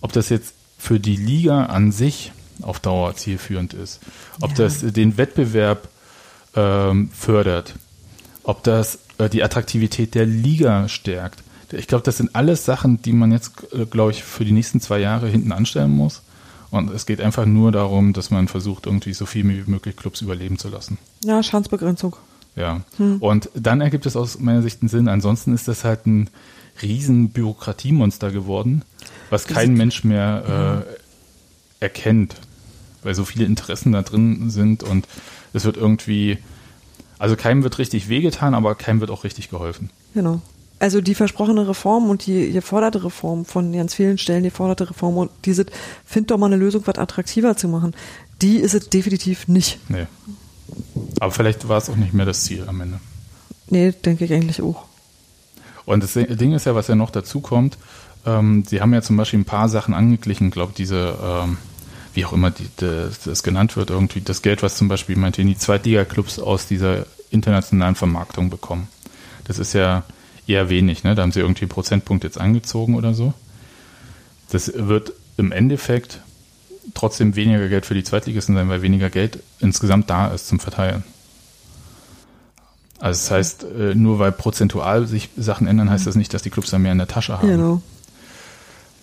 ob das jetzt für die Liga an sich auf Dauer zielführend ist, ob ja. das den Wettbewerb ähm, fördert, ob das äh, die Attraktivität der Liga stärkt. Ich glaube, das sind alles Sachen, die man jetzt, äh, glaube ich, für die nächsten zwei Jahre hinten anstellen muss. Und es geht einfach nur darum, dass man versucht, irgendwie so viel wie möglich Clubs überleben zu lassen. Ja, Schadensbegrenzung. Ja. Hm. Und dann ergibt es aus meiner Sicht einen Sinn. Ansonsten ist das halt ein riesen Bürokratiemonster geworden, was kein Mensch mehr äh, erkennt, weil so viele Interessen da drin sind und es wird irgendwie, also keinem wird richtig wehgetan, aber keinem wird auch richtig geholfen. Genau. Also die versprochene Reform und die geforderte Reform von ganz vielen Stellen, die geforderte Reform und diese, find doch mal eine Lösung, was attraktiver zu machen. Die ist es definitiv nicht. Nee. Aber vielleicht war es auch nicht mehr das Ziel am Ende. Nee, denke ich eigentlich auch. Und das Ding ist ja, was ja noch dazu kommt, ähm, sie haben ja zum Beispiel ein paar Sachen angeglichen, glaube diese, ähm, wie auch immer die, das, das, genannt wird, irgendwie das Geld, was zum Beispiel meinte, die Zweitliga-Clubs aus dieser internationalen Vermarktung bekommen. Das ist ja eher wenig, ne? Da haben sie irgendwie einen Prozentpunkt jetzt angezogen oder so. Das wird im Endeffekt trotzdem weniger Geld für die Zweitligisten sein, weil weniger Geld insgesamt da ist zum Verteilen. Also das heißt, äh, nur weil prozentual sich Sachen ändern, heißt das nicht, dass die Clubs dann mehr in der Tasche haben. Genau.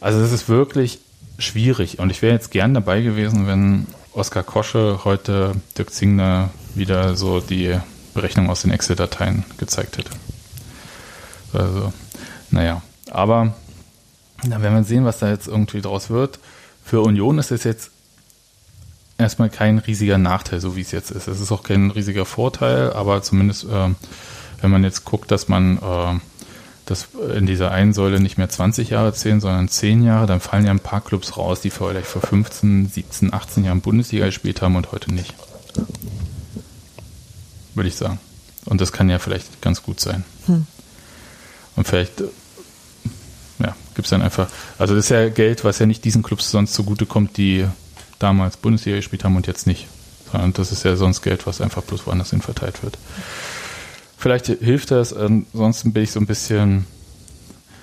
Also das ist wirklich schwierig und ich wäre jetzt gern dabei gewesen, wenn Oskar Kosche heute Dirk Zingner wieder so die Berechnung aus den Excel-Dateien gezeigt hätte. Also, naja, aber na, wenn wir sehen, was da jetzt irgendwie draus wird. Für Union ist es jetzt erstmal kein riesiger Nachteil, so wie es jetzt ist. Es ist auch kein riesiger Vorteil, aber zumindest, äh, wenn man jetzt guckt, dass man äh, das in dieser einen Säule nicht mehr 20 Jahre zählen, sondern 10 Jahre, dann fallen ja ein paar Clubs raus, die vielleicht vor 15, 17, 18 Jahren Bundesliga gespielt haben und heute nicht. Würde ich sagen. Und das kann ja vielleicht ganz gut sein. Hm. Und vielleicht ja, gibt es dann einfach, also das ist ja Geld, was ja nicht diesen Clubs sonst zugutekommt, die damals Bundesliga gespielt haben und jetzt nicht. Sondern das ist ja sonst Geld, was einfach bloß woanders hin verteilt wird. Vielleicht hilft das, ansonsten bin ich so ein bisschen,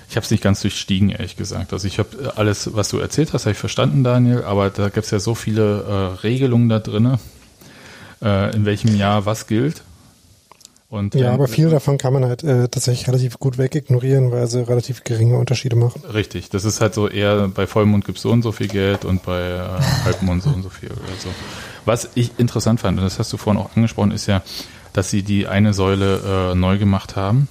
ich habe es nicht ganz durchstiegen, ehrlich gesagt. Also ich habe alles, was du erzählt hast, habe ich verstanden, Daniel, aber da gibt es ja so viele äh, Regelungen da drin, äh, in welchem Jahr was gilt. Und, ja, ähm, aber viele davon kann man halt äh, tatsächlich relativ gut wegignorieren, weil sie relativ geringe Unterschiede machen. Richtig, das ist halt so eher bei Vollmond gibt es so und so viel Geld und bei äh, Halbmond so und so viel oder so. Was ich interessant fand, und das hast du vorhin auch angesprochen, ist ja, dass sie die eine Säule äh, neu gemacht haben.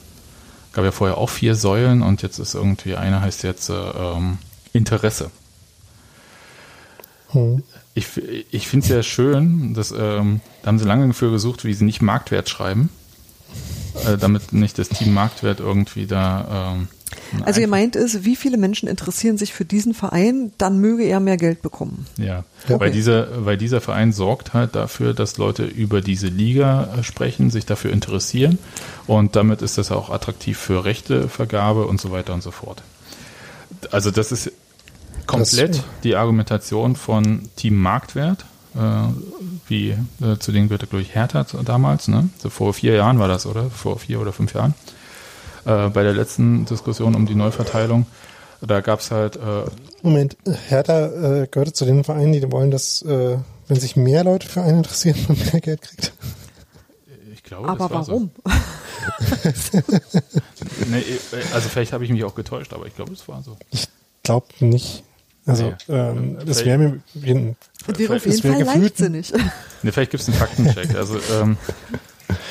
Gab ja vorher auch vier Säulen und jetzt ist irgendwie eine heißt jetzt äh, ähm, Interesse. Hm. Ich, ich finde es ja schön, dass ähm, da haben sie lange dafür gesucht, wie sie nicht Marktwert schreiben äh, damit nicht das Team Marktwert irgendwie da. Ähm, also ihr meint es, wie viele Menschen interessieren sich für diesen Verein, dann möge er mehr Geld bekommen. Ja, okay. weil, dieser, weil dieser Verein sorgt halt dafür, dass Leute über diese Liga äh, sprechen, sich dafür interessieren und damit ist das auch attraktiv für Rechtevergabe und so weiter und so fort. Also das ist komplett das, die Argumentation von Team Marktwert wie äh, zu denen gehörte, glaube ich, Hertha damals, ne? So vor vier Jahren war das, oder? Vor vier oder fünf Jahren. Äh, bei der letzten Diskussion um die Neuverteilung. Da gab es halt. Äh, Moment, Hertha äh, gehörte zu den Vereinen, die wollen, dass, äh, wenn sich mehr Leute für einen interessieren, man mehr Geld kriegt. Ich glaube, aber warum? So. [LAUGHS] nee, also vielleicht habe ich mich auch getäuscht, aber ich glaube, es war so. Ich glaube nicht. Also nee. ähm, das wäre mir wie das wäre auf jeden Fall leichtsinnig. Ne, vielleicht gibt es einen Faktencheck. Also ähm,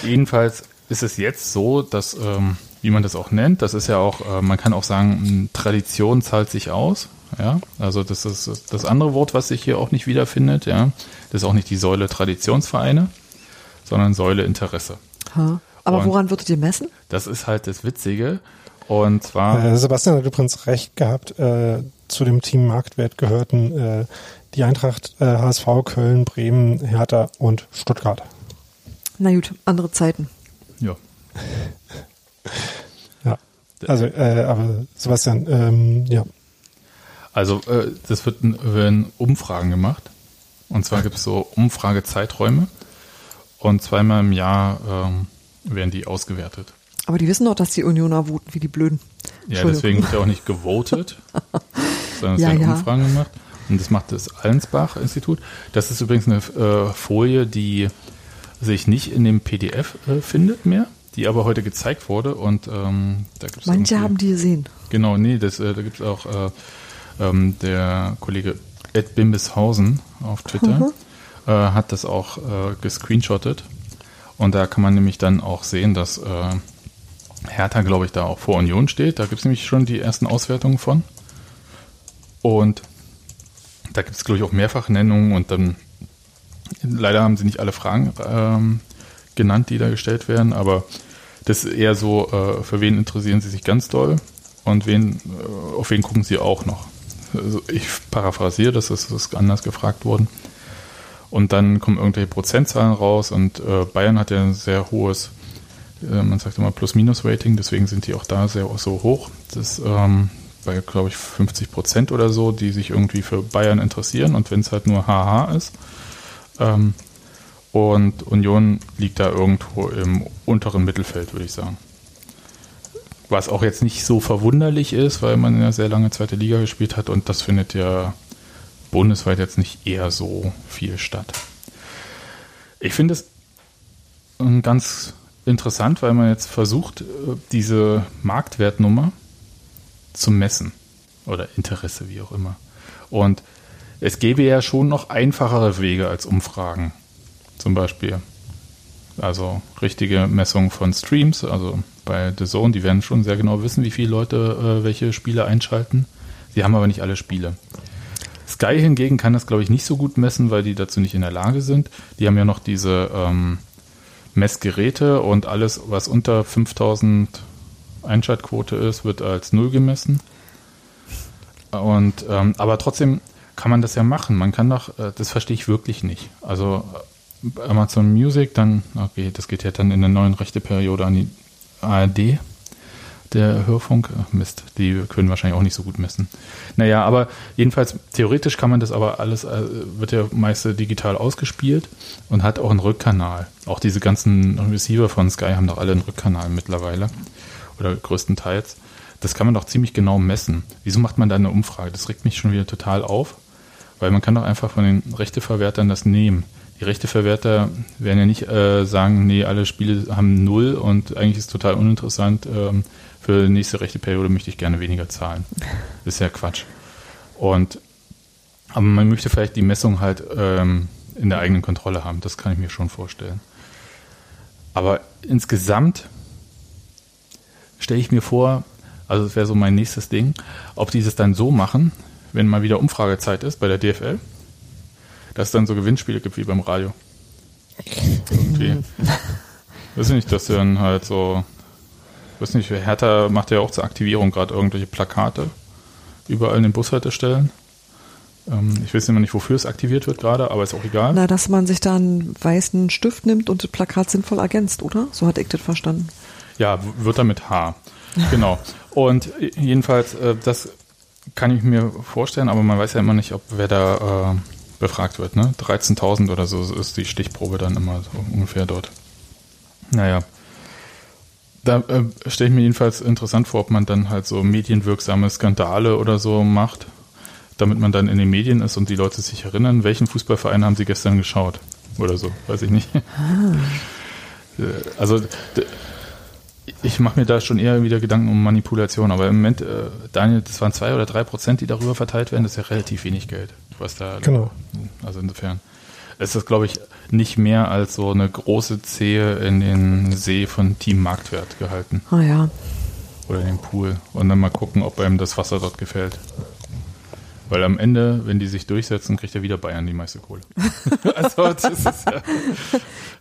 jedenfalls ist es jetzt so, dass, ähm, wie man das auch nennt, das ist ja auch, äh, man kann auch sagen, Tradition zahlt sich aus. Ja, also das ist das andere Wort, was sich hier auch nicht wiederfindet. Ja, das ist auch nicht die Säule Traditionsvereine, sondern Säule Interesse. Ha. Aber Und woran würdet ihr messen? Das ist halt das Witzige. Und zwar, Äh, Sebastian hat übrigens recht gehabt, äh, zu dem Team Marktwert gehörten äh, die Eintracht, äh, HSV, Köln, Bremen, Hertha und Stuttgart. Na gut, andere Zeiten. ja, [LAUGHS] Ja. Also, äh, aber Sebastian, ähm, ja. also äh, das wird, werden Umfragen gemacht. Und zwar gibt es so Umfragezeiträume. Und zweimal im Jahr ähm, werden die ausgewertet. Aber die wissen doch, dass die Unioner voten wie die Blöden. Ja, deswegen wird ja auch nicht [LAUGHS] gewotet, sondern es Ja, werden ja. Umfragen gemacht. Und das macht das Allensbach-Institut. Das ist übrigens eine äh, Folie, die sich nicht in dem PDF äh, findet mehr, die aber heute gezeigt wurde. Und ähm, da gibt's Manche haben die gesehen. Genau, nee, das, äh, da gibt es auch äh, ähm, der Kollege Ed Bimbishausen auf Twitter, äh, hat das auch äh, gescreenshottet. Und da kann man nämlich dann auch sehen, dass äh, Hertha, glaube ich, da auch vor Union steht. Da gibt es nämlich schon die ersten Auswertungen von. Und da gibt es, glaube ich, auch Mehrfachnennungen und dann leider haben sie nicht alle Fragen ähm, genannt, die da gestellt werden, aber das ist eher so, äh, für wen interessieren sie sich ganz doll und wen, äh, auf wen gucken sie auch noch. Also ich paraphrasiere, das ist, das ist anders gefragt worden. Und dann kommen irgendwelche Prozentzahlen raus und äh, Bayern hat ja ein sehr hohes, äh, man sagt immer Plus-Minus-Rating, deswegen sind die auch da sehr so hoch. Das ähm, bei, glaube ich, 50 Prozent oder so, die sich irgendwie für Bayern interessieren und wenn es halt nur HH ist. Ähm, und Union liegt da irgendwo im unteren Mittelfeld, würde ich sagen. Was auch jetzt nicht so verwunderlich ist, weil man ja sehr lange zweite Liga gespielt hat und das findet ja bundesweit jetzt nicht eher so viel statt. Ich finde es ähm, ganz interessant, weil man jetzt versucht, äh, diese Marktwertnummer zu messen oder Interesse, wie auch immer. Und es gäbe ja schon noch einfachere Wege als Umfragen. Zum Beispiel. Also richtige Messung von Streams, also bei The Zone, die werden schon sehr genau wissen, wie viele Leute äh, welche Spiele einschalten. Sie haben aber nicht alle Spiele. Sky hingegen kann das, glaube ich, nicht so gut messen, weil die dazu nicht in der Lage sind. Die haben ja noch diese ähm, Messgeräte und alles, was unter 5000 Einschaltquote ist, wird als Null gemessen. Und ähm, aber trotzdem kann man das ja machen. Man kann doch, äh, das verstehe ich wirklich nicht. Also äh, Amazon Music, dann, okay, das geht ja dann in der neuen rechte Periode an die ARD, der Hörfunk. Ach, Mist, die können wahrscheinlich auch nicht so gut messen. Naja, aber jedenfalls, theoretisch kann man das aber alles, äh, wird ja meist digital ausgespielt und hat auch einen Rückkanal. Auch diese ganzen Receiver von Sky haben doch alle einen Rückkanal mittlerweile. Oder größtenteils. Das kann man doch ziemlich genau messen. Wieso macht man da eine Umfrage? Das regt mich schon wieder total auf, weil man kann doch einfach von den Rechteverwertern das nehmen. Die Rechteverwerter werden ja nicht äh, sagen, nee, alle Spiele haben null und eigentlich ist es total uninteressant. Ähm, für die nächste rechte Periode möchte ich gerne weniger zahlen. Das [LAUGHS] ist ja Quatsch. Und aber man möchte vielleicht die Messung halt ähm, in der eigenen Kontrolle haben. Das kann ich mir schon vorstellen. Aber insgesamt stelle ich mir vor, also das wäre so mein nächstes Ding, ob die das dann so machen, wenn mal wieder Umfragezeit ist bei der DFL, dass es dann so Gewinnspiele gibt wie beim Radio. Irgendwie. [LAUGHS] Weiß ich nicht, dass sie dann halt so, weiß nicht, Hertha macht ja auch zur Aktivierung gerade irgendwelche Plakate überall in den Bushaltestellen. Ähm, ich weiß immer nicht, wofür es aktiviert wird gerade, aber ist auch egal. Na, dass man sich da einen weißen Stift nimmt und das Plakat sinnvoll ergänzt, oder? So hat ich das verstanden. Ja, wird er mit H. Genau. Und jedenfalls, äh, das kann ich mir vorstellen, aber man weiß ja immer nicht, ob wer da äh, befragt wird. Ne? 13.000 oder so ist die Stichprobe dann immer so ungefähr dort. Naja. Da äh, stelle ich mir jedenfalls interessant vor, ob man dann halt so medienwirksame Skandale oder so macht, damit man dann in den Medien ist und die Leute sich erinnern, welchen Fußballverein haben sie gestern geschaut oder so, weiß ich nicht. Äh, Also ich mache mir da schon eher wieder Gedanken um Manipulation, aber im Moment, äh, Daniel, das waren zwei oder drei Prozent, die darüber verteilt werden, das ist ja relativ wenig Geld, was da. Genau. Also insofern ist das, glaube ich, nicht mehr als so eine große Zehe in den See von Team Marktwert gehalten Ah ja. oder in den Pool und dann mal gucken, ob einem das Wasser dort gefällt. Weil am Ende, wenn die sich durchsetzen, kriegt ja wieder Bayern die meiste Kohle. [LAUGHS] [LAUGHS] also das ist ja,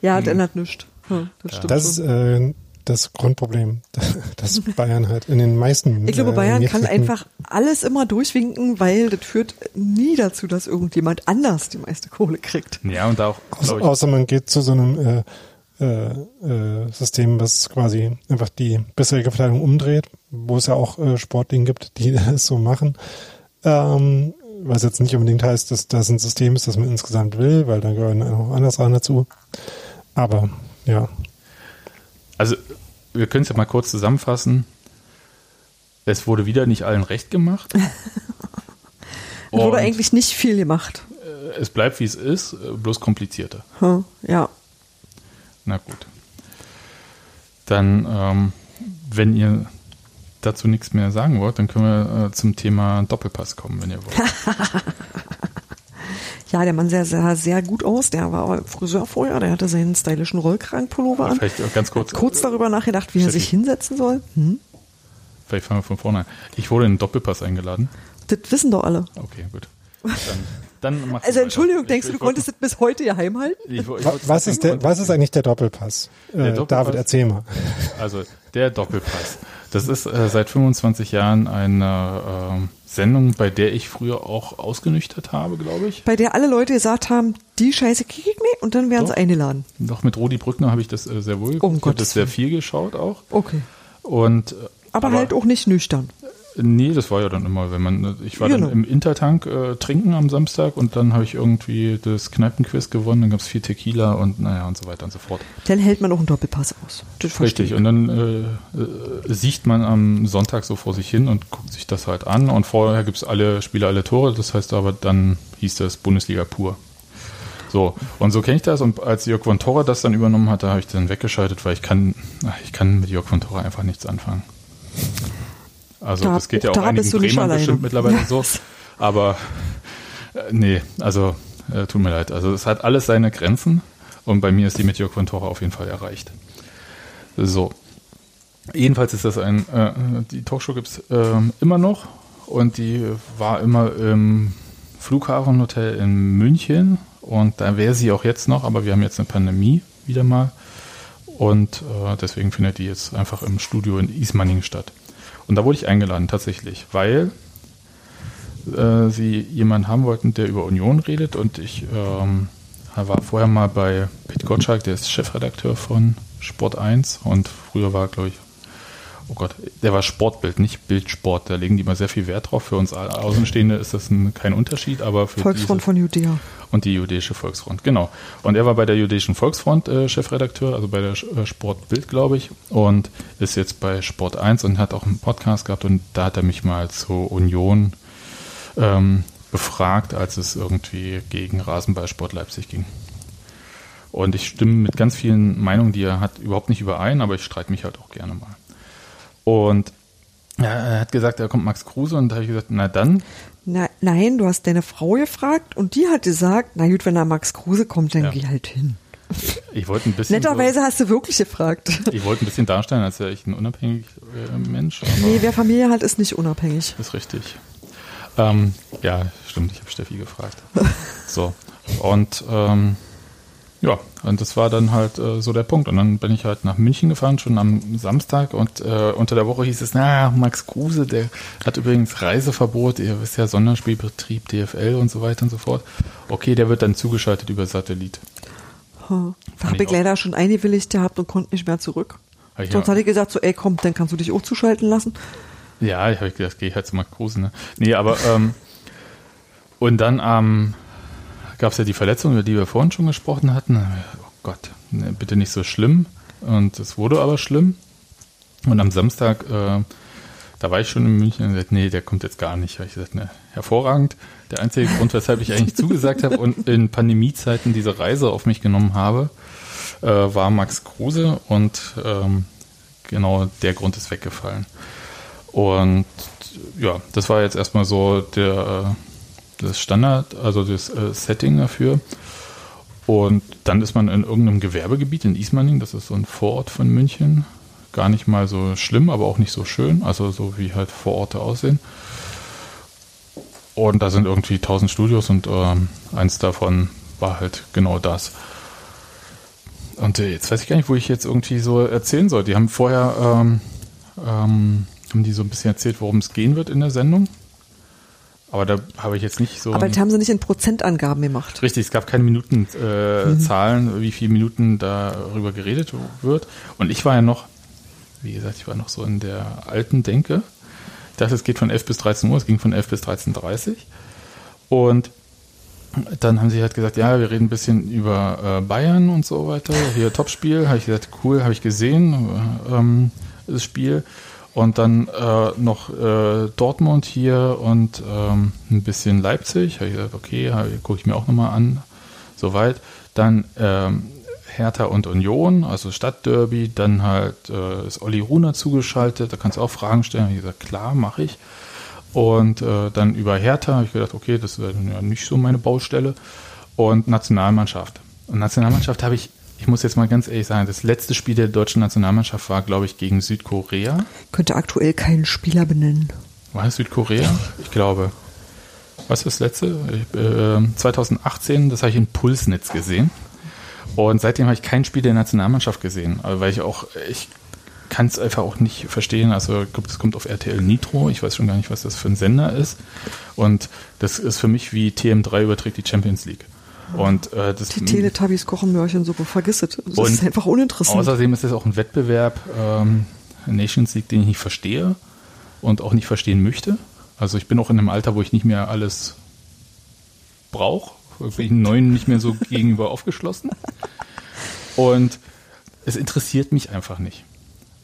Ja, das ändert nichts. Hm, das stimmt Das ist äh, das Grundproblem, [LAUGHS] dass Bayern halt in den meisten. Ich glaube, äh, Bayern kann einfach alles immer durchwinken, weil das führt nie dazu, dass irgendjemand anders die meiste Kohle kriegt. Ja, und auch, Außer, glaube ich, außer man geht zu so einem äh, äh, äh, System, was quasi einfach die bisherige Verteilung umdreht, wo es ja auch äh, Sportlinge gibt, die [LAUGHS] das so machen. Ähm, was jetzt nicht unbedingt heißt, dass das ein System ist, das man insgesamt will, weil da gehören auch andere Sachen dazu. Aber ja, also wir können es ja mal kurz zusammenfassen. Es wurde wieder nicht allen recht gemacht. Es [LAUGHS] wurde eigentlich nicht viel gemacht. äh, Es bleibt wie es ist, äh, bloß komplizierter. Hm, Ja. Na gut. Dann, ähm, wenn ihr dazu nichts mehr sagen wollt, dann können wir äh, zum Thema Doppelpass kommen, wenn ihr wollt. [LAUGHS] Ja, der Mann sah sehr, sehr gut aus. Der war Friseur vorher, der hatte seinen stylischen Rollkragenpullover an. Vielleicht ganz kurz. Kurz darüber nachgedacht, wie er sich hinsetzen soll. Hm? Vielleicht fangen wir von vorne an. Ich wurde in den Doppelpass eingeladen. Das wissen doch alle. Okay, gut. Dann, [LAUGHS] Also. Entschuldigung, denkst du, du konntest das bis heute geheim halten? Ich, ich was ist der, was ist eigentlich der Doppelpass? Der Äh, Doppelpass? David, erzähl mal. Also der Doppelpass. [LAUGHS] Das ist äh, seit 25 Jahren eine ähm, Sendung, bei der ich früher auch ausgenüchtert habe, glaube ich. Bei der alle Leute gesagt haben, die Scheiße krieg ich nicht und dann werden sie Doch. eingeladen. Noch mit Rudi Brückner habe ich das äh, sehr wohl geguckt. Um ich habe das sehr viel geschaut auch. Okay. Und, äh, Aber, halt auch nicht nüchtern. Nee, das war ja dann immer, wenn man, ich war Genau. dann im Intertank äh, trinken am Samstag und dann habe ich irgendwie das Kneipenquiz gewonnen, dann gab es viel Tequila und naja und so weiter und so fort. Dann hält man auch einen Doppelpass aus. Das Richtig, ich. und dann äh, äh, sieht man am Sonntag so vor sich hin und guckt sich das halt an und vorher gibt's alle Spiele, alle Tore, das heißt aber dann hieß das Bundesliga pur. So, und so kenne ich das und als Jörg von Torra das dann übernommen hat, da habe ich dann weggeschaltet, weil ich kann, ich kann mit Jörg von Torra einfach nichts anfangen. Also Da- das geht ja auch einigen Bremern bestimmt mittlerweile [LAUGHS] Ja. so, aber äh, nee, also äh, tut mir leid. Also es hat alles seine Grenzen und bei mir ist die von Torra auf jeden Fall erreicht. So. Jedenfalls ist das ein, äh, die Talkshow gibt's ähm, immer noch und die war immer im Flughafenhotel in München und da wäre sie auch jetzt noch, aber wir haben jetzt eine Pandemie wieder mal und äh, deswegen findet die jetzt einfach im Studio in Ismaning statt. Und da wurde ich eingeladen tatsächlich, weil äh, sie jemanden haben wollten, der über Union redet und ich ähm, war vorher mal bei Pete Gottschalk, der ist Chefredakteur von Sport 1 und früher war, glaube ich, oh Gott, der war Sportbild, nicht Bildsport. Da legen die mal sehr viel Wert drauf. Für uns Außenstehende ist das ein, kein Unterschied, aber für Volksfront diese, von Judäa. Und die Jüdische Volksfront, genau. Und er war bei der Jüdischen Volksfront äh, Chefredakteur, also bei der äh, Sportbild, glaube ich, und ist jetzt bei Sport 1 und hat auch einen Podcast gehabt und da hat er mich mal zur Union ähm, befragt, als es irgendwie gegen Rasenballsport Leipzig ging. Und ich stimme mit ganz vielen Meinungen, die er hat, überhaupt nicht überein, aber ich streite mich halt auch gerne mal. Und er hat gesagt, da kommt Max Kruse und da habe ich gesagt, na dann, nein, du hast deine Frau gefragt und die hat gesagt, na gut, wenn da Max Kruse kommt, dann Ja. geh halt hin. ich wollte ein bisschen. Netterweise hast du wirklich gefragt. So, ich wollte ein bisschen darstellen, als wäre ich ein unabhängiger äh, Mensch. Nee, wer Familie hat, ist nicht unabhängig. ist richtig. Ähm, ja, stimmt, ich habe Steffi gefragt. [LAUGHS] So. Und ähm, ja, und das war dann halt äh, so der Punkt. Und dann bin ich halt nach München gefahren, schon am Samstag. Und äh, unter der Woche hieß es, na, Max Kruse, der hat übrigens Reiseverbot, ihr wisst ja, Sonderspielbetrieb, DFL und so weiter und so fort. Okay, der wird dann zugeschaltet über Satellit. Hm. Da habe ich leider schon eingewilligt gehabt und konnte nicht mehr zurück. Hab ich Sonst ja- hatte ich gesagt, so, ey, komm, dann kannst du dich auch zuschalten lassen. Ja, ich habe gedacht, gehe ich halt zu Max Kruse, ne? Nee, aber ähm, und dann ähm, gab es ja die Verletzung, über die wir vorhin schon gesprochen hatten. Oh Gott, ne, bitte nicht so schlimm. Und es wurde aber schlimm. Und am Samstag, äh, da war ich schon in München und gesagt, nee, der kommt jetzt gar nicht. Hab ich gesagt, ne, hervorragend. Der einzige Grund, weshalb ich eigentlich [LAUGHS] zugesagt habe und in Pandemiezeiten diese Reise auf mich genommen habe, äh, war Max Kruse und ähm, genau der Grund ist weggefallen. Und ja, das war jetzt erstmal so der äh, das Standard, also das äh, Setting dafür. Und dann ist man in irgendeinem Gewerbegebiet in Ismaning, das ist so ein Vorort von München. Gar nicht mal so schlimm, aber auch nicht so schön, also so wie halt Vororte aussehen. Und da sind irgendwie 1000 Studios und ähm, eins davon war halt genau das. Und äh, jetzt weiß ich gar nicht, wo ich jetzt irgendwie so erzählen soll. Die haben vorher, ähm, ähm, haben die so ein bisschen erzählt, worum es gehen wird in der Sendung. Aber da habe ich jetzt nicht so. Aber das haben sie nicht in Prozentangaben gemacht. Richtig, es gab keine Minutenzahlen, äh, mhm. wie viele Minuten darüber geredet wird. Und ich war ja noch, wie gesagt, ich war noch so in der alten Denke. Ich dachte, es geht von 11 bis 13 Uhr, es ging von 11 bis 13.30 Uhr. Und dann haben sie halt gesagt, ja, wir reden ein bisschen über äh, Bayern und so weiter. Hier Topspiel, habe ich gesagt, cool, habe ich gesehen, ähm, das Spiel. Und dann äh, noch äh, Dortmund hier und ähm, ein bisschen Leipzig. Habe ich gesagt, okay, gucke ich mir auch nochmal an. Soweit. Dann ähm, Hertha und Union, also Stadtderby. Dann halt äh, ist Olli Runer zugeschaltet. Da kannst du auch Fragen stellen. Habe ich gesagt, klar, mache ich. Und äh, dann über Hertha habe ich gedacht, okay, das wäre ja nicht so meine Baustelle. Und Nationalmannschaft. Und Nationalmannschaft habe ich ich muss jetzt mal ganz ehrlich sagen, das letzte Spiel der deutschen Nationalmannschaft war, glaube ich, gegen Südkorea. Könnte aktuell keinen Spieler benennen. War es Südkorea? Ich glaube. Was ist das letzte? Äh, 2018, das habe ich in Pulsnitz gesehen. Und seitdem habe ich kein Spiel der Nationalmannschaft gesehen, weil ich auch, ich kann es einfach auch nicht verstehen. Also ich glaube, das kommt auf RTL Nitro. Ich weiß schon gar nicht, was das für ein Sender ist. Und das ist für mich wie TM3 überträgt die Champions League. Und, äh, das, die Teletubbies kochen Märchensuppe, vergiss es. Das ist einfach uninteressant. Außerdem ist es auch ein Wettbewerb, ähm, Nations League, den ich nicht verstehe und auch nicht verstehen möchte. Also ich bin auch in einem Alter, wo ich nicht mehr alles brauche. Bin ich neuen nicht mehr so [LAUGHS] gegenüber aufgeschlossen. Und es interessiert mich einfach nicht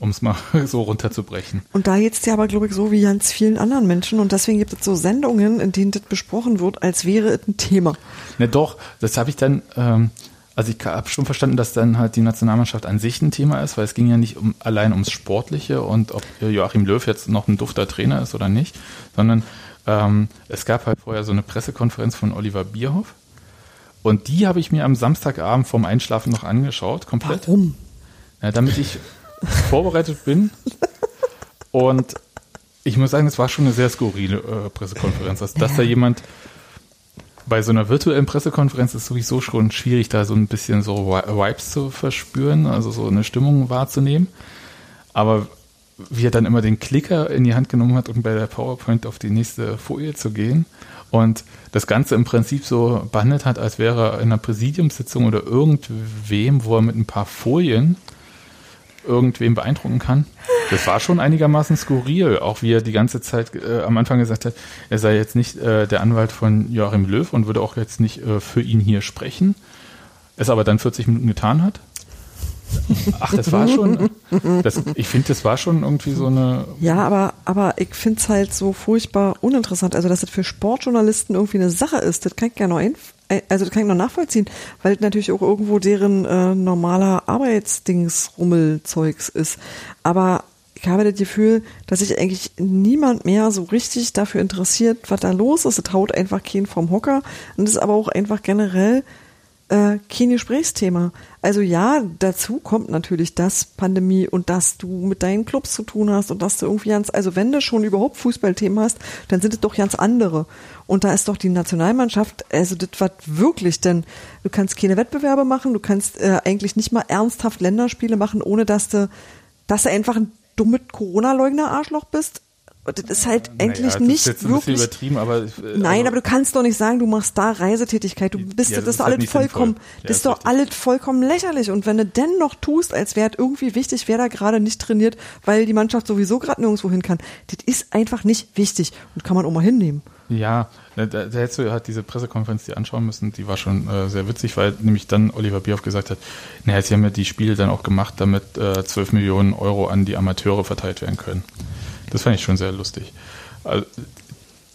um es mal [LAUGHS] so runterzubrechen. Und da jetzt ja aber, glaube ich, so wie ganz vielen anderen Menschen. Und deswegen gibt es so Sendungen, in denen das besprochen wird, als wäre es ein Thema. Ne, doch, das habe ich dann, ähm, also ich habe schon verstanden, dass dann halt die Nationalmannschaft an sich ein Thema ist, weil es ging ja nicht um, allein ums Sportliche und ob Joachim Löw jetzt noch ein dufter Trainer ist oder nicht, sondern ähm, es gab halt vorher so eine Pressekonferenz von Oliver Bierhoff. Und die habe ich mir am Samstagabend vorm Einschlafen noch angeschaut, komplett. Warum? Ja, damit ich vorbereitet bin. Und ich muss sagen, es war schon eine sehr skurrile äh, Pressekonferenz. Dass, dass da jemand bei so einer virtuellen Pressekonferenz ist sowieso schon schwierig, da so ein bisschen so Vibes zu verspüren, also so eine Stimmung wahrzunehmen. Aber wie er dann immer den Klicker in die Hand genommen hat, um bei der PowerPoint auf die nächste Folie zu gehen und das Ganze im Prinzip so behandelt hat, als wäre er in einer Präsidiumssitzung oder irgendwem, wo er mit ein paar Folien irgendwem beeindrucken kann. Das war schon einigermaßen skurril, auch wie er die ganze Zeit äh, am Anfang gesagt hat, er sei jetzt nicht äh, der Anwalt von Joachim Löw und würde auch jetzt nicht äh, für ihn hier sprechen, es aber dann 40 Minuten getan hat. Ach, das war schon, [LAUGHS] das, ich finde, das war schon irgendwie so eine. Ja, aber, aber ich finde es halt so furchtbar uninteressant. Also, dass das für Sportjournalisten irgendwie eine Sache ist, das kann ich gerne noch äh, also das kann ich noch nachvollziehen, weil natürlich auch irgendwo deren äh, normaler Arbeitsdings Rummelzeugs ist. Aber ich habe das Gefühl, dass sich eigentlich niemand mehr so richtig dafür interessiert, was da los ist. Es haut einfach keinen vom Hocker und es ist aber auch einfach generell äh, kein Gesprächsthema. Also ja, dazu kommt natürlich das Pandemie und dass du mit deinen Clubs zu tun hast und dass du irgendwie ganz, also wenn du schon überhaupt Fußballthemen hast, dann sind es doch ganz andere. Und da ist doch die Nationalmannschaft, also das was wirklich, denn du kannst keine Wettbewerbe machen, du kannst äh, eigentlich nicht mal ernsthaft Länderspiele machen, ohne dass du, dass du einfach ein dummes Corona-Leugner-Arschloch bist das ist halt eigentlich naja, nicht ist wirklich übertrieben, aber äh, nein, also aber du kannst doch nicht sagen, du machst da Reisetätigkeit. Du bist ja, das, das ist doch halt alles vollkommen, ja, das ist doch alles vollkommen lächerlich. Und wenn du denn noch tust, als wäre irgendwie wichtig, wer da gerade nicht trainiert, weil die Mannschaft sowieso gerade nirgendwo hin kann, das ist einfach nicht wichtig und kann man auch mal hinnehmen. Ja, da, da hättest du halt diese Pressekonferenz die anschauen müssen, die war schon äh, sehr witzig, weil nämlich dann Oliver Bierhoff gesagt hat, naja, sie haben ja die Spiele dann auch gemacht, damit äh, 12 Millionen Euro an die Amateure verteilt werden können. Das fand ich schon sehr lustig. Also,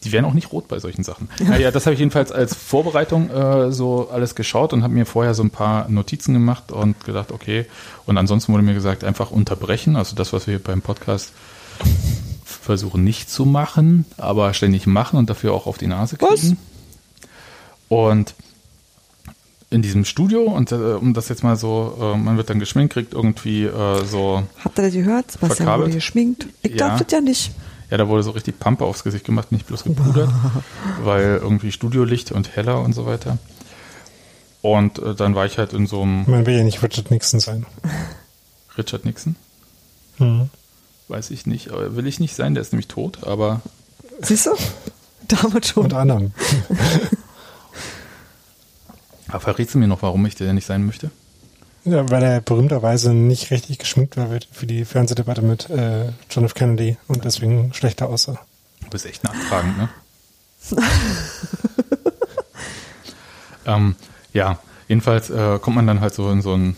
die werden auch nicht rot bei solchen Sachen. Naja, das habe ich jedenfalls als Vorbereitung äh, so alles geschaut und habe mir vorher so ein paar Notizen gemacht und gedacht, okay. Und ansonsten wurde mir gesagt, einfach unterbrechen. Also das, was wir beim Podcast versuchen nicht zu machen, aber ständig machen und dafür auch auf die Nase kriegen. Was? Und in diesem Studio und äh, um das jetzt mal so, äh, man wird dann geschminkt, kriegt irgendwie äh, so. Habt ihr das gehört? Sebastian wurde geschminkt. Ich ja. darf das ja nicht. Ja, da wurde so richtig Pampe aufs Gesicht gemacht, nicht bloß gepudert, weil irgendwie Studiolicht und heller und so weiter. Und äh, dann war ich halt in so einem Man will ja nicht Richard Nixon sein. [LAUGHS] Richard Nixon, Mhm. weiß ich nicht, aber will ich nicht sein, der ist nämlich tot, aber Siehst du? [LAUGHS] Damals schon. Unter anderem. [LAUGHS] aber verrätst du mir noch, warum ich der nicht sein möchte? Ja, weil er berühmterweise nicht richtig geschminkt war für die Fernsehdebatte mit äh, John F. Kennedy und deswegen schlechter aussah. Du bist echt nachfragend, ne? [LAUGHS] ähm, ja, jedenfalls äh, kommt man dann halt so in so einen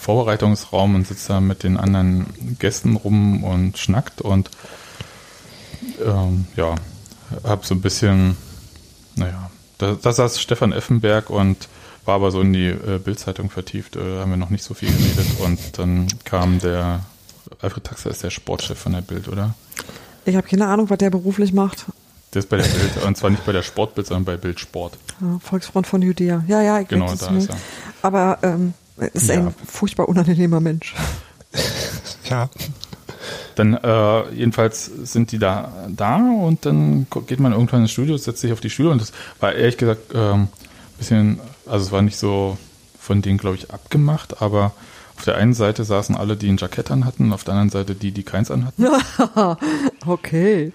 Vorbereitungsraum und sitzt da mit den anderen Gästen rum und schnackt und ähm, ja, hab so ein bisschen, naja, da, da saß Stefan Effenberg und war aber so in die äh, Bildzeitung vertieft, äh, haben wir noch nicht so viel geredet und dann kam der Alfred Taxer ist der Sportchef von der Bild, oder? Ich habe keine Ahnung, was der beruflich macht. Der ist bei der Bild, und zwar nicht bei der Sportbild, sondern bei Bild Sport. Ja, Volksfront von Judäa. Ja, ja, ich Genau, da es ist er. Aber ähm, er ist Ja. ein furchtbar unangenehmer Mensch. Ja, Dann äh, jedenfalls sind die da da und dann geht man irgendwann ins Studio, setzt sich auf die Stühle und das war ehrlich gesagt ähm, bisschen, also es war nicht so von denen, glaube ich, abgemacht, aber auf der einen Seite saßen alle, die ein Jackett an hatten, auf der anderen Seite die, die keins an hatten. [LAUGHS] Okay.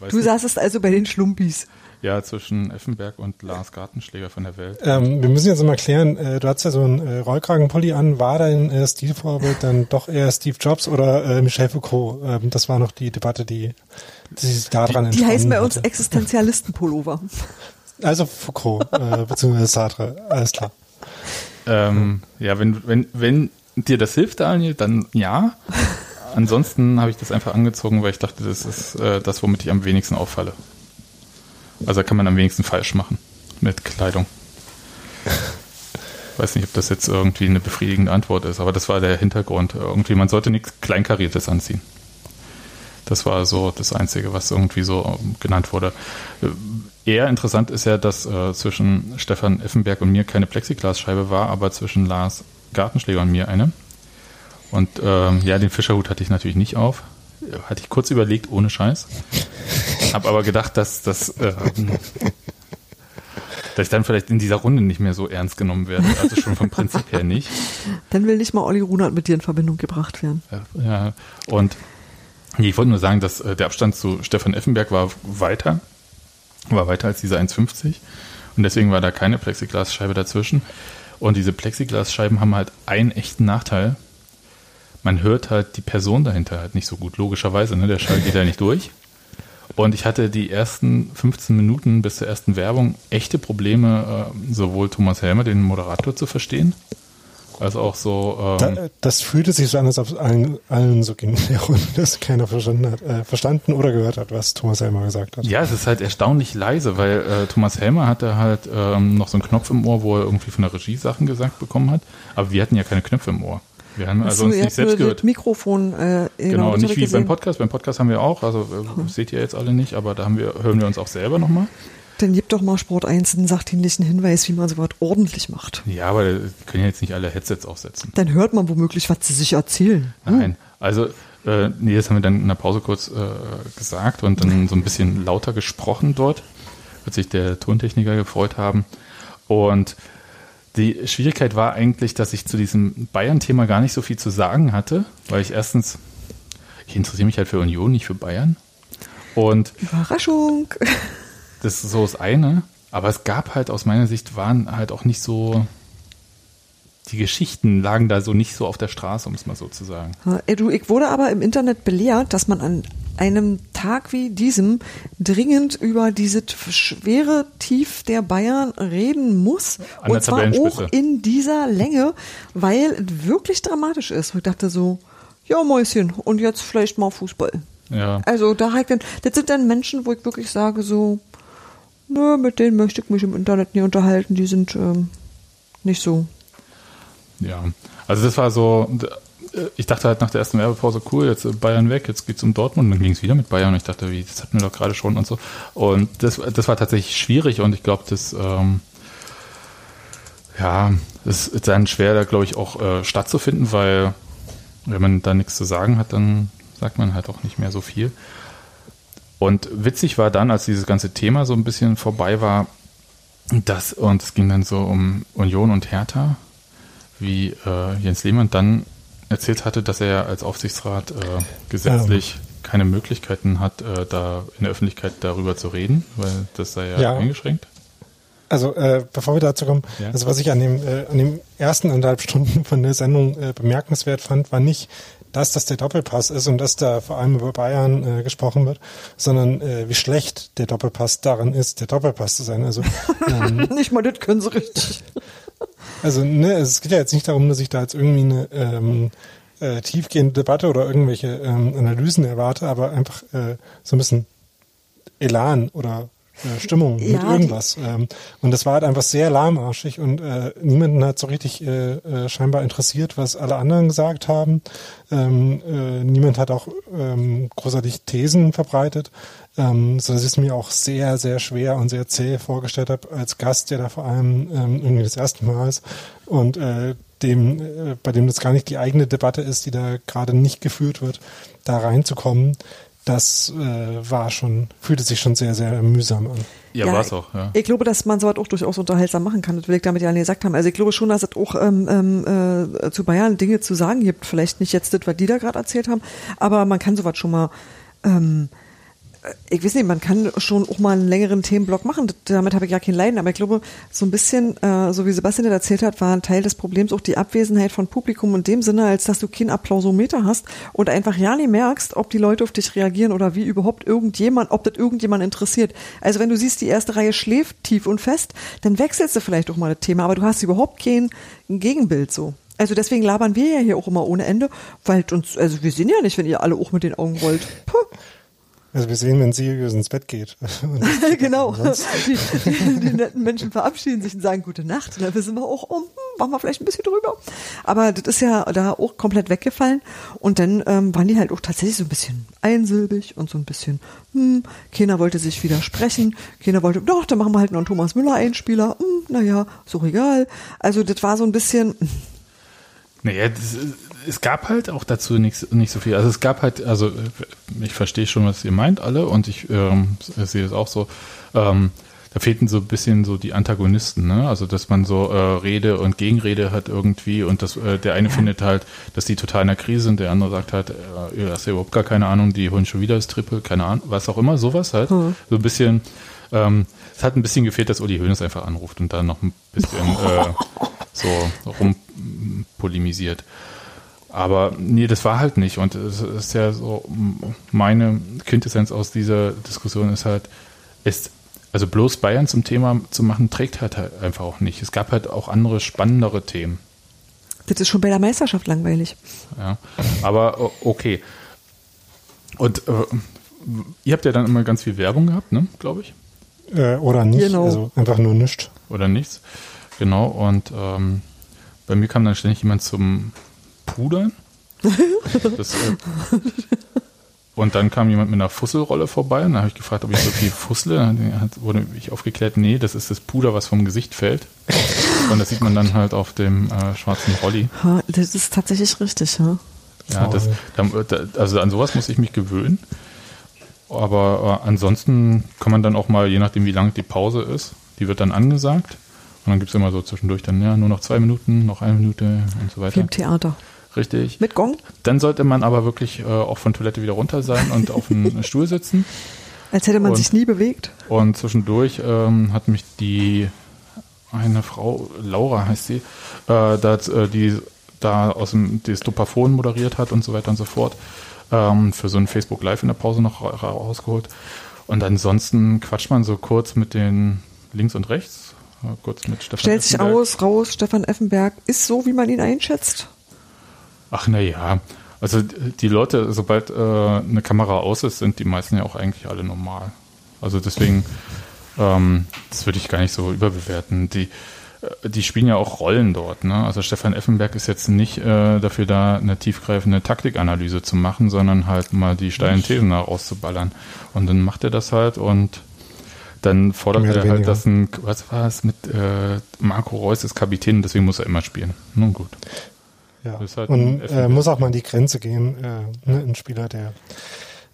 Weiß Du nicht. saßest also bei den Schlumpis. Ja, zwischen Effenberg und Lars Gartenschläger von der Welt. ähm, wir müssen jetzt mal klären, äh, du hast ja so einen äh, Rollkragenpulli an, war dein äh, Stilvorbild dann doch eher Steve Jobs oder äh, Michel Foucault? Ähm, das war noch die Debatte, die, die sich daran Die heißen bei uns. Existenzialisten-Pullover. [LAUGHS] Also Foucault, äh, beziehungsweise Sartre, alles klar. Ähm, ja, wenn, wenn, wenn dir das hilft, Daniel, dann ja. Ansonsten habe ich das einfach angezogen, weil ich dachte, das ist äh, das, womit ich am wenigsten auffalle. Also kann man am wenigsten falsch machen mit Kleidung. [LAUGHS] Weiß nicht, ob das jetzt irgendwie eine befriedigende Antwort ist, aber das war der Hintergrund. Irgendwie, man sollte nichts Kleinkariertes anziehen. Das war so das Einzige, was irgendwie so ähm, genannt wurde. Äh, Eher interessant ist ja, dass äh, zwischen Stefan Effenberg und mir keine Plexiglasscheibe war, aber zwischen Lars Gartenschläger und mir eine. Und ähm, ja, den Fischerhut hatte ich natürlich nicht auf. Hatte ich kurz überlegt, ohne Scheiß. Hab aber gedacht, dass, dass, äh, dass ich dann vielleicht in dieser Runde nicht mehr so ernst genommen werde. Also schon vom Prinzip her nicht. Dann will nicht mal Olli Runert mit dir in Verbindung gebracht werden. Ja, und ich wollte nur sagen, dass äh, der Abstand zu Stefan Effenberg war weiter, war weiter als diese 1,50 und deswegen war da keine Plexiglasscheibe dazwischen. Und diese Plexiglasscheiben haben halt einen echten Nachteil. Man hört halt die Person dahinter halt nicht so gut, logischerweise, ne? der Schall geht ja nicht durch. Und ich hatte die ersten 15 Minuten bis zur ersten Werbung echte Probleme, äh, sowohl Thomas Helmer, den Moderator, zu verstehen, als auch so. Ähm, Da, das fühlte sich so an, als ob es allen, allen so ging in der Runde, dass keiner verstanden hat, äh, verstanden oder gehört hat, was Thomas Helmer gesagt hat. Ja, es ist halt erstaunlich leise, weil äh, Thomas Helmer hatte halt ähm, noch so einen Knopf im Ohr, wo er irgendwie von der Regie Sachen gesagt bekommen hat. Aber wir hatten ja keine Knöpfe im Ohr. Wir haben also uns nicht selbst gehört. Mikrofon äh, Genau, nicht wie beim gesehen. Podcast. Beim Podcast haben wir auch, also äh, seht ihr jetzt alle nicht, aber da haben wir, hören wir uns auch selber nochmal. Dann gib doch mal Sport 1 einen sachdienlichen Hinweis, wie man sowas ordentlich macht. Ja, aber können ja jetzt nicht alle Headsets aufsetzen. Dann hört man womöglich, was sie sich erzählen. Nein. Also, äh, nee, das haben wir dann in der Pause kurz äh, gesagt und dann so ein bisschen lauter gesprochen dort. Wird sich der Tontechniker gefreut haben. Und die Schwierigkeit war eigentlich, dass ich zu diesem Bayern-Thema gar nicht so viel zu sagen hatte, weil ich erstens, ich interessiere mich halt für Union, nicht für Bayern. Und Überraschung. das ist so das eine. Aber es gab halt aus meiner Sicht waren halt auch nicht so, die Geschichten lagen da so nicht so auf der Straße, um es mal so zu sagen. Ich wurde aber im Internet belehrt, dass man an einem Tag wie diesem dringend über dieses schwere Tief der Bayern reden muss. An Und zwar auch in dieser Länge, weil es wirklich dramatisch ist. Ich dachte so, ja Mäuschen, und jetzt vielleicht mal Fußball. Ja. Also da halt dann, das sind dann Menschen, wo ich wirklich sage so, nö, mit denen möchte ich mich im Internet nie unterhalten, die sind ähm, nicht so. Ja, also das war so, ich dachte halt nach der ersten Werbepause, cool, jetzt äh, Bayern weg, jetzt geht's um Dortmund, dann ging es wieder mit Bayern und ich dachte, wie, das hatten wir doch gerade schon und so. Und das, das war tatsächlich schwierig und ich glaube, das, ähm, ja, es ist dann schwer, da glaube ich auch äh, stattzufinden, weil wenn man da nichts zu sagen hat, dann sagt man halt auch nicht mehr so viel. Und witzig war dann, als dieses ganze Thema so ein bisschen vorbei war, Das, und es ging dann so um Union und Hertha, wie äh, Jens Lehmann dann erzählt hatte, dass er als Aufsichtsrat äh, gesetzlich ähm. keine Möglichkeiten hat, äh, da in der Öffentlichkeit darüber zu reden, weil das sei ja, ja. eingeschränkt. Also äh, bevor wir dazu kommen, ja. also was ich an dem, äh, an dem ersten anderthalb [LAUGHS] Stunden von der Sendung äh, bemerkenswert fand, war nicht, dass das der Doppelpass ist und dass da vor allem über Bayern äh, gesprochen wird, sondern äh, wie schlecht der Doppelpass darin ist, der Doppelpass zu sein. Also [LAUGHS] ähm, nicht mal das können sie richtig. Also ne, es geht ja jetzt nicht darum, dass ich da jetzt irgendwie eine ähm, äh, tiefgehende Debatte oder irgendwelche ähm, Analysen erwarte, aber einfach äh, so ein bisschen Elan oder äh, Stimmung ja, mit irgendwas. Ähm, und das war halt einfach sehr lahmarschig und äh, niemanden hat so richtig äh, äh, scheinbar interessiert, was alle anderen gesagt haben. Ähm, äh, niemand hat auch ähm, großartig Thesen verbreitet, ähm, so dass ich es mir auch sehr, sehr schwer und sehr zäh vorgestellt habe als Gast, der da vor allem ähm, irgendwie das erste Mal ist und äh, dem, äh, bei dem das gar nicht die eigene Debatte ist, die da gerade nicht geführt wird, da reinzukommen das äh, war schon, fühlte sich schon sehr, sehr mühsam an. Ja, ja war es auch, ja. Ich glaube, dass man sowas auch durchaus unterhaltsam machen kann. Das will ich damit ja nicht gesagt haben. Also ich glaube schon, dass es auch ähm, ähm, äh, zu Bayern Dinge zu sagen gibt. Vielleicht nicht jetzt das, was die da gerade erzählt haben, aber man kann sowas schon mal ähm, äh, ich weiß nicht, man kann schon auch mal einen längeren Themenblock machen. Damit habe ich ja kein Leiden. Aber ich glaube, so ein bisschen, äh, so wie Sebastian das erzählt hat, war ein Teil des Problems auch die Abwesenheit von Publikum in dem Sinne, als dass du keinen Applausometer hast und einfach ja nicht merkst, ob die Leute auf dich reagieren oder wie überhaupt irgendjemand, ob das irgendjemand interessiert. Also wenn du siehst, die erste Reihe schläft tief und fest, dann wechselst du vielleicht auch mal das Thema, aber du hast überhaupt kein Gegenbild so. Also deswegen labern wir ja hier auch immer ohne Ende, weil uns, also wir sehen ja nicht, wenn ihr alle auch mit den Augen rollt. Puh. Also wir sehen, wenn Sirius ins Bett geht. [LAUGHS] [LAUGHS] genau. Die, [LAUGHS] die, die, netten Menschen verabschieden sich und sagen gute Nacht. Und dann wissen wir auch, oh, hm, machen wir vielleicht ein bisschen drüber. Aber das ist ja da auch komplett weggefallen. Und dann ähm, waren die halt auch tatsächlich so ein bisschen einsilbig und so ein bisschen, hm, keiner wollte sich widersprechen. Keiner wollte, doch, dann machen wir halt noch einen Thomas Müller Einspieler. Hm, naja, so egal. Also das war so ein bisschen. Naja, das ist es gab halt auch dazu nicht, nicht so viel. Also es gab halt, also ich verstehe schon, was ihr meint alle und ich ähm, sehe es auch so. Ähm, da fehlten so ein bisschen so die Antagonisten, ne? Also dass man so äh, Rede und Gegenrede hat irgendwie und das, äh, der eine ja. findet halt, dass die total in der Krise sind, der andere sagt halt, äh, ihr hast ja überhaupt gar keine Ahnung, die holen schon wieder das Triple, keine Ahnung, was auch immer, sowas halt. Mhm. So ein bisschen, ähm, es hat ein bisschen gefehlt, dass Uli Hoeneß einfach anruft und da noch ein bisschen äh, [LAUGHS] so rumpolemisiert. Aber nee, das war halt nicht. Und es ist ja so, meine Quintessenz aus dieser Diskussion ist halt, ist, also bloß Bayern zum Thema zu machen, trägt halt, halt einfach auch nicht. Es gab halt auch andere, spannendere Themen. Das ist schon bei der Meisterschaft langweilig. Ja, aber okay. Und äh, ihr habt ja dann immer ganz viel Werbung gehabt, ne, glaube ich. Äh, oder nicht, genau. also einfach nur nichts. Oder nichts, genau. Und ähm, bei mir kam dann ständig jemand zum pudern. Das, äh, und dann kam jemand mit einer Fusselrolle vorbei und da habe ich gefragt, ob ich so viel fussle. Dann wurde ich aufgeklärt, nee, das ist das Puder, was vom Gesicht fällt. Und das sieht man dann halt auf dem äh, schwarzen Rolli. Das ist tatsächlich richtig, ja. Ja, das, also an sowas muss ich mich gewöhnen. Aber äh, ansonsten kann man dann auch mal, je nachdem wie lang die Pause ist, die wird dann angesagt. Und dann gibt es immer so zwischendurch dann, ja, nur noch zwei Minuten, noch eine Minute und so weiter. Wie im Theater. Richtig. Mit Gong? Dann sollte man aber wirklich äh, auch von Toilette wieder runter sein und auf einem [LAUGHS] Stuhl sitzen. Als hätte man und, sich nie bewegt. Und zwischendurch ähm, hat mich die eine Frau, Laura heißt sie, äh, das, äh, die da aus dem das Dopafon moderiert hat und so weiter und so fort, ähm, für so ein Facebook Live in der Pause noch rausgeholt. Und ansonsten quatscht man so kurz mit den links und rechts, äh, kurz mit Stefan Stellt sich aus, raus, Stefan Effenberg ist so, wie man ihn einschätzt. Ach na ja, also die Leute, sobald äh, eine Kamera aus ist, sind die meisten ja auch eigentlich alle normal. Also deswegen, ähm, das würde ich gar nicht so überbewerten. Die, äh, die spielen ja auch Rollen dort. Ne? Also Stefan Effenberg ist jetzt nicht äh, dafür da, eine tiefgreifende Taktikanalyse zu machen, sondern halt mal die steilen Thesen rauszuballern. Und dann macht er das halt und dann fordert er halt, dass ein, was war es mit äh, Marco Reus ist Kapitän, deswegen muss er immer spielen. Nun gut. Ja. Halt und äh, muss auch mal an die Grenze gehen. Äh, ne? Ein Spieler, der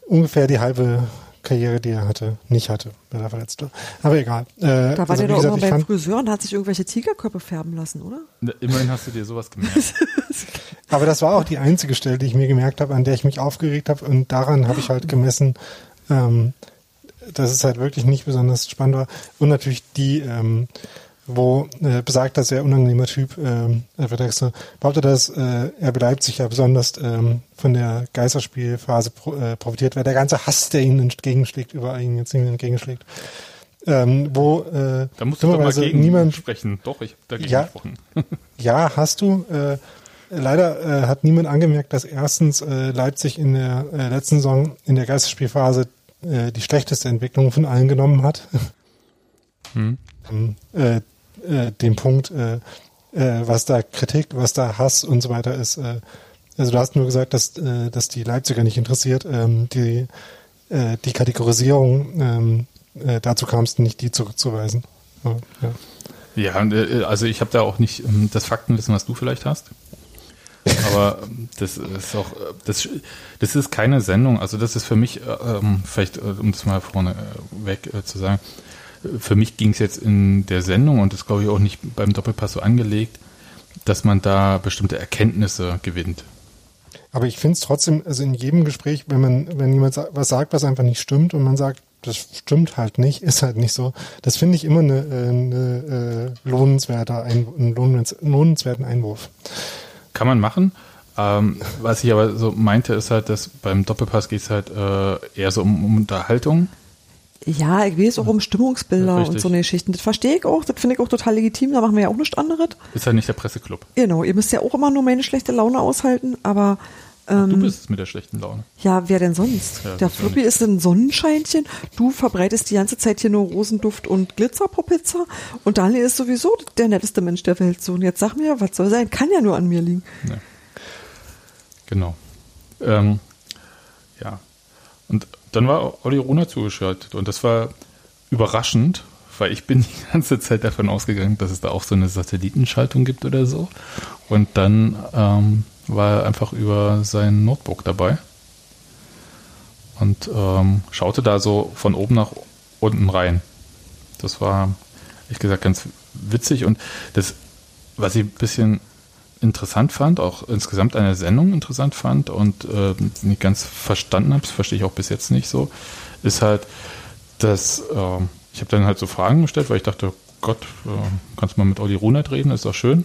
ungefähr die halbe Karriere, die er hatte, nicht hatte, weil er verletzt war. Aber egal. Äh, Da war also, der doch gesagt, immer beim Friseur und hat sich irgendwelche Tigerköpfe färben lassen, oder? Immerhin hast du dir sowas gemerkt. [LAUGHS] Aber das war auch die einzige Stelle, die ich mir gemerkt habe, an der ich mich aufgeregt habe. Und daran habe ich halt gemessen, ähm, dass es halt wirklich nicht besonders spannend war. Und natürlich die, ähm, wo äh, besagter, sehr unangenehmer Typ, ähm, Alfred Dexter, behauptet, dass äh, RB Leipzig ja besonders ähm, von der Geisterspielphase pro, äh, profitiert, weil der ganze Hass, der ihnen entgegenschlägt, überall ihnen jetzt mehr entgegenschlägt. Ähm, wo äh, Da musst du doch mal gegen niemand sprechen. Doch, ich habe dagegen Ja. gesprochen. [LAUGHS] ja, hast du. Äh, leider äh, hat niemand angemerkt, dass erstens äh, Leipzig in der äh, letzten Saison in der Geisterspielphase äh, die schlechteste Entwicklung von allen genommen hat. Hm. äh, äh, den Punkt, äh, äh, was da Kritik, was da Hass und so weiter ist. Äh, also du hast nur gesagt, dass, äh, dass die Leipziger nicht interessiert. Ähm, die, äh, die Kategorisierung, ähm, äh, dazu kamst du nicht, die zurückzuweisen. Ja. Ja, und, äh, also ich habe da auch nicht ähm, das Faktenwissen, was du vielleicht hast. Aber ähm, das ist auch, äh, das, das ist keine Sendung. Also das ist für mich, äh, ähm, vielleicht, um das mal vorne weg äh, zu sagen, für mich ging es jetzt in der Sendung und das glaube ich auch nicht beim Doppelpass so angelegt, dass man da bestimmte Erkenntnisse gewinnt. Aber ich finde es trotzdem, also in jedem Gespräch, wenn man, wenn jemand was sagt, was einfach nicht stimmt und man sagt, das stimmt halt nicht, ist halt nicht so. Das finde ich immer eine, äh, eine äh, lohnenswerter Ein einen lohnens lohnenswerten Einwurf. Kann man machen. Ähm, was ich aber so meinte, ist halt, dass beim Doppelpass geht es halt äh, eher so um, um Unterhaltung. Ja, ich weiß auch um Stimmungsbilder und so eine Geschichten. Das verstehe ich auch, das finde ich auch total legitim, da machen wir ja auch nichts anderes. Ist halt nicht der Presseclub. Genau, ihr müsst ja auch immer nur meine schlechte Laune aushalten, aber ähm, Du bist es mit der schlechten Laune. ja, wer denn sonst? Ja, Der Fluppi ist ein Sonnenscheinchen, du verbreitest die ganze Zeit hier nur Rosenduft und Glitzerpopitzer und Daniel ist sowieso der netteste Mensch der Welt. So, und jetzt sag mir, was soll sein? Kann ja nur an mir liegen. Ne. Genau. Ähm, ja. Und dann war Olli Runa zugeschaltet und das war überraschend, weil ich bin [LAUGHS] die ganze Zeit davon ausgegangen, dass es da auch so eine Satellitenschaltung gibt oder so. Und dann ähm, war er einfach über sein Notebook dabei und ähm, schaute da so von oben nach unten rein. Das war, ehrlich gesagt, ganz witzig und das, was ich ein bisschen interessant fand, auch insgesamt eine Sendung interessant fand und äh, nicht ganz verstanden habe, das verstehe ich auch bis jetzt nicht so, ist halt, dass äh, ich habe dann halt so Fragen gestellt, weil ich dachte, Gott, äh, kannst du mal mit Olli Runert reden, ist doch schön.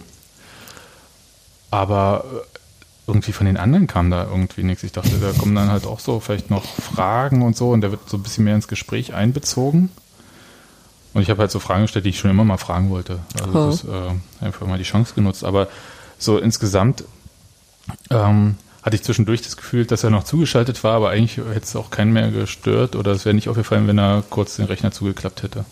Aber äh, irgendwie von den anderen kam da irgendwie nichts. Ich dachte, da kommen dann halt auch so vielleicht noch Fragen und so und der wird so ein bisschen mehr ins Gespräch einbezogen. Und ich habe halt so Fragen gestellt, die ich schon immer mal fragen wollte. Also Oh. das, äh, einfach mal die Chance genutzt. Aber so insgesamt ähm, hatte ich zwischendurch das Gefühl, dass er noch zugeschaltet war, aber eigentlich hätte es auch keinen mehr gestört oder es wäre nicht aufgefallen, wenn er kurz den Rechner zugeklappt hätte.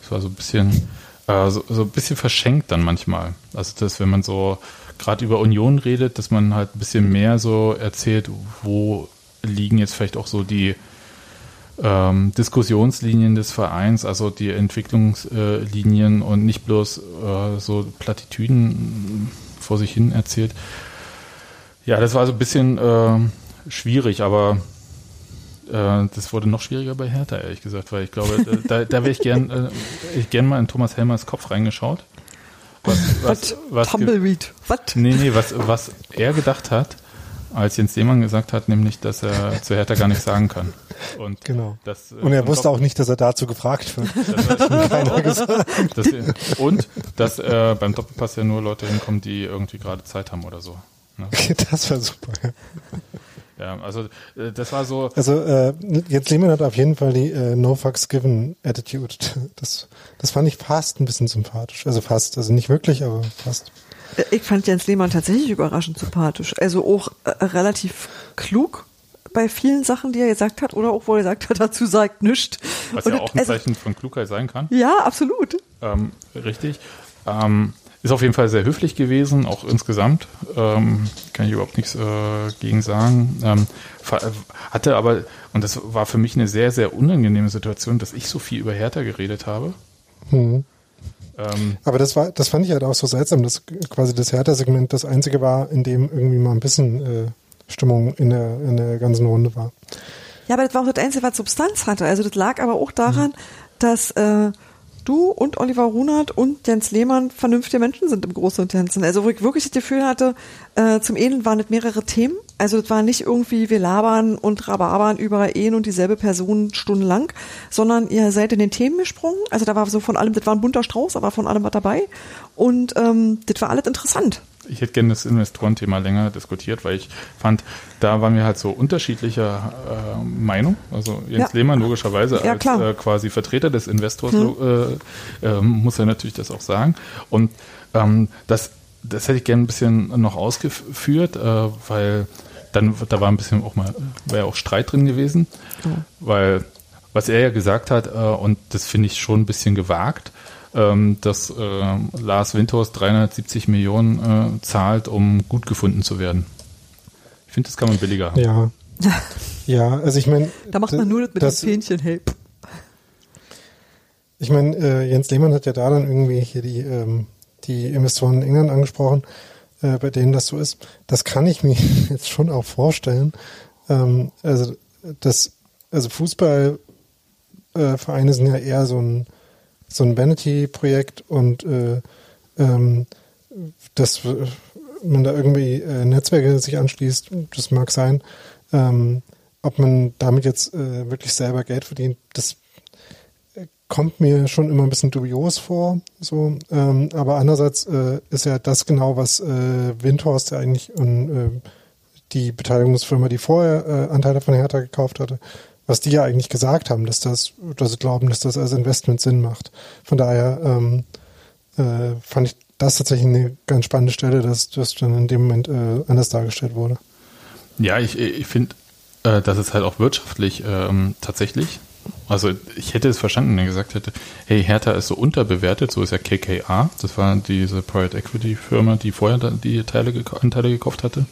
Das war so ein bisschen, äh, so, so ein bisschen verschenkt dann manchmal. Also das, wenn man so gerade über Union redet, dass man halt ein bisschen mehr so erzählt, wo liegen jetzt vielleicht auch so die ähm, Diskussionslinien des Vereins, also die Entwicklungslinien und nicht bloß äh, so Plattitüden vor sich hin erzählt. Ja, das war so ein bisschen äh, schwierig, aber äh, das wurde noch schwieriger bei Hertha, ehrlich gesagt, weil ich glaube, da, da wäre ich gern, äh, ich gern mal in Thomas Helmers Kopf reingeschaut. Was, was, [LAUGHS] was, ge- Tumbleweed. Was? nee, nee, was, was er gedacht hat, als Jens Lehmann gesagt hat, nämlich, dass er zu Hertha gar nichts sagen kann. Und, Genau. das, äh, Und er wusste auch nicht, dass er dazu gefragt wird. [LAUGHS] dass, [LAUGHS] und dass äh, beim Doppelpass ja nur Leute hinkommen, die irgendwie gerade Zeit haben oder so. Ne? [LAUGHS] Das war super. ja. Ja, also äh, das war so, Also äh, jetzt Lehmann hat auf jeden Fall die äh, No Fucks Given Attitude. Das, das fand ich fast ein bisschen sympathisch. Also fast, also nicht wirklich, aber fast. Äh, Ich fand Jens Lehmann tatsächlich überraschend sympathisch. Also auch äh, relativ klug bei vielen Sachen, die er gesagt hat, oder auch wo er gesagt hat, [LAUGHS] dazu sagt nichts. was Und ja auch ein also, Zeichen von Klugheit sein kann. Ja, absolut. Ähm, richtig. Ähm, ist auf jeden Fall sehr höflich gewesen, auch insgesamt. Ähm, kann ich überhaupt nichts äh, gegen sagen. Ähm, ver- hatte aber, und das war für mich eine sehr, sehr unangenehme Situation, dass ich so viel über Hertha geredet habe. Mhm. Ähm, Aber das war, das fand ich halt auch so seltsam, dass quasi das Hertha-Segment das einzige war, in dem irgendwie mal ein bisschen äh, Stimmung in der, in der ganzen Runde war. Ja, aber das war auch das Einzige, was Substanz hatte. Also das lag aber auch daran, mhm. dass äh, du und Oliver Runert und Jens Lehmann vernünftige Menschen sind im Großen und Ganzen. Also wo ich wirklich das Gefühl hatte, äh, zum Ehen waren das mehrere Themen. Also das war nicht irgendwie, wir labern und rababern über Ehen und dieselbe Person stundenlang, sondern ihr seid in den Themen gesprungen. Also da war so von allem, das war ein bunter Strauß, aber von allem was dabei. Und ähm, das war alles interessant ich hätte gerne das Investorenthema länger diskutiert, weil ich fand, da waren wir halt so unterschiedlicher äh, Meinung. Also Jens ja. Lehmann logischerweise ja, als äh, quasi Vertreter des Investors hm. äh, äh, muss er natürlich das auch sagen. Und ähm, das, das hätte ich gerne ein bisschen noch ausgeführt, äh, weil dann da war ein bisschen auch mal, wäre auch Streit drin gewesen, oh. weil was er ja gesagt hat, äh, und das finde ich schon ein bisschen gewagt, ähm, dass äh, Lars Windhorst 370 Millionen äh, zahlt, um gut gefunden zu werden. Ich finde, das kann man billiger haben. Ja. [LAUGHS] ja, also ich meine. Da macht man nur mit das, dem Fähnchen, hey. Ich meine, äh, Jens Lehmann hat ja da dann irgendwie hier die, ähm, die Investoren in England angesprochen, äh, bei denen das so ist. Das kann ich mir [LAUGHS] jetzt schon auch vorstellen. Ähm, also das, also Fußballvereine äh, sind ja eher so ein so ein Vanity-Projekt und äh, ähm, dass man da irgendwie äh, Netzwerke sich anschließt, das mag sein. Ähm, ob man damit jetzt äh, wirklich selber Geld verdient, das äh, kommt mir schon immer ein bisschen dubios vor. So, ähm, aber andererseits äh, ist ja das genau, was äh, Windhorst ja eigentlich und äh, die Beteiligungsfirma, die vorher äh, Anteile von Hertha gekauft hatte, was die ja eigentlich gesagt haben, dass das, dass sie glauben, dass das als Investment Sinn macht. Von daher ähm, äh, fand ich das tatsächlich eine ganz spannende Stelle, dass das dann in dem Moment äh, anders dargestellt wurde. Ja, ich, ich finde, äh, dass es halt auch wirtschaftlich ähm, tatsächlich, also ich hätte es verstanden, wenn er gesagt hätte, hey, Hertha ist so unterbewertet, so ist ja KKA, das war diese Private Equity Firma, die vorher die Teile, Anteile gekauft hatte.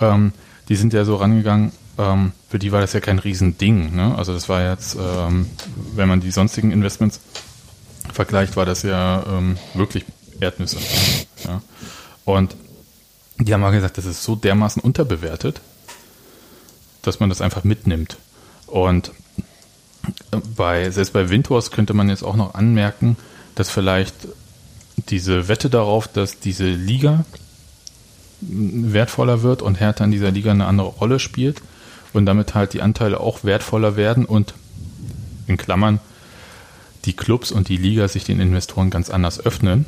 Ähm, die sind ja so rangegangen, ähm, für die war das ja kein Riesending. Ne? Also das war jetzt, ähm, wenn man die sonstigen Investments vergleicht, war das ja ähm, wirklich Erdnüsse. Ja? Und die haben mal gesagt, das ist so dermaßen unterbewertet, dass man das einfach mitnimmt. Und äh, bei, selbst bei Windhorst könnte man jetzt auch noch anmerken, dass vielleicht diese Wette darauf, dass diese Liga wertvoller wird und Hertha in dieser Liga eine andere Rolle spielt, und damit halt die Anteile auch wertvoller werden und in Klammern die Clubs und die Liga sich den Investoren ganz anders öffnen.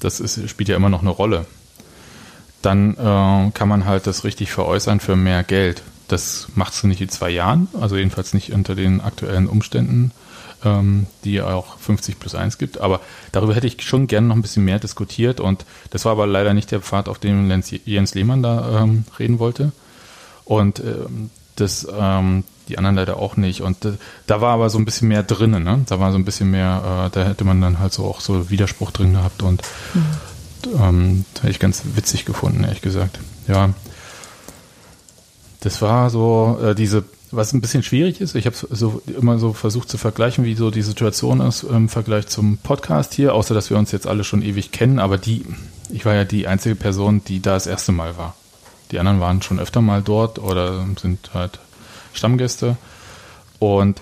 Das ist, spielt ja immer noch eine Rolle. Dann äh, kann man halt das richtig veräußern für mehr Geld. Das machst du nicht in zwei Jahren, also jedenfalls nicht unter den aktuellen Umständen, ähm, die auch 50 plus 1 gibt. Aber darüber hätte ich schon gerne noch ein bisschen mehr diskutiert und das war aber leider nicht der Pfad, auf dem Jens Lehmann da ähm, reden wollte. Und ähm, das, ähm, die anderen leider auch nicht. Und äh, da war aber so ein bisschen mehr drin, ne? Da war so ein bisschen mehr, äh, da hätte man dann halt so auch so Widerspruch drin gehabt und mhm. ähm, hätte ich ganz witzig gefunden, ehrlich gesagt. Ja. Das war so äh, diese, was ein bisschen schwierig ist. Ich habe so immer so versucht zu vergleichen, wie so die Situation ist im Vergleich zum Podcast hier, außer dass wir uns jetzt alle schon ewig kennen, aber die, ich war ja die einzige Person, die da das erste Mal war. Die anderen waren schon öfter mal dort oder sind halt Stammgäste. Und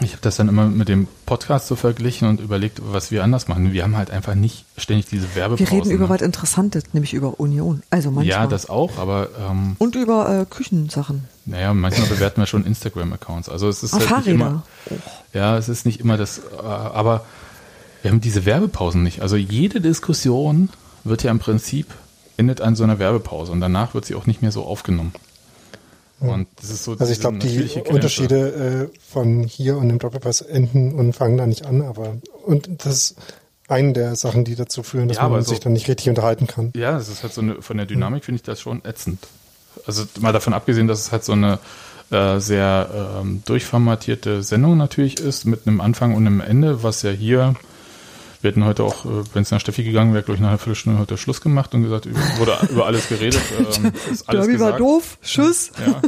ich habe das dann immer mit dem Podcast so verglichen und überlegt, was wir anders machen. Wir haben halt einfach nicht ständig diese Werbepausen. Wir reden über was Interessantes, nämlich über Union. Also manchmal. Ja, das auch, aber ähm, und über äh, Küchensachen. Naja, manchmal bewerten wir schon Instagram-Accounts. Also es ist Ach, halt nicht immer. Ja, es ist nicht immer das. Äh, aber wir haben diese Werbepausen nicht. Also jede Diskussion wird ja im Prinzip endet an so einer Werbepause und danach wird sie auch nicht mehr so aufgenommen. Und das ist so also ich glaube, die Grenze. Unterschiede äh, von hier und dem Doppelpass enden und fangen da nicht an, aber und das ist eine der Sachen, die dazu führen, dass ja, man so, sich dann nicht richtig unterhalten kann. Ja, das ist halt so eine, von der Dynamik finde ich das schon ätzend. Also mal davon abgesehen, dass es halt so eine äh, sehr ähm, durchformatierte Sendung natürlich ist, mit einem Anfang und einem Ende, was ja hier wir hätten heute auch, äh, wenn es nach Steffi gegangen wäre, glaube ich, nach einer Viertelstunde heute Schluss gemacht und gesagt, wurde über alles geredet. [LAUGHS] Ähm, ist alles Derby gesagt. war doof, Tschüss. Ja.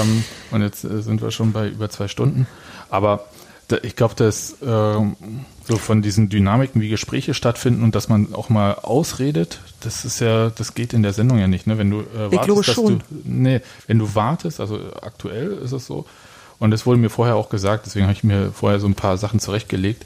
ähm, und jetzt äh, sind wir schon bei über zwei Stunden. Aber ich glaube, dass ähm, so von diesen Dynamiken, wie Gespräche stattfinden und dass man auch mal ausredet, das ist ja, das geht in der Sendung ja nicht, ne? Wenn du äh, wartest, dass schon. du, nee, wenn du wartest, also aktuell ist es so, und das wurde mir vorher auch gesagt, deswegen habe ich mir vorher so ein paar Sachen zurechtgelegt.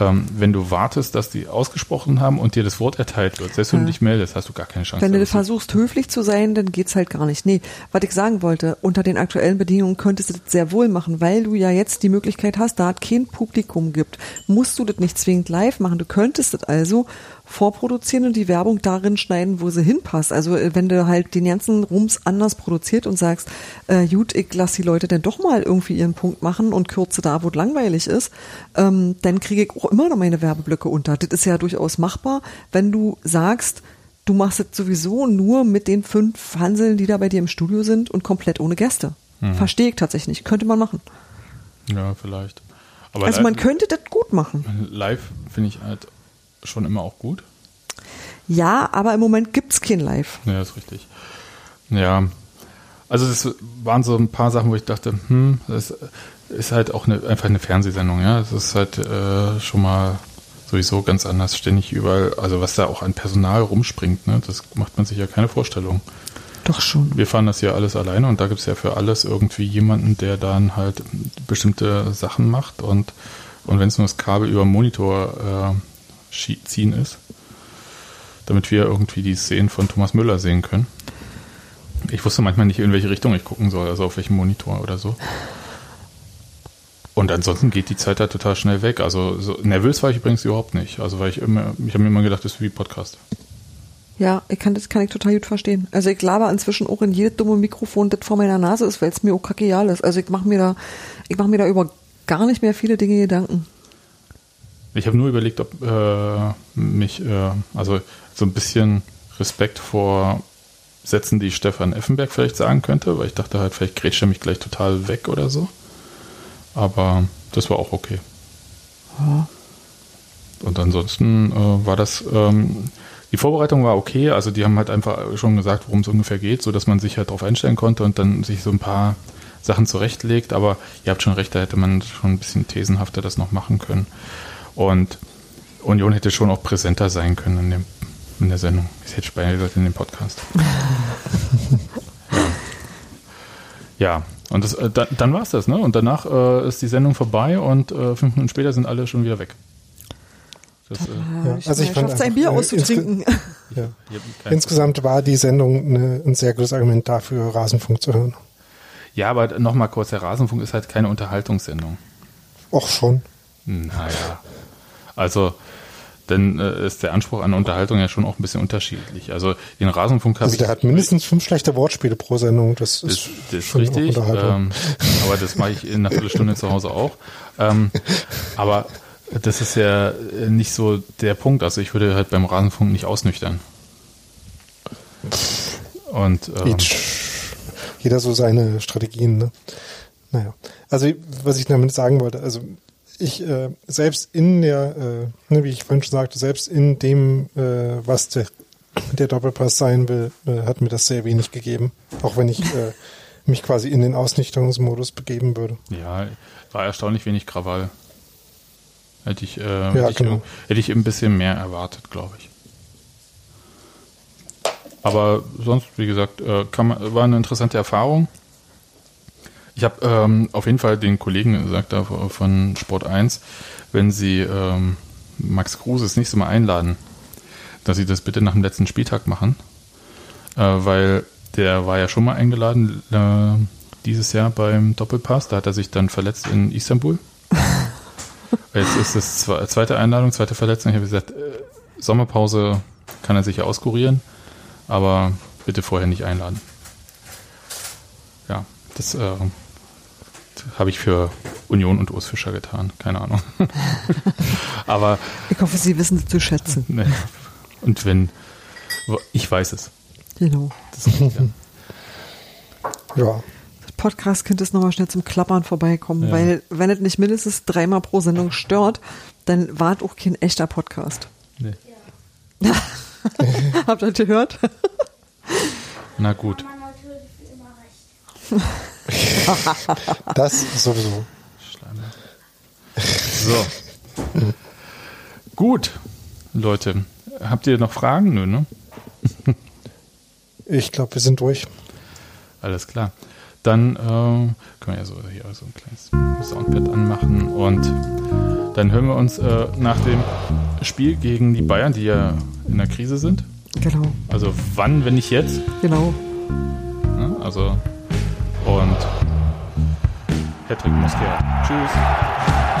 Ähm, wenn du wartest, dass die ausgesprochen haben und dir das Wort erteilt wird, selbst wenn du Ja. dich meldest, hast du gar keine Chance. Wenn du versuchst, höflich zu sein, dann geht's halt gar nicht. Nee, was ich sagen wollte, unter den aktuellen Bedingungen könntest du das sehr wohl machen, weil du ja jetzt die Möglichkeit hast, da es kein Publikum gibt, musst du das nicht zwingend live machen. Du könntest das also vorproduzieren und die Werbung darin schneiden, wo sie hinpasst. Also äh, wenn du halt den ganzen Rums anders produziert und sagst, äh, gut, ich lass die Leute dann doch mal irgendwie ihren Punkt machen und kürze da, wo es langweilig ist, ähm, dann kriege ich auch immer noch meine Werbeblöcke unter. Das ist ja durchaus machbar, wenn du sagst, du machst es sowieso nur mit den fünf Hanseln, die da bei dir im Studio sind und komplett ohne Gäste. Verstehe ich tatsächlich nicht. Könnte man machen. Ja, vielleicht. Aber Also man könnte das gut machen. live finde ich halt schon immer auch gut. Ja, aber im Moment gibt's kein Live. Ja, ist richtig. Ja. Also das waren so ein paar Sachen, wo ich dachte, hm, das ist halt auch eine, einfach eine Fernsehsendung, ja. Das ist halt äh, schon mal sowieso ganz anders, ständig überall, also was da auch an Personal rumspringt, ne, das macht man sich ja keine Vorstellung. Doch schon. Wir fahren das hier alles alleine und da gibt es ja für alles irgendwie jemanden, der dann halt bestimmte Sachen macht und, und wenn es nur das Kabel über den Monitor äh, ziehen ist, damit wir irgendwie die Szenen von Thomas Müller sehen können. Ich wusste manchmal nicht, in welche Richtung ich gucken soll, also auf welchem Monitor oder so. Und ansonsten geht die Zeit da total schnell weg. Also so nervös war ich übrigens überhaupt nicht. Also weil ich immer, ich habe mir immer gedacht, das ist wie Podcast. Ja, ich kann das kann ich total gut verstehen. Also ich laber inzwischen auch in jedes dumme Mikrofon, das vor meiner Nase ist, weil es mir auch kackeal ist. Also ich mache mir da, ich mache mir da über gar nicht mehr viele Dinge Gedanken. Ich habe nur überlegt, ob äh, mich, äh, also so ein bisschen Respekt vor Sätzen, die Stefan Effenberg vielleicht sagen könnte, weil ich dachte halt, vielleicht grätscht er mich gleich total weg oder so. Aber das war auch okay. Und ansonsten äh, war das, ähm, die Vorbereitung war okay, also die haben halt einfach schon gesagt, worum es ungefähr geht, so dass man sich halt darauf einstellen konnte und dann sich so ein paar Sachen zurechtlegt, aber ihr habt schon recht, da hätte man schon ein bisschen thesenhafter das noch machen können. Und Union hätte schon auch präsenter sein können in, dem, in der Sendung. Ich hätte beinahe gesagt, in dem Podcast. [LAUGHS] ja, und das, äh, da, dann war es das, ne? Und danach äh, ist die Sendung vorbei und äh, fünf Minuten später sind alle schon wieder weg. Das, äh, Ja, also ich fand sein Bier äh, auszutrinken. Ja. [LAUGHS] ich Insgesamt war die Sendung eine, ein sehr gutes Argument dafür, Rasenfunk zu hören. ja, aber nochmal kurz, der Rasenfunk ist halt keine Unterhaltungssendung. Auch schon. Naja. Also, dann äh, ist der Anspruch an Unterhaltung ja schon auch ein bisschen unterschiedlich. Also, den Rasenfunk habe Also ich. der hat mindestens fünf schlechte Wortspiele pro Sendung. Das Das, ist, das auch richtig. Ähm, aber das mache ich in einer Viertelstunde zu Hause auch. Ähm, aber das ist ja äh, nicht so der Punkt. Also ich würde halt beim Rasenfunk nicht ausnüchtern. Und ähm, Jeder so seine Strategien. Ne? Naja, also was ich damit sagen wollte, also ich äh, selbst in der, äh, ne, wie ich vorhin schon sagte, selbst in dem, äh, was der, der Doppelpass sein will, äh, hat mir das sehr wenig gegeben. Auch wenn ich äh, mich quasi in den Ausnüchterungsmodus begeben würde. ja, war erstaunlich wenig Krawall. Hätte ich, äh, Ja, hätte, ich genau. hätte ich ein bisschen mehr erwartet, glaube ich. Aber sonst, wie gesagt, kann man, war eine interessante Erfahrung. Ich habe ähm, auf jeden Fall den Kollegen gesagt da von Sport 1, wenn sie ähm, Max Kruse das nächste Mal einladen, dass sie das bitte nach dem letzten Spieltag machen, äh, weil der war ja schon mal eingeladen äh, dieses Jahr beim Doppelpass, da hat er sich dann verletzt in Istanbul. [LAUGHS] Jetzt ist es zwe- zweite Einladung, zweite Verletzung. Ich habe gesagt, äh, Sommerpause kann er sich ja auskurieren, aber bitte vorher nicht einladen. Ja, das äh, habe ich für Union und Urs Fischer getan. Keine Ahnung. [LAUGHS] aber Ich hoffe, Sie wissen es zu schätzen. ne, und wenn ich weiß es. Genau. Das ist, ja. Ja, Das Podcast könnte es nochmal schnell zum Klappern vorbeikommen, Ja. weil wenn es nicht mindestens dreimal pro Sendung stört, dann war es auch kein echter Podcast. Nee. [LAUGHS] Habt ihr das gehört? Na gut. [LAUGHS] [LAUGHS] das sowieso. Schleimer. So. Gut, Leute. Habt ihr noch Fragen? Nö, ne? Ich glaube, wir sind durch. Alles klar. Dann äh, können wir ja so hier so ein kleines Soundpad anmachen und dann hören wir uns äh, nach dem Spiel gegen die Bayern, die ja in der Krise sind. Genau, Also wann, wenn nicht jetzt? genau. Ne? Also und Patrick muss her. Tschüss.